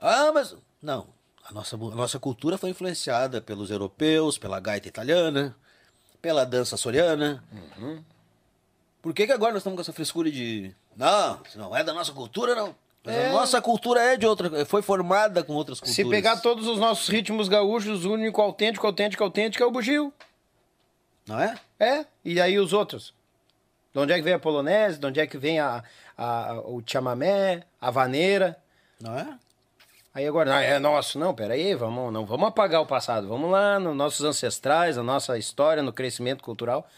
Ah, mas não. A nossa, a nossa cultura foi influenciada pelos europeus, pela gaita italiana, pela dança soriana. Por que, que agora nós estamos com essa frescura de. Não, se não é da nossa cultura, não. É. a nossa cultura é de outra. Foi formada com outras culturas. Se pegar todos os nossos ritmos gaúchos, o único autêntico, autêntico, autêntico é o bugio. Não é? É, e aí os outros? De onde é que vem a polonese? De onde é que vem a, a- o chamamé, a vaneira? Não é? Aí agora, não, é nosso. Não, peraí, vamos, não vamos apagar o passado. Vamos lá nos nossos ancestrais, a nossa história, no crescimento cultural.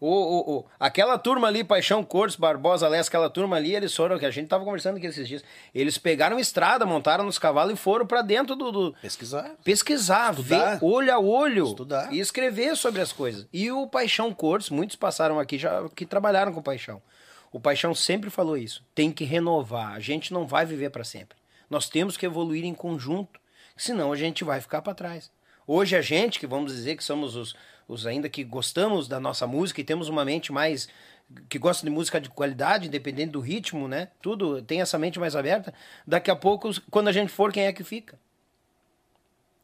O, o, o- aquela turma ali, Paixão Cortes, Barbosa Lés, aquela turma ali, eles foram, que a gente tava conversando aqui esses dias, eles pegaram estrada, montaram nos cavalos e foram pra dentro do- do, Pesquisar. pesquisar, Estudar. ver olho a olho Estudar. e escrever sobre as coisas. E o Paixão Cortes, muitos passaram aqui já que trabalharam com o Paixão. O Paixão sempre falou isso. Tem que renovar. A gente não vai viver para sempre. Nós temos que evoluir em conjunto, senão a gente vai ficar para trás. Hoje a gente, que vamos dizer que somos os, os ainda que gostamos da nossa música e temos uma mente mais que gosta de música de qualidade, independente do ritmo, né? Tudo tem essa mente mais aberta. Daqui a pouco, quando a gente for, quem é que fica?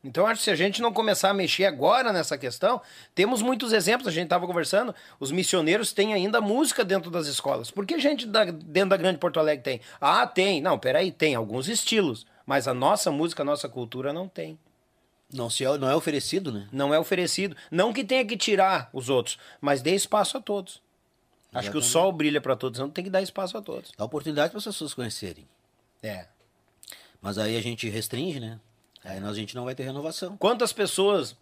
Então, acho que se a gente não começar a mexer agora nessa questão, temos muitos exemplos. A gente estava conversando, os missioneiros têm ainda música dentro das escolas. Por que gente da- dentro da Grande Porto Alegre tem? Ah, tem. Não, peraí, tem alguns estilos. Mas a nossa música, a nossa cultura não tem. Não, se é, não é oferecido, né? Não é oferecido. Não que tenha que tirar os outros, mas dê espaço a todos. Acho que o Exatamente. sol brilha para todos, não tem que dar espaço a todos. Dá oportunidade para as pessoas conhecerem. É. Mas aí a gente restringe, né? Aí nós, a gente não vai ter renovação. Quantas pessoas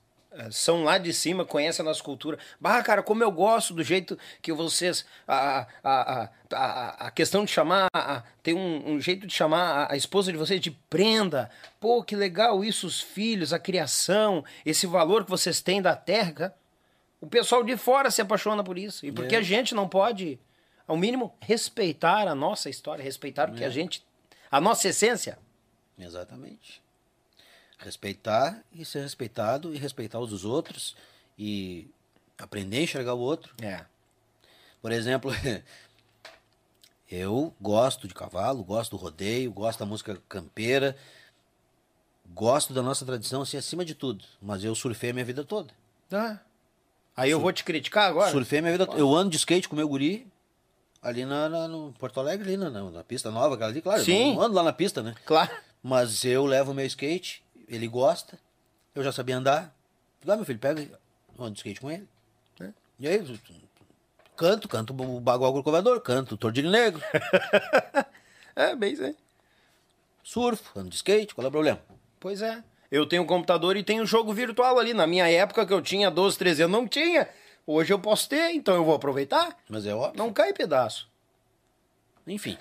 são lá de cima, conhecem a nossa cultura? Bah, cara, como eu gosto do jeito que vocês. A, a, a, a, questão de chamar. a- tem um, um jeito de chamar a, esposa de vocês de prenda. Pô, que legal isso, os filhos, a criação, esse valor que vocês têm da terra. O pessoal de fora se apaixona por isso. E porque É. a gente não pode, ao mínimo, respeitar a nossa história, respeitar o que a gente. a nossa essência. Exatamente. Respeitar e ser respeitado e respeitar os dos outros e aprender a enxergar o outro. É. Por exemplo, eu gosto de cavalo, gosto do rodeio, gosto da música campeira, gosto da nossa tradição assim acima de tudo. Mas eu surfei a minha vida toda. Tá. Aí eu vou te criticar agora? Surfei a minha vida toda. Eu ando de skate com meu guri ali na, na- no Porto Alegre, ali na, na- pista nova, aquela ali, claro. eu Sim. não ando lá na pista, né? Claro. Mas eu levo meu skate, ele gosta, eu já sabia andar. Lá, meu filho, pega e ando de skate com ele. É. E aí, canto, canto o bagual corcovador, canto o tordilho negro, É, bem isso aí. surfo, ando de skate, qual é o problema? Pois é. Eu tenho um computador e tenho jogo virtual ali. Na minha época que eu tinha 12, 13 anos, não tinha. Hoje eu posso ter, então eu vou aproveitar. Mas é óbvio. Não cai pedaço. Enfim,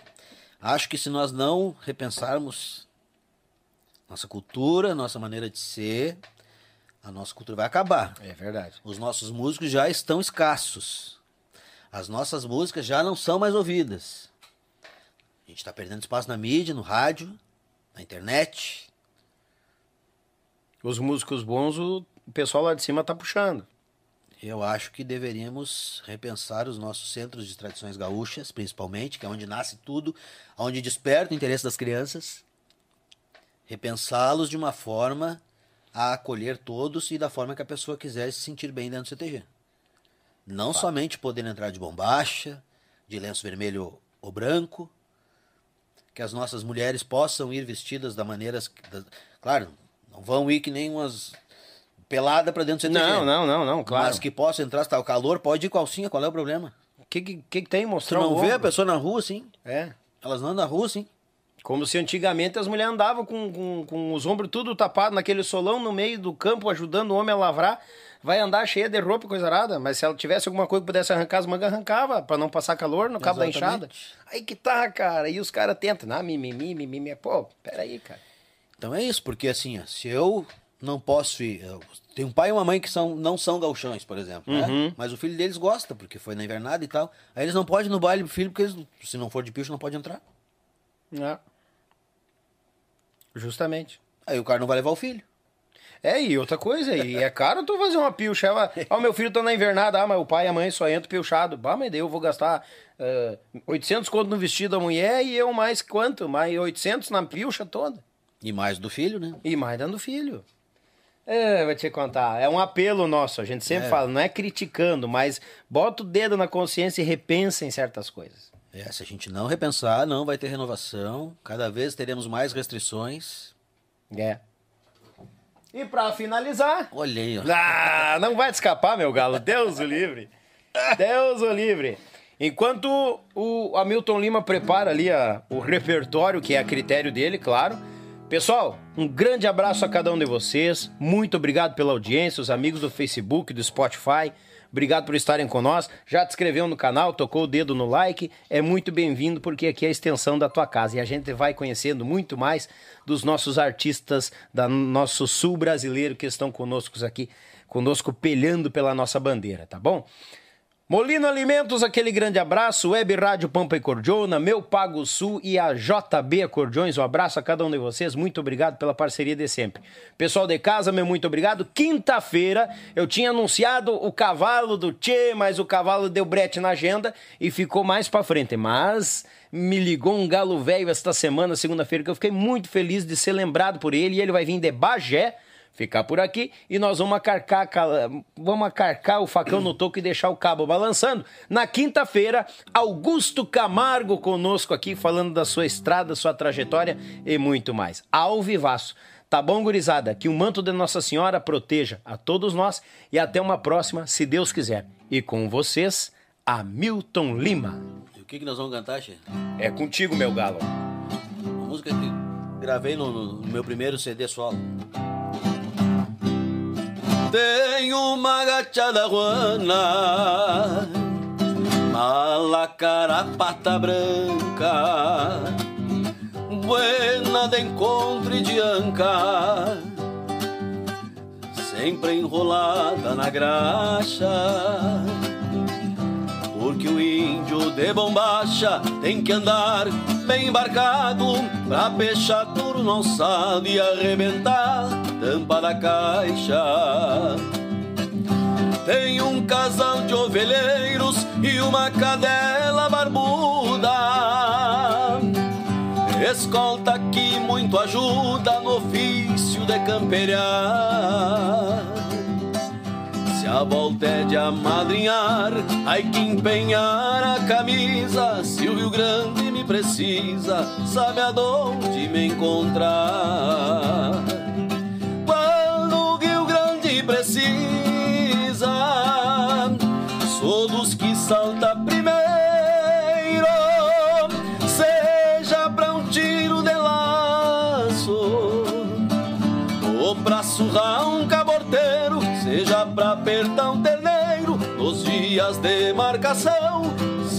acho que se nós não repensarmos nossa cultura, nossa maneira de ser, a nossa cultura vai acabar. É verdade. Os nossos músicos já estão escassos. As nossas músicas já não são mais ouvidas. A gente está perdendo espaço na mídia, no rádio, na internet. Os músicos bons, o pessoal lá de cima tá puxando. Eu acho que deveríamos repensar os nossos centros de tradições gaúchas, principalmente, que é onde nasce tudo, onde desperta o interesse das crianças. Repensá-los de uma forma a acolher todos e da forma que a pessoa quiser se sentir bem dentro do CTG. Não somente poder entrar de bombacha, de lenço vermelho ou branco, que as nossas mulheres possam ir vestidas da maneira. da- Claro, não vão ir que nem umas pelada para dentro do CTG. Não, não, não, não, claro. Mas que possa entrar, se tá o calor, pode ir calcinha, qual é o problema? O que, que, que tem? Tu Mostrar não vê a pessoa na rua assim? É, Elas não andam na rua assim? Como se antigamente as mulheres andavam com, com, com os ombros tudo tapado naquele solão no meio do campo, ajudando o homem a lavrar. Vai andar cheia de roupa coisa arada. Mas se ela tivesse alguma coisa que pudesse arrancar as mangas, arrancava, pra não passar calor no cabo da enxada. Exatamente. Aí que tá, cara. E os caras tentam. Ah, mimimi, mimimi. Pô, peraí, cara. Então é isso, porque assim, ó, se eu não posso ir. eu- Tem um pai e uma mãe que são, não são gauchões, por exemplo, Uhum. né? Mas o filho deles gosta, porque foi na invernada e tal. Aí eles não podem ir no baile do filho, porque eles, se não for de picho, não pode entrar. É. Justamente. Aí o cara não vai levar o filho. É, e outra coisa, e é caro tu fazer uma pilcha. Ela, Ó, meu filho tá na invernada, ah, mas o pai e a mãe só entram pilchado. Bah, mas daí eu vou gastar eh, 800 conto no vestido da mulher e eu mais quanto? Mais 800 na pilcha toda. E mais do filho, né? E mais dando filho. É, vou te contar, é um apelo nosso, a gente sempre É. fala, não é criticando, mas bota o dedo na consciência e repensa em certas coisas. É, se a gente não repensar, não vai ter renovação. Cada vez teremos mais restrições. É. E pra finalizar, Olha aí, ó. Ah, não vai te escapar, meu galo. Deus o livre. Deus o livre. Enquanto o Hamilton Lima prepara ali a- o repertório, que é a critério dele, claro. Pessoal, um grande abraço a cada um de vocês. Muito obrigado pela audiência, os amigos do Facebook, do Spotify. Obrigado por estarem conosco. Já te inscreveu no canal, tocou o dedo no like. É muito bem-vindo porque aqui é a extensão da tua casa e a gente vai conhecendo muito mais dos nossos artistas da nosso sul brasileiro que estão conosco aqui, conosco pelhando pela nossa bandeira, tá bom? Molino Alimentos, aquele grande abraço, Web Rádio Pampa e Cordiona, Meu Pago Sul e a JB Acordeões, um abraço a cada um de vocês, muito obrigado pela parceria de sempre. Pessoal de casa, meu muito obrigado. Quinta-feira eu tinha anunciado o cavalo do Tchê, mas o cavalo deu brete na agenda e ficou mais pra frente, mas me ligou um galo velho esta semana, segunda-feira, que eu fiquei muito feliz de ser lembrado por ele e ele vai vir de Bagé, ficar por aqui e nós vamos acarcar, vamos acarcar o facão no toco e deixar o cabo balançando. Na quinta-feira, Augusto Camargo conosco aqui, falando da sua estrada, sua trajetória e muito mais. Ao vivaço. Tá bom, gurizada? Que o manto de Nossa Senhora proteja a todos nós e até uma próxima, se Deus quiser. E com vocês, Hamilton Lima. E o que, que nós vamos cantar, Che? É contigo, meu galo. Uma música que gravei no- no meu primeiro CD solo. Tenho uma gachada guana, mala carapata branca, buena de encontro e de anca, sempre enrolada na graxa. Porque o índio de bombacha tem que andar bem embarcado. Pra peixar duro no alçado e arrebentar tampa da caixa. Tem um casal de ovelheiros e uma cadela barbuda. Escolta que muito ajuda no ofício de campear. Se a volta é de amadrinhar, ai que empenhar a camisa. Se o Rio Grande me precisa, sabe aonde me encontrar. Precisa, sou dos que salta primeiro. Seja pra um tiro de laço. Ou pra surrar um caborteiro, seja pra apertar um terneiro, nos dias de marcação,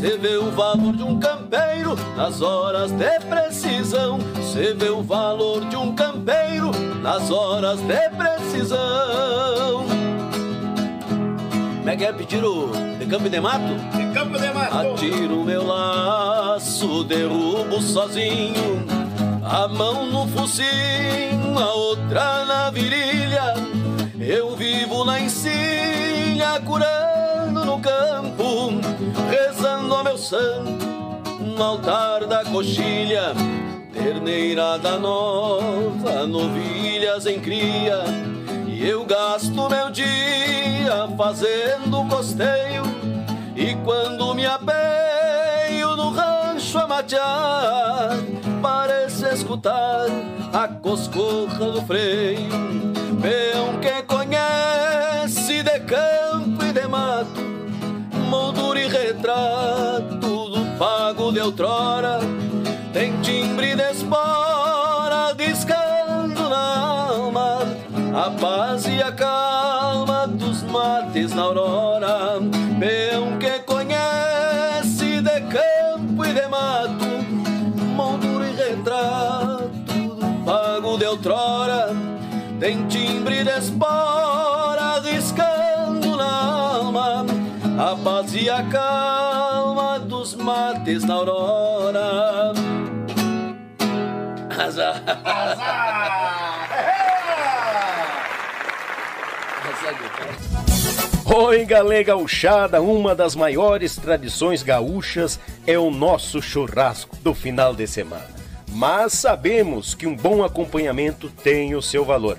cê vê o valor de um campeiro nas horas de precisão, cê vê o valor de um campeiro nas horas de precisão. Como é que é pedir o de campo e de mato? De Campo de Atiro meu laço, derrubo sozinho. A mão no focinho, a outra na virilha. Eu vivo na encilha, curando no campo, rezando ao meu santo no altar da coxilha. Terneirada nova, novilhas em cria. E eu gasto meu dia fazendo costeio. E quando me apeio no rancho a matear, parece escutar a coscorra do freio. Peão que conhece de campo e de mato, moldura e retrato do pago de outrora, tem timbre de espora discando na alma, a paz e a calma dos mates na aurora. Peão que Tem timbre de espora riscando na alma, a paz e a calma dos mates na aurora. Azar. Oi, galera gauchada, uma das maiores tradições gaúchas é o nosso churrasco do final de semana. Mas sabemos que um bom acompanhamento tem o seu valor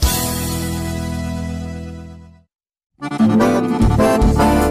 Thank you.